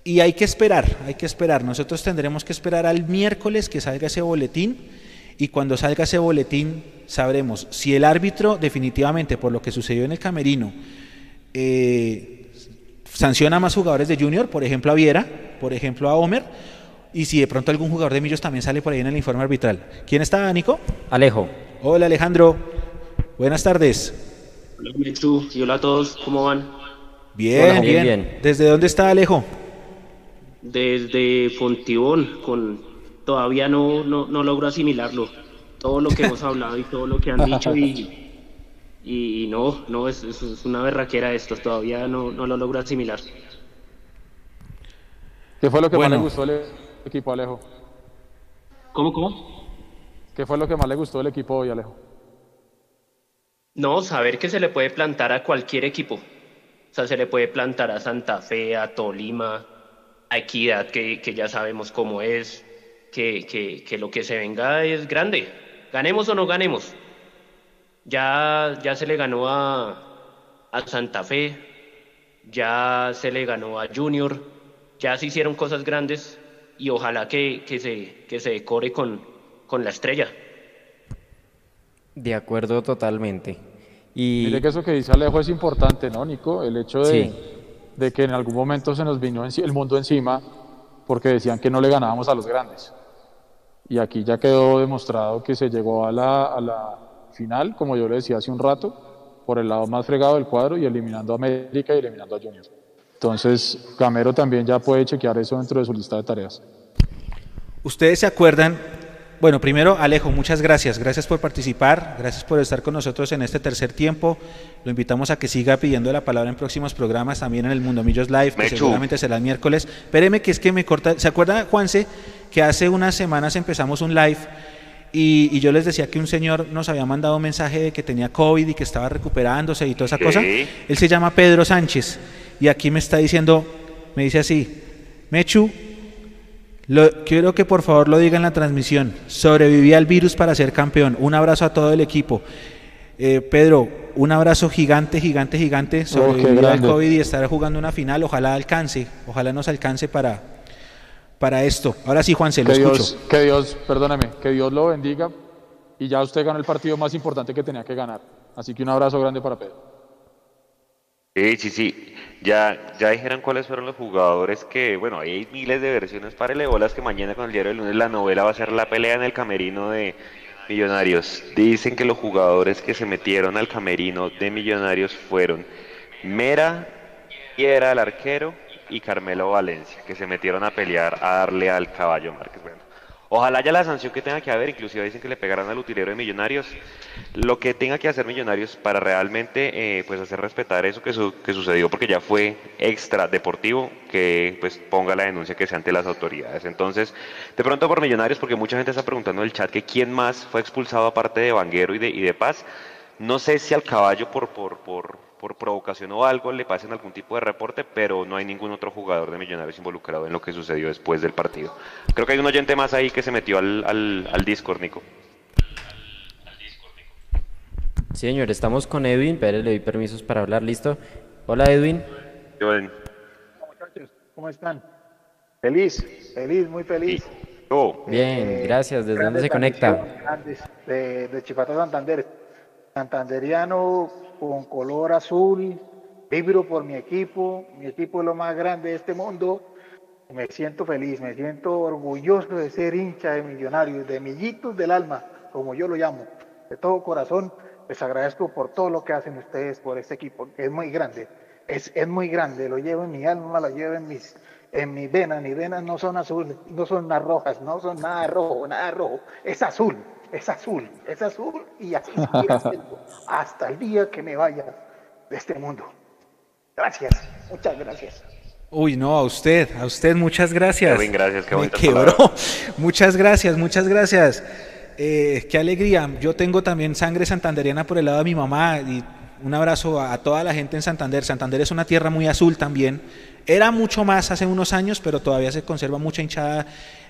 Speaker 1: Y hay que esperar, hay que esperar. Nosotros tendremos que esperar al miércoles que salga ese boletín y cuando salga ese boletín sabremos si el árbitro definitivamente por lo que sucedió en el camerino eh, sanciona a más jugadores de Junior, por ejemplo a Viera, por ejemplo a Homer, y si de pronto algún jugador de Millos también sale por ahí en el informe arbitral. ¿Quién está, Nico?
Speaker 5: Alejo.
Speaker 1: Hola Alejandro, buenas tardes.
Speaker 13: Hola Mechu y hola a todos, ¿cómo van?
Speaker 1: Bien,
Speaker 5: Hola, bien,
Speaker 1: bien,
Speaker 5: bien.
Speaker 1: ¿Desde dónde está Alejo?
Speaker 13: Desde Fontibón, con todavía no, no, no logro asimilarlo. Todo lo que hemos hablado y todo lo que han dicho y, y, y no, no, es, es- una berraquera esto, todavía no, no lo logro asimilar.
Speaker 2: ¿Qué fue lo que
Speaker 1: Bueno.
Speaker 2: más le gustó del equipo, Alejo?
Speaker 13: ¿Cómo, cómo?
Speaker 2: ¿Qué fue lo que más le gustó del equipo hoy, Alejo?
Speaker 13: No, saber que se le puede plantar a cualquier equipo. O sea, se le puede plantar a Santa Fe, a Tolima, a Equidad, que, que ya sabemos cómo es, que, que, que lo que se venga es grande. Ganemos o no ganemos. Ya, ya se le ganó a, a Santa Fe, ya se le ganó a Junior, ya se hicieron cosas grandes y ojalá que, que, se, que se decore con, con la estrella.
Speaker 5: De acuerdo totalmente. Y
Speaker 2: Mire que eso que dice Alejo es importante, ¿no, Nico? El hecho de,
Speaker 5: Sí.
Speaker 2: de que en algún momento se nos vino el mundo encima porque decían que no le ganábamos a los grandes. Y aquí ya quedó demostrado que se llegó a la, a la final, como yo le decía hace un rato, por el lado más fregado del cuadro y eliminando a América y eliminando a Junior. Entonces, Gamero también ya puede chequear eso dentro de su lista de tareas.
Speaker 1: Ustedes se acuerdan, bueno, primero Alejo, muchas gracias, gracias por participar, gracias por estar con nosotros en este tercer tiempo. Lo invitamos a que siga pidiendo la palabra en próximos programas, también en el Mundo Millos Live, que seguramente será el miércoles. Espéreme que es que me corta, ¿se acuerda Juanse que hace unas semanas empezamos un live y, y yo les decía que un señor nos había mandado un mensaje de que tenía COVID y que estaba recuperándose y toda esa
Speaker 3: Sí.
Speaker 1: cosa? Él se llama Pedro Sánchez y aquí me está diciendo, me dice así, Mechu, lo- quiero que por favor lo diga en la transmisión. Sobreviví al virus para ser campeón. Un abrazo a todo el equipo. Eh, Pedro, un abrazo gigante, gigante, gigante. Sobrevivir al. COVID y estar jugando una final. Ojalá alcance, ojalá nos alcance para, para esto. Ahora sí, Juan, se lo
Speaker 2: que
Speaker 1: escucho.
Speaker 2: Dios, que Dios, perdóneme, que Dios lo bendiga y ya usted ganó el partido más importante que tenía que ganar. Así que un abrazo grande para Pedro.
Speaker 3: Sí, sí, sí. Ya, ya dijeron cuáles fueron los jugadores que, bueno, hay miles de versiones para bolas que mañana con el diario del lunes la novela va a ser la pelea en el camerino de Millonarios. Dicen que los jugadores que se metieron al camerino de Millonarios fueron Mera, Piera el arquero y Carmelo Valencia, que se metieron a pelear a darle al caballo Márquez. Bueno, ojalá ya la sanción que tenga que haber, inclusive dicen que le pegarán al utilero de Millonarios, lo que tenga que hacer Millonarios para realmente eh, pues hacer respetar eso que, su- que sucedió, porque ya fue extra deportivo, que pues ponga la denuncia que sea ante las autoridades. Entonces, de pronto por Millonarios, porque mucha gente está preguntando en el chat que quién más fue expulsado aparte de Vanguero y de Paz. No sé si al caballo por, por, por, por provocación o algo le pasen algún tipo de reporte, pero no hay ningún otro jugador de Millonarios involucrado en lo que sucedió después del partido. Creo que hay un oyente más ahí que se metió al, al, al Discord, Nico.
Speaker 5: Sí, señor, estamos con Edwin, pero le doy permisos para hablar, ¿listo? Hola, Edwin.
Speaker 14: muchachos? ¿Cómo están? Feliz, feliz, muy feliz.
Speaker 5: Bien, gracias. ¿Desde dónde se conecta?
Speaker 14: grandes, de, de Chipata Santander. Santanderiano con color azul, vibro por mi equipo, mi equipo es lo más grande de este mundo. Me siento feliz, me siento orgulloso de ser hincha de millonarios, de millitos del alma, como yo lo llamo. De todo corazón, les agradezco por todo lo que hacen ustedes por este equipo, que es muy grande. Es, es muy grande, lo llevo en mi alma, lo llevo en mis, en mis venas. Mis venas no son azules, no son nada rojas, no son nada rojo, nada rojo. Es azul, es azul, es azul y así hasta el día que me vaya de este mundo. Gracias, muchas gracias.
Speaker 1: Uy, no, a usted, a usted, muchas gracias.
Speaker 3: Kevin, gracias, qué
Speaker 1: Me quebró.
Speaker 3: palabras.
Speaker 1: Muchas gracias, muchas gracias. Eh, qué alegría. Yo tengo también sangre santanderiana por el lado de mi mamá y un abrazo a, a toda la gente en Santander. Santander es una tierra muy azul también. Era mucho más hace unos años, pero todavía se conserva mucha hinchada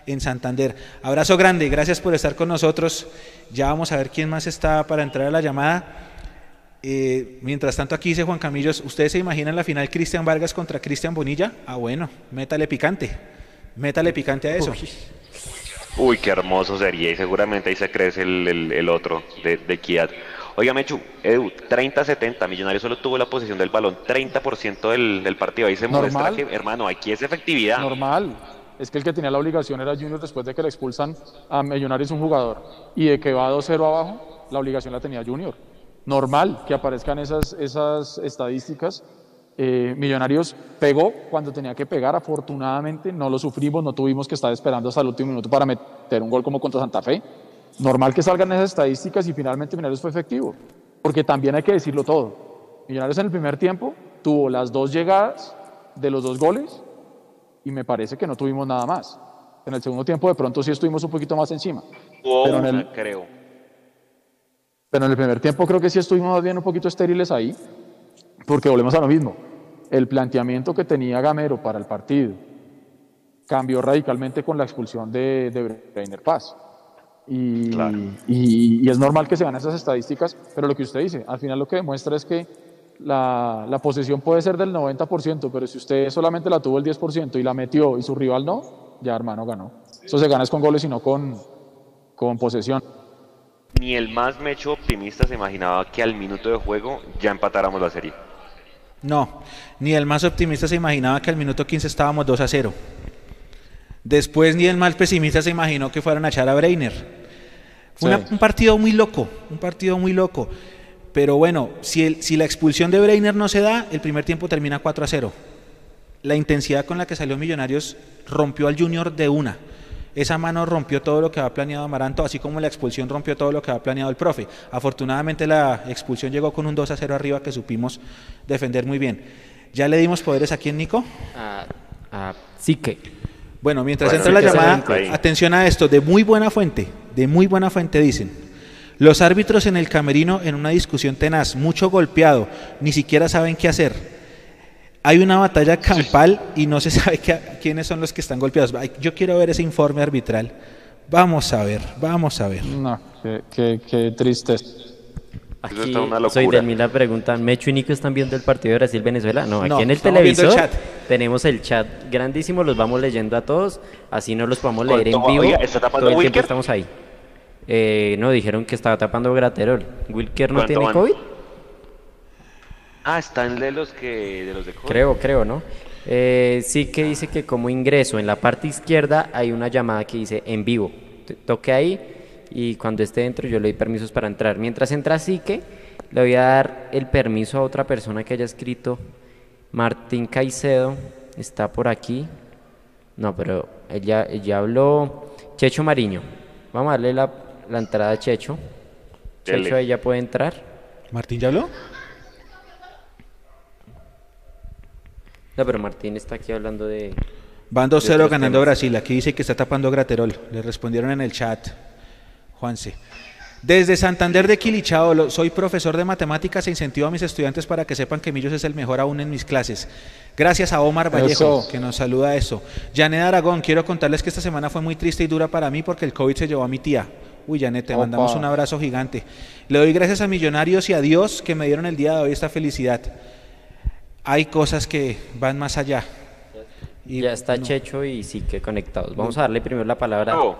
Speaker 1: en Santander. Abrazo grande, gracias por estar con nosotros. Ya vamos a ver quién más está para entrar a la llamada. Eh, mientras tanto, aquí dice Juan Camillos, ¿ustedes se imaginan la final Cristian Vargas contra Cristian Bonilla? Ah, bueno, métale picante, métale picante a eso.
Speaker 3: Uy, qué hermoso sería y seguramente ahí se crece el, el- el otro de, de Kiat. Oiga, Mechu, Edu, 30-70, Millonarios solo tuvo la posesión del balón, 30% del, del partido. Ahí se muestra que, hermano, aquí es efectividad.
Speaker 2: Normal. Es que el que tenía la obligación era Junior después de que le expulsan a Millonarios un jugador y de que va 2-0 abajo, la obligación la tenía Junior. Normal que aparezcan esas, esas estadísticas. Eh, Millonarios pegó cuando tenía que pegar, afortunadamente no lo sufrimos, no tuvimos que estar esperando hasta el último minuto para meter un gol como contra Santa Fe. Normal que salgan esas estadísticas y finalmente Millonarios fue efectivo, porque también hay que decirlo todo. Millonarios en el primer tiempo tuvo las dos llegadas de los dos goles y me parece que no tuvimos nada más. En el segundo tiempo de pronto sí estuvimos un poquito más encima.
Speaker 3: Hubo
Speaker 2: pero en el-
Speaker 3: creo.
Speaker 2: Pero en el primer tiempo creo que sí estuvimos más bien un poquito estériles ahí, porque volvemos a lo mismo. El planteamiento que tenía Gamero para el partido cambió radicalmente con la expulsión de, de Breiner Paz. Y, y- y es normal que se ganen esas estadísticas, pero lo que usted dice, al final lo que demuestra es que la, la posesión puede ser del 90%, pero si usted solamente la tuvo el 10% y la metió y su rival no, ya hermano ganó. Eso se gana es con goles y no con, con posesión.
Speaker 3: Ni el más mecho optimista se imaginaba que al minuto de juego ya empatáramos la serie.
Speaker 1: No, ni el más optimista se imaginaba que al minuto 15 estábamos 2 a 0. Después ni el más pesimista se imaginó que fueran a echar a Breiner. Fue
Speaker 2: Sí.
Speaker 1: una- un partido muy loco, un partido muy loco. Pero bueno, si, el- si la expulsión de Breiner no se da, el primer tiempo termina 4 a 0. La intensidad con la que salió Millonarios rompió al Junior de una. Esa mano rompió todo lo que había planeado Amaranto, así como la expulsión rompió todo lo que había planeado el profe. Afortunadamente la expulsión llegó con un 2 a 0 arriba que supimos defender muy bien. ¿Ya le dimos poderes aquí en Nico?
Speaker 5: A, a Sique.
Speaker 1: Bueno, mientras
Speaker 5: Bueno,
Speaker 1: entra la llamada, atención a esto, de muy buena fuente, de muy buena fuente dicen. Los árbitros en el camerino en una discusión tenaz, mucho golpeado, ni siquiera saben qué hacer. Hay una batalla campal y no se sabe qué- quiénes son los que están golpeados. Yo quiero ver ese informe arbitral. Vamos a ver, vamos a ver.
Speaker 2: No, qué, qué, qué triste.
Speaker 3: Eso
Speaker 5: Aquí
Speaker 3: está una
Speaker 5: soy
Speaker 3: locura.
Speaker 5: del Mila pregunta, ¿Mecho y Nico están viendo el partido de Brasil-Venezuela? No, aquí
Speaker 1: No,
Speaker 5: en el
Speaker 1: viendo el
Speaker 5: televisor
Speaker 1: chat.
Speaker 5: tenemos el chat grandísimo, los vamos leyendo a todos, así no los podemos leer en
Speaker 3: ¿Cuánto-
Speaker 5: vivo.
Speaker 3: oiga,
Speaker 5: Todo el tiempo estamos ahí. Eh, no, dijeron que estaba tapando Graterol. ¿Wilker no
Speaker 3: ¿Cuánto
Speaker 5: tiene
Speaker 3: van?
Speaker 5: COVID?
Speaker 3: Ah, están de los que de los de COVID.
Speaker 5: Creo, creo, ¿no? Eh, sí que dice que como ingreso en la parte izquierda hay una llamada que dice en vivo. Toque ahí y cuando esté dentro yo le doy permisos para entrar. Mientras entra Sique, le voy a dar el permiso a otra persona que haya escrito. Martín Caicedo está por aquí. No, pero ella, ella habló. Checho Mariño. Vamos a darle la, la entrada a Checho.
Speaker 3: Dele.
Speaker 5: Checho, ella puede entrar.
Speaker 1: ¿Martín ya habló?
Speaker 5: No, pero Martín está aquí hablando de...
Speaker 1: Van
Speaker 5: de
Speaker 1: 2-0
Speaker 5: otros
Speaker 1: ganando
Speaker 5: temas.
Speaker 1: Brasil. Aquí dice que está tapando Graterol. Le respondieron en el chat. Juanse. Desde Santander de Quilichao, soy profesor de matemáticas e incentivo a mis estudiantes para que sepan que Millos es el mejor aún en mis clases. Gracias a Omar Vallejo,
Speaker 2: Eso.
Speaker 1: que nos saluda a eso. Janet Aragón, quiero contarles que esta semana fue muy triste y dura para mí porque el COVID se llevó a mi tía. Uy, Janet, te
Speaker 2: Opa.
Speaker 1: mandamos un abrazo gigante. Le doy gracias a Millonarios y a Dios que me dieron el día de hoy esta felicidad. Hay cosas que van más allá. Y
Speaker 5: ya está
Speaker 1: no.
Speaker 5: Checho y Sique conectados. Vamos a darle primero la palabra
Speaker 3: Oh.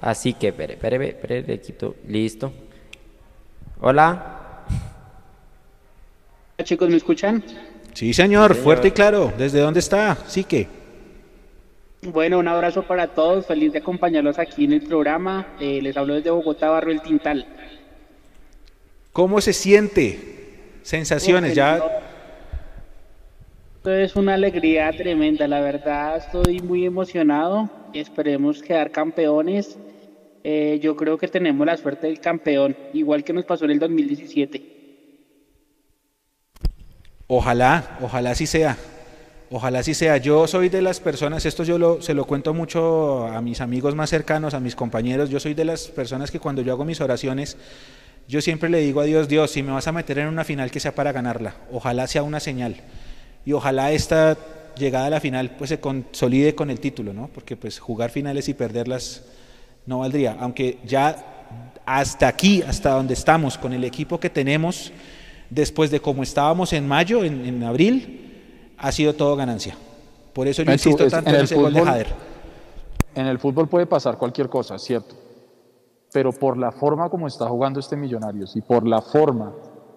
Speaker 5: a Sique. Espere, espere, espere, le quito. Listo. Hola.
Speaker 15: Chicos, ¿me escuchan?
Speaker 1: Sí, señor,
Speaker 5: señor.
Speaker 1: fuerte y claro. ¿Desde dónde está? Sí que.
Speaker 15: Bueno, un abrazo para todos, feliz de acompañarlos aquí en el programa. Eh, les hablo desde Bogotá, Barrio El Tintal.
Speaker 1: ¿Cómo se siente? Sensaciones, ya.
Speaker 15: Esto es una alegría tremenda, la verdad estoy muy emocionado. Esperemos quedar campeones. Eh, yo creo que tenemos la suerte del campeón, igual que nos pasó en el 2017.
Speaker 1: Ojalá, ojalá así sea. Ojalá así sea. Yo soy de las personas, esto yo se lo cuento mucho a mis amigos más cercanos, a mis compañeros, yo soy de las personas que cuando yo hago mis oraciones, yo siempre le digo a Dios, Dios, si me vas a meter en una final que sea para ganarla, ojalá sea una señal. Y ojalá esta llegada a la final pues se consolide con el título, ¿no? Porque pues jugar finales y perderlas no valdría. Aunque ya hasta aquí, hasta donde estamos, con el equipo que tenemos, después de como estábamos en mayo, en abril, ha sido todo ganancia. Por eso yo insisto tanto
Speaker 2: en
Speaker 1: en
Speaker 2: el
Speaker 1: ese gol de
Speaker 2: fútbol-
Speaker 1: Jader.
Speaker 2: En el fútbol puede pasar cualquier cosa, cierto. Pero por la forma como está jugando este Millonarios y por la forma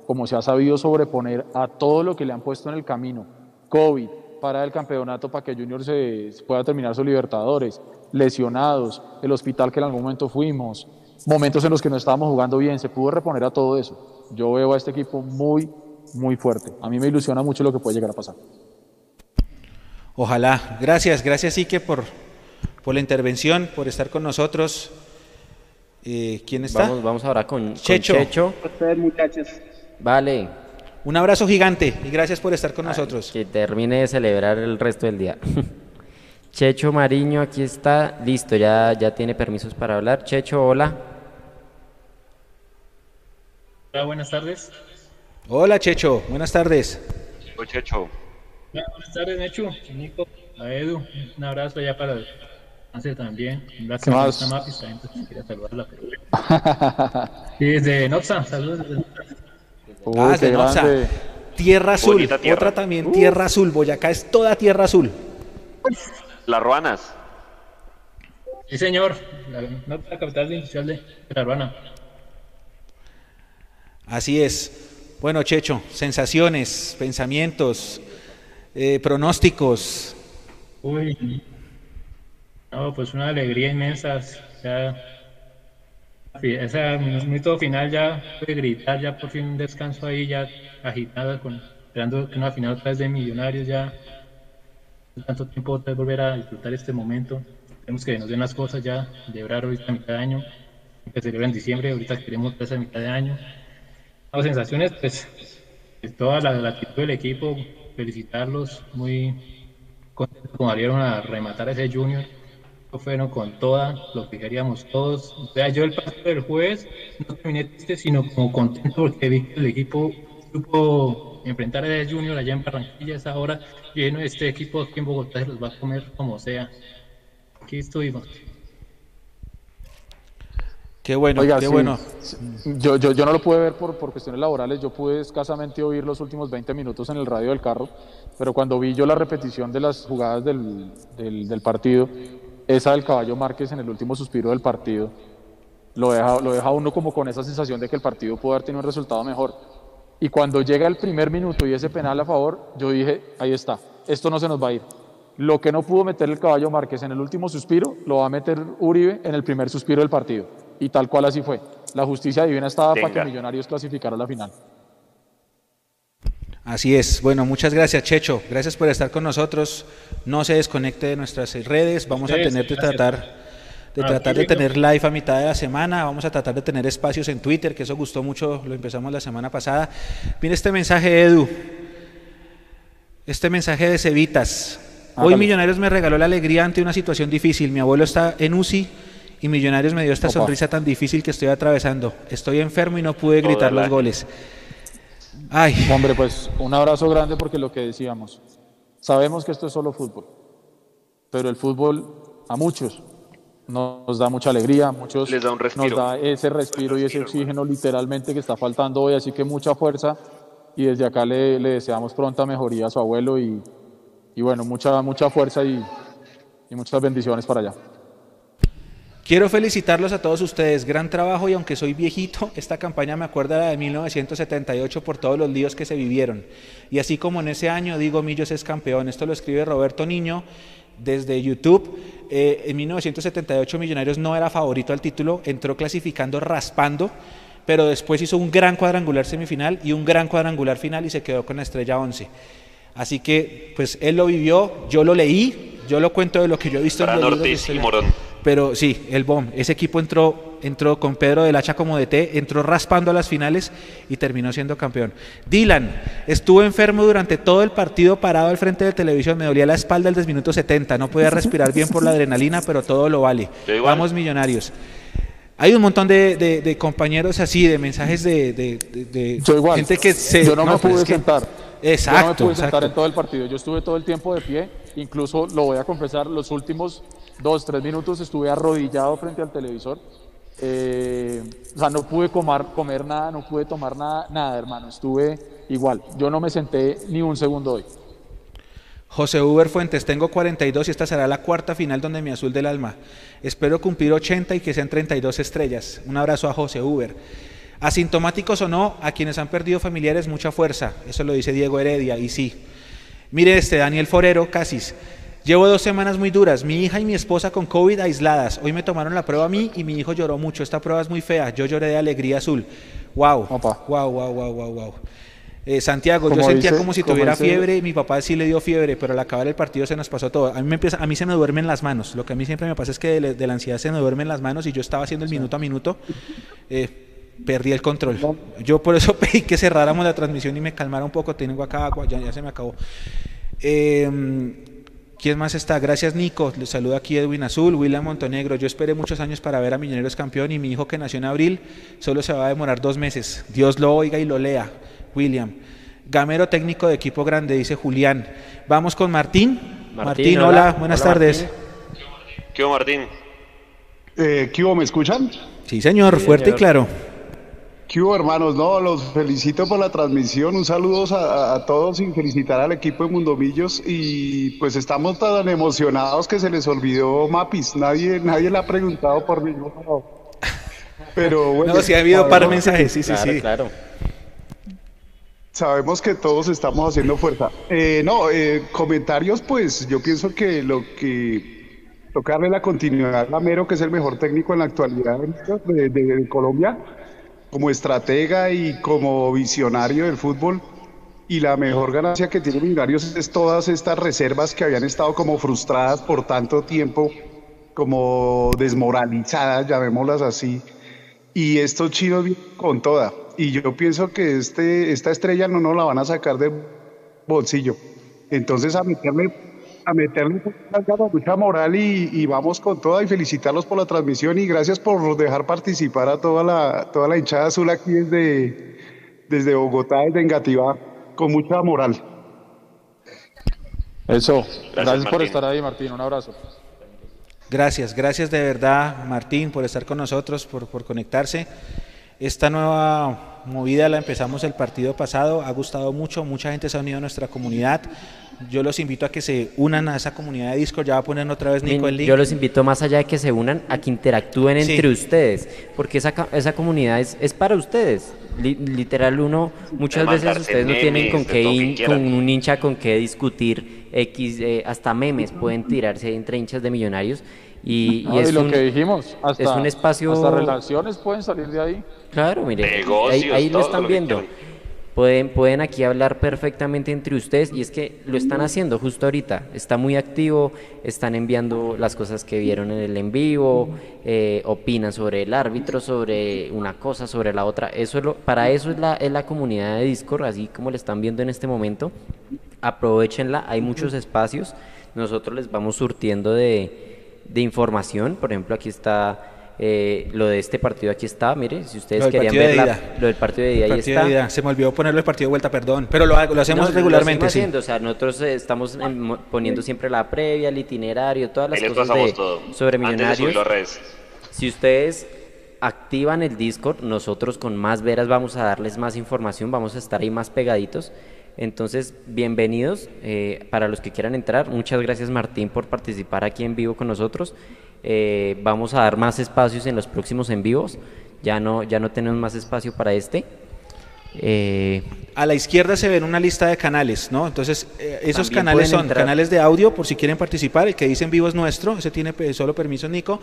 Speaker 2: como se ha sabido sobreponer a todo lo que le han puesto en el camino, COVID, para el campeonato para que Junior se se pueda terminar su Libertadores, lesionados, el hospital que en algún momento fuimos, momentos en los que no estábamos jugando bien, se pudo reponer a todo eso. Yo veo a este equipo muy, muy fuerte. A mí me ilusiona mucho lo que puede llegar a pasar.
Speaker 1: Ojalá. Gracias, gracias Ike por, por la intervención, por estar con nosotros. Eh, ¿Quién está?
Speaker 5: Vamos, vamos ahora con con
Speaker 1: Checho.
Speaker 5: Checho.
Speaker 15: Ustedes, muchachos.
Speaker 5: Vale.
Speaker 1: Un abrazo gigante y gracias por estar con nosotros.
Speaker 5: Que termine de celebrar el resto del día. Checho Mariño, aquí está. Listo, ya, ya tiene permisos para hablar. Checho, hola.
Speaker 16: Hola, buenas tardes.
Speaker 1: Hola Checho, buenas tardes.
Speaker 3: Checho.
Speaker 16: Hola, buenas tardes, Nechu, Nico, a Edu. Un abrazo allá para Hace también. Gracias
Speaker 2: ¿Qué
Speaker 16: por
Speaker 2: más?
Speaker 16: esta mapis, también pues, quería saludarla. Pero... Sí, desde Noxa, saludos desde Noxa.
Speaker 1: Ah, desde Noxa. Tierra azul,
Speaker 3: tierra.
Speaker 1: otra también, tierra azul. Boyacá es toda tierra azul.
Speaker 3: Las Ruanas.
Speaker 16: Sí, señor, la, la capital industrial de, de La Ruana.
Speaker 1: Así es. Bueno, Checho, sensaciones, pensamientos, eh, pronósticos.
Speaker 16: Uy, no, pues una alegría inmensa. Ya, ese minuto final ya pude gritar, ya por fin un descanso ahí, ya agitada, con, esperando que una final otra vez de Millonarios, ya tanto tiempo otra vez volver a disfrutar este momento. Queremos que nos den las cosas ya, celebrar ahorita a mitad de año, que celebra en diciembre, ahorita queremos otra vez a mitad de año. Las sensaciones, pues, de toda la, la actitud del equipo, felicitarlos, muy contentos como salieron a rematar ese Junior. Fueron con toda, lo que queríamos todos. O sea, yo el partido del jueves no terminé triste, sino como contento porque vi que el equipo supo enfrentar a ese Junior allá en Barranquilla a esa hora. Y este equipo aquí en Bogotá se los va a comer como sea. Aquí estuvimos.
Speaker 1: Qué bueno,
Speaker 2: Oiga,
Speaker 1: qué
Speaker 2: sí,
Speaker 1: bueno.
Speaker 2: Yo, yo, yo no lo pude ver por, por cuestiones laborales, yo pude escasamente oír los últimos 20 minutos en el radio del carro, pero cuando vi yo la repetición de las jugadas del, del, del partido, esa del caballo Márquez en el último suspiro del partido, lo deja, lo deja uno como con esa sensación de que el partido pudo haber tenido un resultado mejor. Y cuando llega el primer minuto y ese penal a favor, yo dije, ahí está, esto no se nos va a ir. Lo que no pudo meter el caballo Márquez en el último suspiro, lo va a meter Uribe en el primer suspiro del partido. Y tal cual así fue. La justicia divina estaba para que
Speaker 1: Venga.
Speaker 2: Millonarios clasificara a la final.
Speaker 1: Así es. Bueno, muchas gracias, Checho. Gracias por estar con nosotros. No se desconecte de nuestras redes. Vamos a tener
Speaker 16: gracias.
Speaker 1: tratar de
Speaker 16: Ah,
Speaker 1: tratar de tener live a mitad de la semana. Vamos a tratar de tener espacios en Twitter, que eso gustó mucho. Lo empezamos la semana pasada. Mire este mensaje, Edu. Este mensaje de Cevitas. Hoy
Speaker 2: Hágale.
Speaker 1: Millonarios me regaló la alegría ante una situación difícil. Mi abuelo está en UCI y Millonarios me dio esta
Speaker 2: Opa.
Speaker 1: sonrisa tan difícil que estoy atravesando. Estoy enfermo y no pude gritar los goles. Ay.
Speaker 2: Hombre, pues un abrazo grande porque lo que decíamos, sabemos que esto es solo fútbol, pero el fútbol a muchos nos da mucha alegría, a muchos
Speaker 3: Les da un respiro.
Speaker 2: nos da ese respiro y ese oxígeno literalmente que está faltando hoy, así que mucha fuerza y desde acá le, le deseamos pronta mejoría a su abuelo y, y bueno, mucha, mucha fuerza y, y muchas bendiciones para allá.
Speaker 1: Quiero felicitarlos a todos ustedes, gran trabajo y aunque soy viejito, esta campaña me acuerda la de 1978 por todos los líos que se vivieron. Y así como en ese año digo Millos es campeón, esto lo escribe Roberto Niño desde YouTube. Eh, en 1978 Millonarios no era favorito al título, entró clasificando raspando, pero después hizo un gran cuadrangular semifinal y un gran cuadrangular final y se quedó con la estrella 11. Así que, pues él lo vivió, yo lo leí, yo lo cuento de lo que yo he visto
Speaker 3: Fran
Speaker 1: en
Speaker 3: Ortiz y. Morón.
Speaker 1: Pero sí, el BOM, ese equipo entró, entró con Pedro del Hacha como DT, entró raspando a las finales y terminó siendo campeón. Dylan, estuvo enfermo durante todo el partido parado al frente de televisión, me dolía la espalda el minuto 70, no podía respirar bien por la adrenalina, pero todo lo vale. Vamos millonarios. Hay un montón de, de- de compañeros así, de mensajes de, de- de- de
Speaker 2: Yo igual.
Speaker 1: gente que se...
Speaker 2: yo no, me
Speaker 1: pues
Speaker 2: pude
Speaker 1: que-
Speaker 2: sentar.
Speaker 1: Exacto,
Speaker 2: Yo no me pude sentar
Speaker 1: exacto.
Speaker 2: en todo el partido. Yo estuve todo el tiempo de pie. Incluso lo voy a confesar, los últimos dos, tres minutos estuve arrodillado frente al televisor. Eh, o sea, no pude comer, comer nada, no pude tomar nada, nada, hermano. Estuve igual. Yo no me senté ni un segundo hoy.
Speaker 1: José Uber Fuentes, tengo 42 y esta será la cuarta final donde mi azul del alma. Espero cumplir 80 y que sean 32 estrellas. Un abrazo a José Uber. Asintomáticos o no, a quienes han perdido familiares, mucha fuerza. Eso lo dice Diego Heredia, y sí. Mire este, Daniel Forero, Casis. Llevo dos semanas muy duras. Mi hija y mi esposa con COVID aisladas. Hoy me tomaron la prueba a mí y mi hijo lloró mucho. Esta prueba es muy fea. Yo lloré de alegría azul. Wow. Wow, wow, wow, wow, wow. Eh, Santiago, yo sentía
Speaker 2: dice-
Speaker 1: como si tuviera
Speaker 2: dice-
Speaker 1: fiebre, mi papá sí le dio fiebre, pero al acabar el partido se nos pasó todo. A mí, me empieza, a mí se me duermen las manos, lo que a mí siempre me pasa es que de, de la ansiedad se me duermen las manos y yo estaba haciendo el minuto a minuto, eh, perdí el control. Yo por eso pedí que cerráramos la transmisión y me calmara un poco, tengo acá agua, ya, ya se me acabó. Eh, ¿Quién más está? Gracias Nico, le saluda aquí Edwin Azul, William Montenegro. Yo esperé muchos años para ver a Millonarios campeón y mi hijo que nació en abril solo se va a demorar dos meses. Dios lo oiga y lo lea. William. Gamero técnico de equipo grande, dice Julián. Vamos con Martín. Martín, hola,
Speaker 5: hola.
Speaker 1: buenas
Speaker 5: Hola,
Speaker 1: tardes.
Speaker 3: ¿Qué hubo, Martín?
Speaker 17: Eh, ¿Qué hubo? ¿Me escuchan?
Speaker 1: Sí, señor,
Speaker 17: Sí,
Speaker 1: fuerte
Speaker 17: señor.
Speaker 1: y claro.
Speaker 17: ¿Qué hubo, hermanos? No, los felicito por la transmisión. Un saludo a, a todos y felicitar al equipo de Mundomillos. Y pues estamos tan emocionados que se les olvidó Mapis. Nadie, nadie le ha preguntado por mí. no. Pero bueno.
Speaker 1: No, sí ha habido par de mensajes, sí, sí,
Speaker 5: Claro,
Speaker 1: sí.
Speaker 5: claro.
Speaker 17: Sabemos que todos estamos haciendo fuerza. Eh, no, eh, comentarios, pues yo pienso que lo que toca darle la continuidad a Mero, que es el mejor técnico en la actualidad de, de- de Colombia, como estratega y como visionario del fútbol. Y la mejor ganancia que tiene Millonarios es todas estas reservas que habían estado como frustradas por tanto tiempo, como desmoralizadas, llamémoslas así. Y estos chinos con toda. Y yo pienso que este, esta estrella no nos la van a sacar de bolsillo. Entonces a meterle, a meterle mucha moral y, y vamos con toda y felicitarlos por la transmisión y gracias por dejar participar a toda la, toda la hinchada azul aquí desde, desde Bogotá, desde Engativá, con mucha moral.
Speaker 2: Eso. Gracias, por
Speaker 1: Martín.
Speaker 2: estar ahí, Martín. Un abrazo.
Speaker 1: Gracias, gracias de verdad, Martín, por estar con nosotros, por, por conectarse. Esta nueva movida la empezamos el partido pasado, ha gustado mucho, mucha gente se ha unido a nuestra comunidad. Yo los invito a que se unan a esa comunidad de Discord, ya va a poner otra vez Nico el link.
Speaker 5: Yo los invito más allá de que se unan a que interactúen
Speaker 1: Sí.
Speaker 5: entre ustedes, porque esa, ca- esa comunidad es, es para ustedes. Li- literal, uno, muchas veces ustedes no tienen con qué
Speaker 3: que quieran.
Speaker 5: con un hincha con qué discutir, X, eh, hasta memes pueden tirarse entre hinchas de millonarios. Y,
Speaker 2: No,
Speaker 5: y es
Speaker 2: lo
Speaker 5: un,
Speaker 2: que dijimos, hasta,
Speaker 5: es un espacio.
Speaker 2: hasta relaciones pueden salir de ahí.
Speaker 5: Claro, mire,
Speaker 2: Negocios,
Speaker 5: ahí, ahí lo están
Speaker 2: lo que
Speaker 5: viendo. Pueden, pueden aquí hablar perfectamente entre ustedes y es que lo están haciendo justo ahorita. Está muy activo, están enviando las cosas que vieron en el en vivo, eh, opinan sobre el árbitro, sobre una cosa, sobre la otra. Eso es lo, para eso es la, es la comunidad de Discord, así como le están viendo en este momento. Aprovechenla, hay muchos espacios. Nosotros les vamos surtiendo de, de información. Por ejemplo, aquí está eh, lo de este partido, aquí está. Mire, si ustedes querían
Speaker 1: partido de
Speaker 5: ver la- lo del partido de ida,
Speaker 1: El
Speaker 5: ahí está.
Speaker 1: de ida. Se me olvidó ponerlo el partido de vuelta, perdón. Pero lo, hago- lo hacemos
Speaker 5: No,
Speaker 1: regularmente,
Speaker 5: Lo
Speaker 1: sí.
Speaker 5: haciendo, o sea, nosotros eh, estamos mo- poniendo siempre la previa, el itinerario, todas las
Speaker 3: Ahí
Speaker 5: cosas
Speaker 3: pasamos
Speaker 5: de-
Speaker 3: todo.
Speaker 5: sobre millonarios. Si ustedes activan el Discord, nosotros con más veras vamos a darles más información, vamos a estar ahí más pegaditos. Entonces, bienvenidos eh, para los que quieran entrar. Muchas gracias Martín por participar aquí en vivo con nosotros. Eh, vamos a dar más espacios en los próximos en vivos. Ya no, ya no tenemos más espacio para este. Eh,
Speaker 1: A la izquierda se ven una lista de canales, ¿no? Entonces, eh, esos canales son
Speaker 5: entrar.
Speaker 1: canales de audio, por si quieren participar. El que dice en vivo es nuestro, ese tiene pe- solo permiso Nico.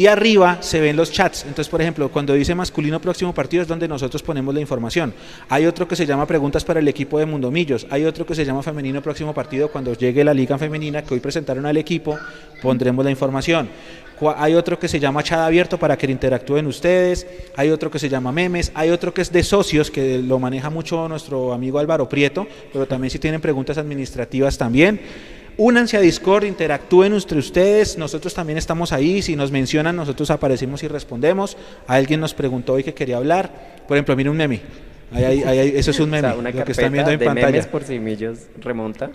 Speaker 1: Y arriba se ven los chats. Entonces, por ejemplo, cuando dice masculino próximo partido es donde nosotros ponemos la información. Hay otro que se llama preguntas para el equipo de Mundomillos. Hay otro que se llama femenino próximo partido. Cuando llegue la liga femenina que hoy presentaron al equipo, pondremos la información. Hay otro que se llama chat abierto para que interactúen ustedes. Hay otro que se llama memes. Hay otro que es de socios, que lo maneja mucho nuestro amigo Álvaro Prieto, pero también si tienen preguntas administrativas también. Únanse a Discord, interactúen entre ustedes, nosotros también estamos ahí, si nos mencionan nosotros aparecemos y respondemos. Alguien nos preguntó hoy que quería hablar, por ejemplo, mire un meme, Ahí- ahí- ahí- eso es un
Speaker 5: O sea,
Speaker 1: meme,
Speaker 5: una
Speaker 1: lo que están viendo en
Speaker 5: de
Speaker 1: pantalla.
Speaker 5: memes por remonta.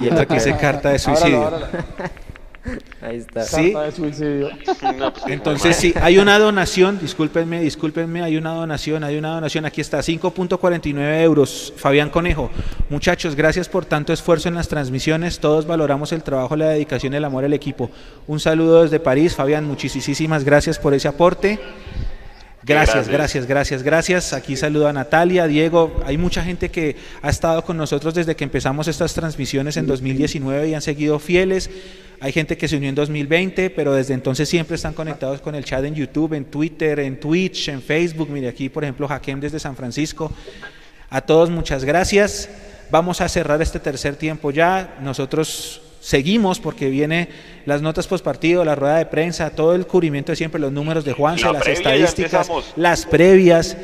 Speaker 1: Y aquí dice carta de suicidio.
Speaker 5: Ahí está.
Speaker 1: Sí.
Speaker 2: Carta de suicidio.
Speaker 1: Entonces sí, hay una donación, discúlpenme, discúlpenme, hay una donación, hay una donación, aquí está, 5.49 euros, Fabián Conejo. Muchachos, gracias por tanto esfuerzo en las transmisiones, todos valoramos el trabajo, la dedicación y el amor al equipo. Un saludo desde París, Fabián, muchísimas gracias por ese aporte. Gracias, gracias, gracias, gracias. Aquí saludo a Natalia, Diego. Hay mucha gente que ha estado con nosotros desde que empezamos estas transmisiones en 2019 y han seguido fieles. Hay gente que se unió en 2020, pero desde entonces siempre están conectados con el chat en YouTube, en Twitter, en Twitch, en Facebook. Mire aquí, por ejemplo, Hakem desde San Francisco. A todos muchas gracias. Vamos a cerrar este tercer tiempo ya. Nosotros seguimos porque viene las notas post partido, la rueda de prensa, todo el cubrimiento de siempre, los números de Juanse,
Speaker 3: La
Speaker 1: las estadísticas, las previas.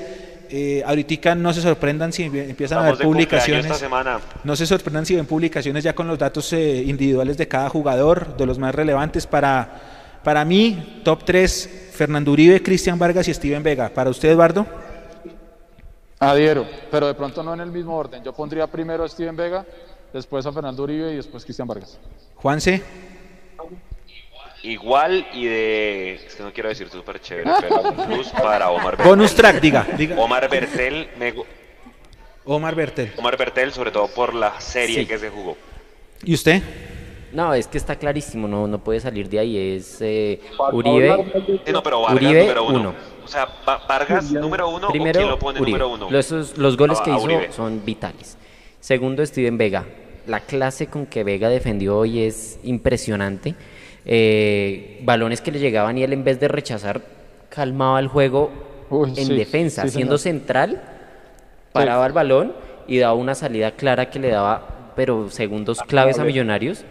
Speaker 1: Eh, ahorita no se sorprendan si empiezan a
Speaker 3: Estamos cumpleaños
Speaker 1: publicaciones.
Speaker 3: esta semana.
Speaker 1: No se sorprendan si ven publicaciones ya con los datos eh, individuales de cada jugador, de los más relevantes. Para, para mí, top 3, Fernando Uribe, Cristian Vargas y Steven Vega. Para usted, Eduardo.
Speaker 2: Adhiero, pero de pronto no en el mismo orden. Yo pondría primero a Steven Vega, después a Fernando Uribe y después Cristian Vargas.
Speaker 1: Juanse.
Speaker 3: Igual y de. Es que no quiero decir súper chévere, pero un plus para Omar Bertel.
Speaker 1: Bonus track, diga, diga.
Speaker 3: Omar Bertel, me
Speaker 1: Omar Bertel.
Speaker 3: Omar Bertel, sobre todo por la serie
Speaker 5: Sí.
Speaker 3: que se jugó.
Speaker 1: ¿Y usted?
Speaker 5: No, es que está clarísimo, no, no puede salir de ahí. Es eh, Uribe.
Speaker 3: Sí, no, pero Vargas
Speaker 5: Uribe,
Speaker 3: número uno.
Speaker 5: uno.
Speaker 3: O sea, Va- Vargas número uno o
Speaker 5: Primero,
Speaker 3: quién lo pone
Speaker 5: Uribe.
Speaker 3: número uno.
Speaker 5: Los, los goles
Speaker 3: A-
Speaker 5: que
Speaker 3: a
Speaker 5: hizo
Speaker 3: Uribe.
Speaker 5: son vitales. Segundo, Steven Vega. La clase con que Vega defendió hoy es impresionante. Eh, balones que le llegaban y él en vez de rechazar calmaba el juego
Speaker 2: Uy,
Speaker 5: en
Speaker 2: sí,
Speaker 5: defensa,
Speaker 2: sí,
Speaker 5: siendo central, paraba el balón y daba una salida clara que le daba, pero segundos claves a Millonarios.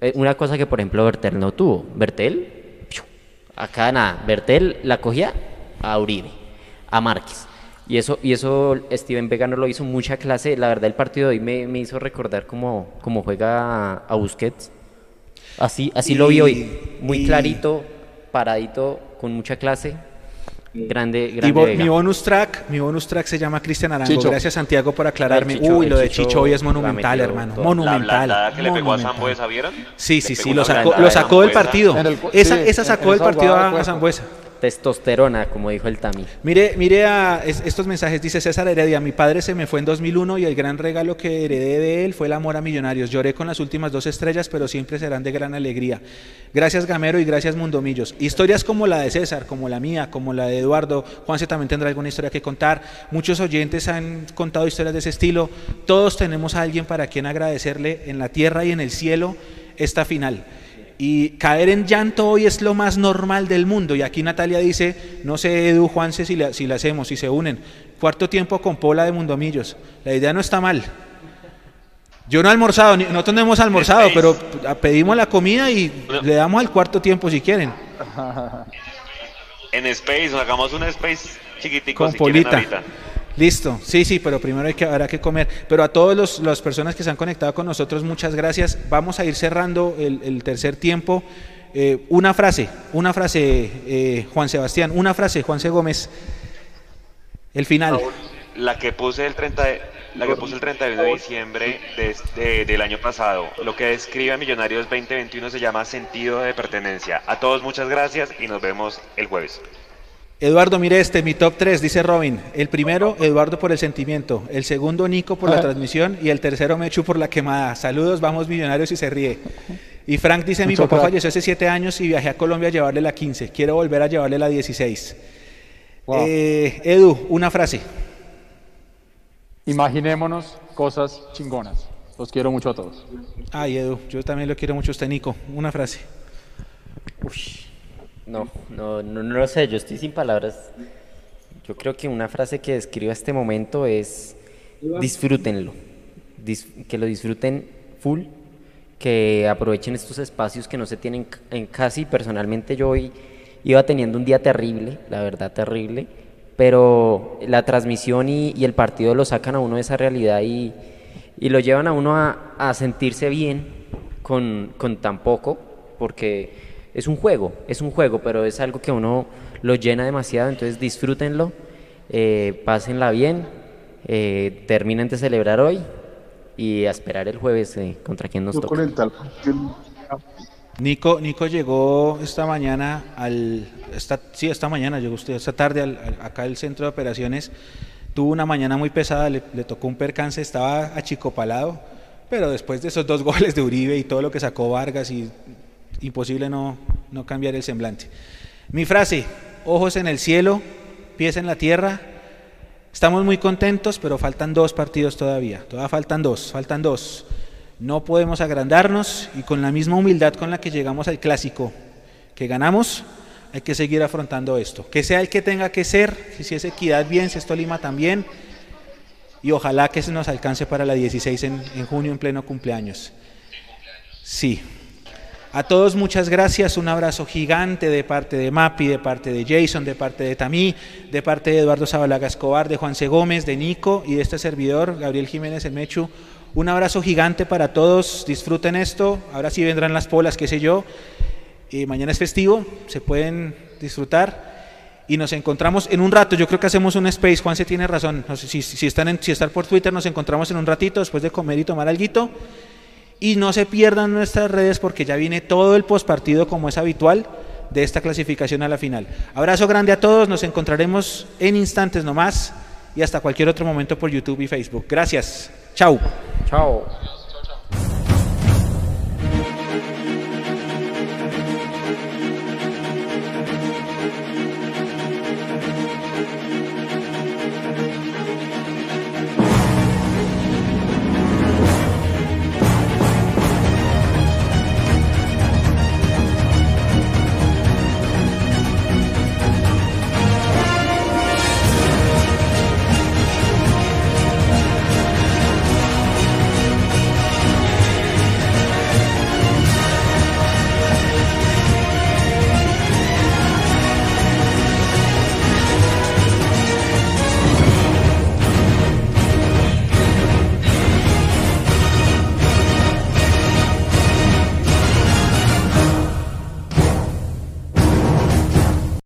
Speaker 5: Eh, una cosa que por ejemplo Bertel no tuvo. Bertel, acá nada, Bertel la cogía a Uribe, a Márquez. Y eso, y eso Steven Vega no lo hizo mucha clase. La verdad el partido de hoy me, me hizo recordar cómo, cómo juega a, a Busquets. Así, así lo vi hoy. Muy
Speaker 1: y-
Speaker 5: clarito, paradito, con mucha clase. Grande,
Speaker 1: Y
Speaker 5: grande
Speaker 1: bo- mi bonus track, mi bonus track se llama Cristian Arango.
Speaker 2: Chicho.
Speaker 1: Gracias Santiago por aclararme.
Speaker 5: Chicho-
Speaker 1: Uy, lo de
Speaker 5: Chicho
Speaker 1: Chicho hoy es
Speaker 5: la
Speaker 1: monumental, hermano. Monumental.
Speaker 3: La blandada que le pegó a
Speaker 1: monumental.
Speaker 3: Sambuesa, ¿vieron?
Speaker 1: Sí, sí, sí, lo sacó, lo sacó del partido.
Speaker 2: El
Speaker 1: esa,
Speaker 2: sí,
Speaker 1: esa sacó del partido a, a
Speaker 2: cuerpo.
Speaker 5: Testosterona, como dijo el Tami.
Speaker 1: Mire, mire estos mensajes, dice César Heredia, mi padre se me fue en 2001 y el gran regalo que heredé de él fue el amor a Millonarios. Lloré con las últimas dos estrellas, pero siempre serán de gran alegría. Gracias Gamero y gracias Mundomillos. Historias como la de César, como la mía, como la de Eduardo, Juanse también tendrá alguna historia que contar. Muchos oyentes han contado historias de ese estilo. Todos tenemos a alguien para quien agradecerle en la tierra y en el cielo esta final. Y caer en llanto hoy es lo más normal del mundo. Y aquí Natalia dice, no sé Edu, Juanse, si la, si la hacemos, si se unen. Cuarto tiempo con Pola de Mundomillos. La idea no está mal. Yo no he almorzado, ni- nosotros no hemos almorzado, pero pedimos la comida y le damos al cuarto tiempo si quieren.
Speaker 3: En Space, hagamos un Space chiquitico
Speaker 1: Con
Speaker 3: si quieren
Speaker 1: Polita.
Speaker 3: ahorita.
Speaker 1: Listo, sí, sí, pero primero hay que, habrá que comer. Pero a todas los- las personas que se han conectado con nosotros, muchas gracias. Vamos a ir cerrando el, el tercer tiempo. Eh, una frase, una frase, eh, Juan Sebastián, una frase, Juanse Gómez. El final.
Speaker 3: La que puse el 30 de, la que puse el 31 de diciembre de este- del año pasado. Lo que describe a Millonarios 2021 se llama sentido de pertenencia. A todos muchas gracias y nos vemos el jueves.
Speaker 1: Eduardo, mire este, mi top 3, dice Robin. El primero, Eduardo por el sentimiento. El segundo, Nico por la transmisión. Y el tercero, Mechu por la quemada. Saludos, vamos millonarios y se ríe. Y Frank dice, mi papá falleció hace 7 años y viajé a Colombia a llevarle la 15. Quiero volver a llevarle la 16.
Speaker 2: Wow.
Speaker 1: Eh, Edu, una frase.
Speaker 2: Imaginémonos cosas chingonas. Los quiero mucho a todos.
Speaker 1: Ay, Edu, yo también lo quiero mucho a usted, Nico. Una frase.
Speaker 5: No, no, no, no lo sé, yo estoy sin palabras. Yo creo que una frase que describa este momento es disfrútenlo, Dis- que lo disfruten full, que aprovechen estos espacios que no se tienen en casi. Personalmente yo hoy iba teniendo un día terrible, la verdad terrible, pero la transmisión y, y el partido lo sacan a uno de esa realidad y, y lo llevan a uno a, a sentirse bien con, con tan poco, porque es un juego, es un juego, pero es algo que uno lo llena demasiado, entonces disfrútenlo, eh, pásenla bien, eh, terminen de celebrar hoy y a esperar el jueves eh, contra quien nos
Speaker 17: Yo
Speaker 5: toca.
Speaker 1: Nico, Nico llegó esta mañana al, esta, sí, esta mañana llegó usted, esta tarde al- al- acá al centro de operaciones. Tuvo una mañana muy pesada, le, le tocó un percance, estaba achicopalado, pero después de esos dos goles de Uribe y todo lo que sacó Vargas, y imposible no, no cambiar el semblante. Mi frase, ojos en el cielo, pies en la tierra. Estamos muy contentos, pero faltan dos partidos todavía. Todavía faltan dos, faltan dos. No podemos agrandarnos y con la misma humildad con la que llegamos al clásico que ganamos, hay que seguir afrontando esto. Que sea el que tenga que ser, si es Equidad bien, si es Tolima también, y ojalá que se nos alcance para la 16 en, en junio en pleno cumpleaños. Sí. A todos muchas gracias, un abrazo gigante de parte de Mapi, de parte de Jason, de parte de Tamí, de parte de Eduardo Zabalaga Escobar, de Juan C. Gómez, de Nico y de este servidor, Gabriel Jiménez el Mechu. Un abrazo gigante para todos, disfruten esto, ahora sí vendrán las polas, qué sé yo. Eh, mañana es festivo, se pueden disfrutar y nos encontramos en un rato. Yo creo que hacemos un space. Juan se tiene razón. Si están en, si están por Twitter, nos encontramos en un ratito después de comer y tomar algo. Y no se pierdan nuestras redes porque ya viene todo el postpartido como es habitual de esta clasificación a la final. Abrazo grande a todos. Nos encontraremos en instantes nomás y hasta cualquier otro momento por YouTube y Facebook. Gracias. Chao.
Speaker 5: Chao.